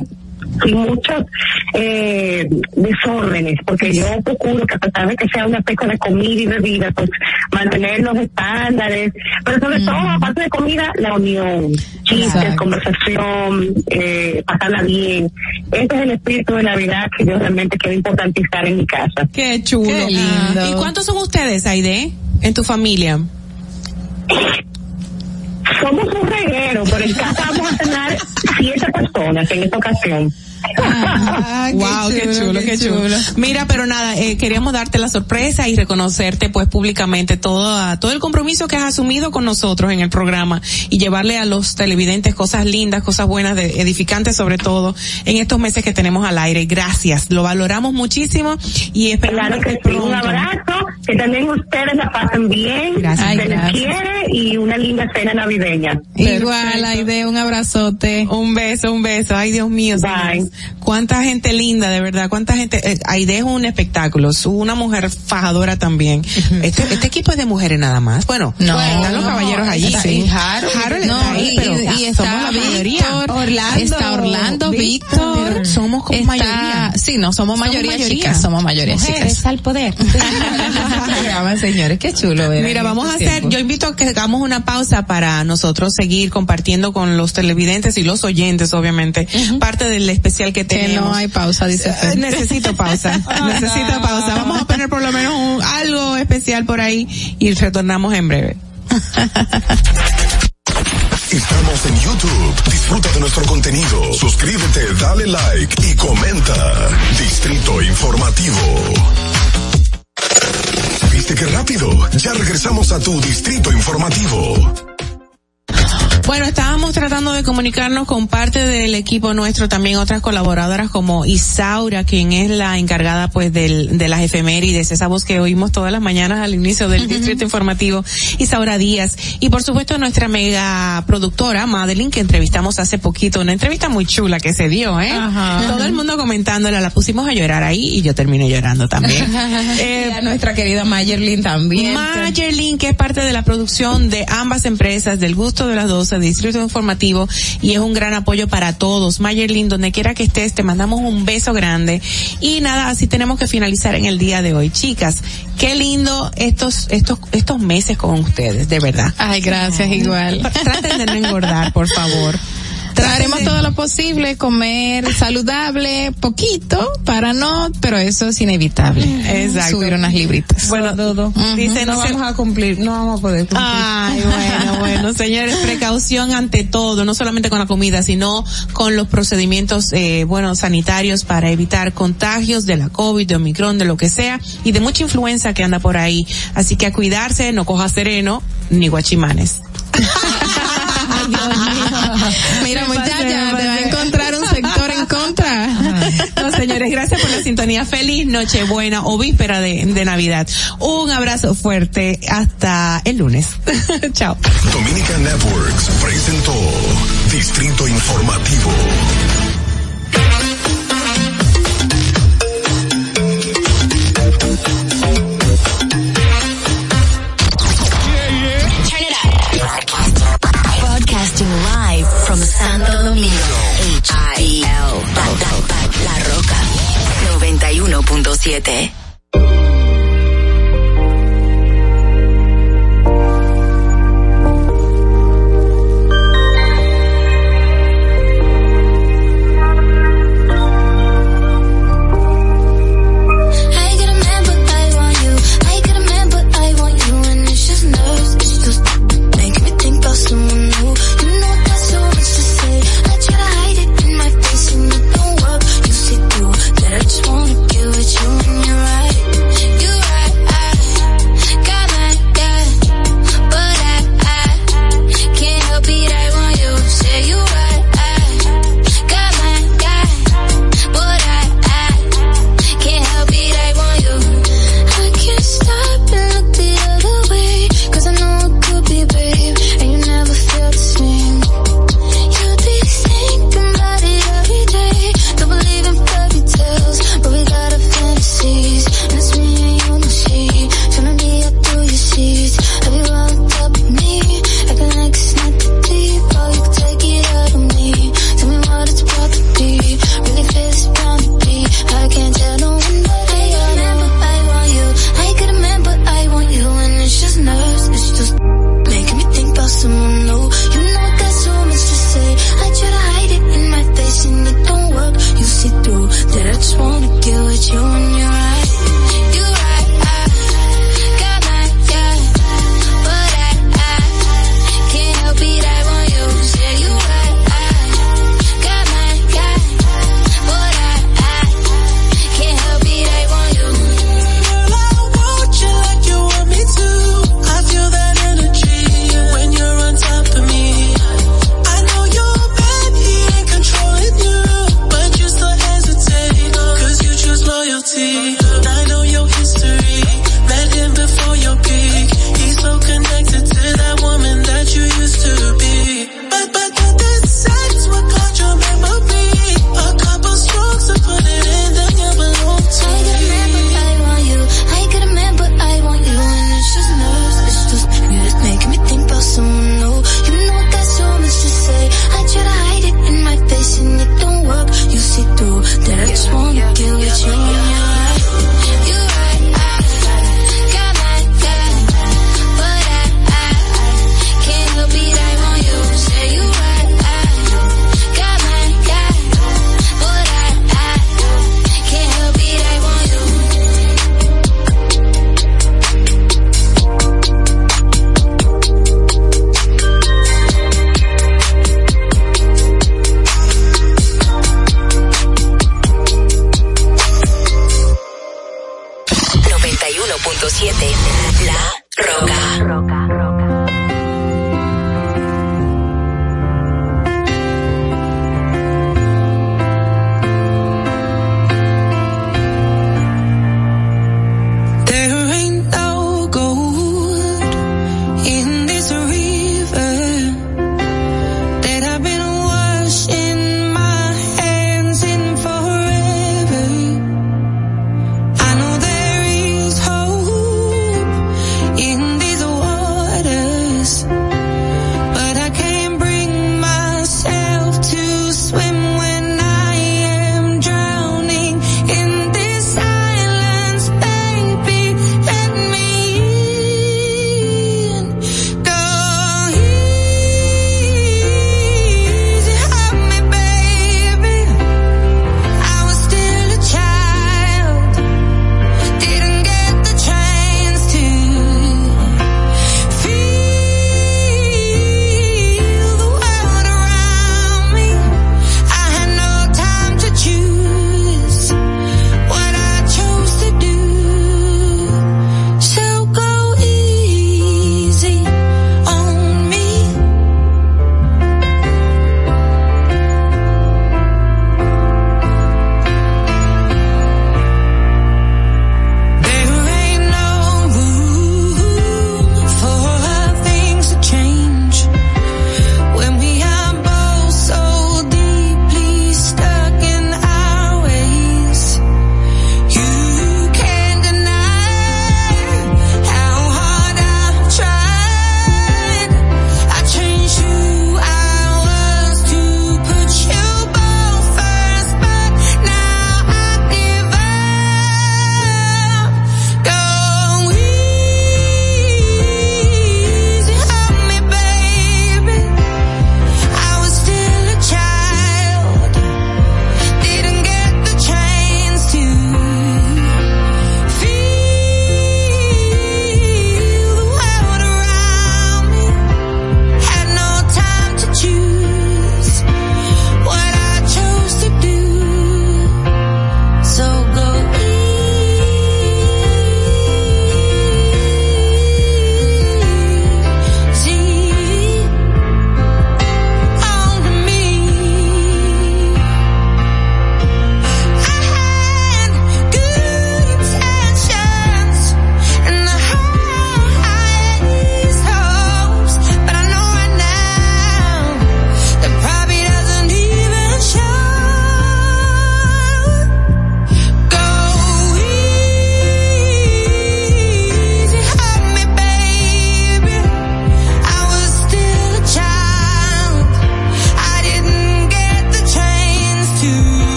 Y muchos eh, desórdenes, porque yo procuro que a pesar de que sea una peca de comida y bebida, pues mantener los estándares, pero sobre todo, aparte de comida, la unión, chistes, Exacto. conversación, eh, pasarla bien. Ese es el espíritu de Navidad que yo realmente quiero importantizar en mi casa. Qué chulo. Qué lindo. ¿Y cuántos son ustedes, Aide, en tu familia? Somos un reguero, pero casa vamos a cenar siete personas en esta ocasión. wow, qué chulo, qué chulo. Mira, pero nada, eh, queríamos darte la sorpresa y reconocerte pues públicamente todo, todo el compromiso que has asumido con nosotros en el programa y llevarle a los televidentes cosas lindas, cosas buenas, de, edificantes sobre todo en estos meses que tenemos al aire. Gracias, lo valoramos muchísimo y esperamos Claro que verte sí, un pronto. abrazo, que también ustedes la pasen bien, Gracias. se les quiere y una linda cena navideña. Igual, Aide, un abrazote. Un beso, un beso. Ay, Dios mío. Bye. señores. Cuánta gente linda, de verdad. Cuánta gente. Eh, Aide es un espectáculo. Es una mujer fajadora también. este, este equipo es de mujeres nada más. Bueno, No, están los caballeros allí. está- sí. Harold, Harold No, está ahí, y, pero y- y somos está la mayoría. Orlando, está Orlando, Víctor, Víctor, somos como está- mayoría. Sí, no, somos mayoría, mayoría. chicas, somos mayoría Mujeres chicas. al poder. Señores, qué chulo. ver Mira, vamos a estos hacer, yo invito a que hagamos una pausa para nosotros seguir compartiendo con los televidentes y los oyentes, obviamente, parte del especial que Que tenemos. no hay pausa, dice Fer. necesito pausa, necesito pausa. Vamos a poner por lo menos un- algo especial por ahí y retornamos en breve. Estamos en YouTube. Disfruta de nuestro contenido. Suscríbete, dale like y comenta. Distrito Informativo. ¿Viste qué rápido? Ya regresamos a tu Distrito Informativo. Bueno, estábamos tratando de comunicarnos con parte del equipo nuestro, también otras colaboradoras como Isaura, quien es la encargada pues del, de las efemérides, esa voz que oímos todas las mañanas al inicio del distrito informativo, Isaura Díaz, y por supuesto nuestra mega productora, Madeline, que entrevistamos hace poquito, una entrevista muy chula que se dio, eh. Todo el mundo comentándola, la pusimos a llorar ahí y yo terminé llorando también. eh, y a nuestra querida Mayerlin también. Mayerlin, que es parte de la producción de ambas empresas, del gusto de las 12, Distrito Informativo, y es un gran apoyo para todos. Mayerlin, donde quiera que estés, te mandamos un beso grande. Y nada, así tenemos que finalizar en el día de hoy. Chicas, qué lindo estos, estos, estos meses con ustedes, de verdad. Ay, gracias, igual. Traten de no engordar, por favor. Haremos todo lo posible, comer saludable, poquito, para no, pero eso es inevitable. Exacto. Subir unas libritas. Bueno, todo. Dice, no, vamos a cumplir, no vamos a poder cumplir. Ay, bueno, bueno, señores, precaución ante todo, no solamente con la comida, sino con los procedimientos, eh, bueno, sanitarios para evitar contagios de la COVID, de Omicron, de lo que sea, y de mucha influenza que anda por ahí. Así que a cuidarse, no coja sereno, ni guachimanes. Mira, muchacha, te va a encontrar un sector en contra. No, señores, gracias por la sintonía. Feliz Nochebuena o víspera de, de Navidad. Un abrazo fuerte. Hasta el lunes. Chao. Dominica Networks presentó Distrito Informativo. Santo Domingo. H-I-L. La Roca. 91.7.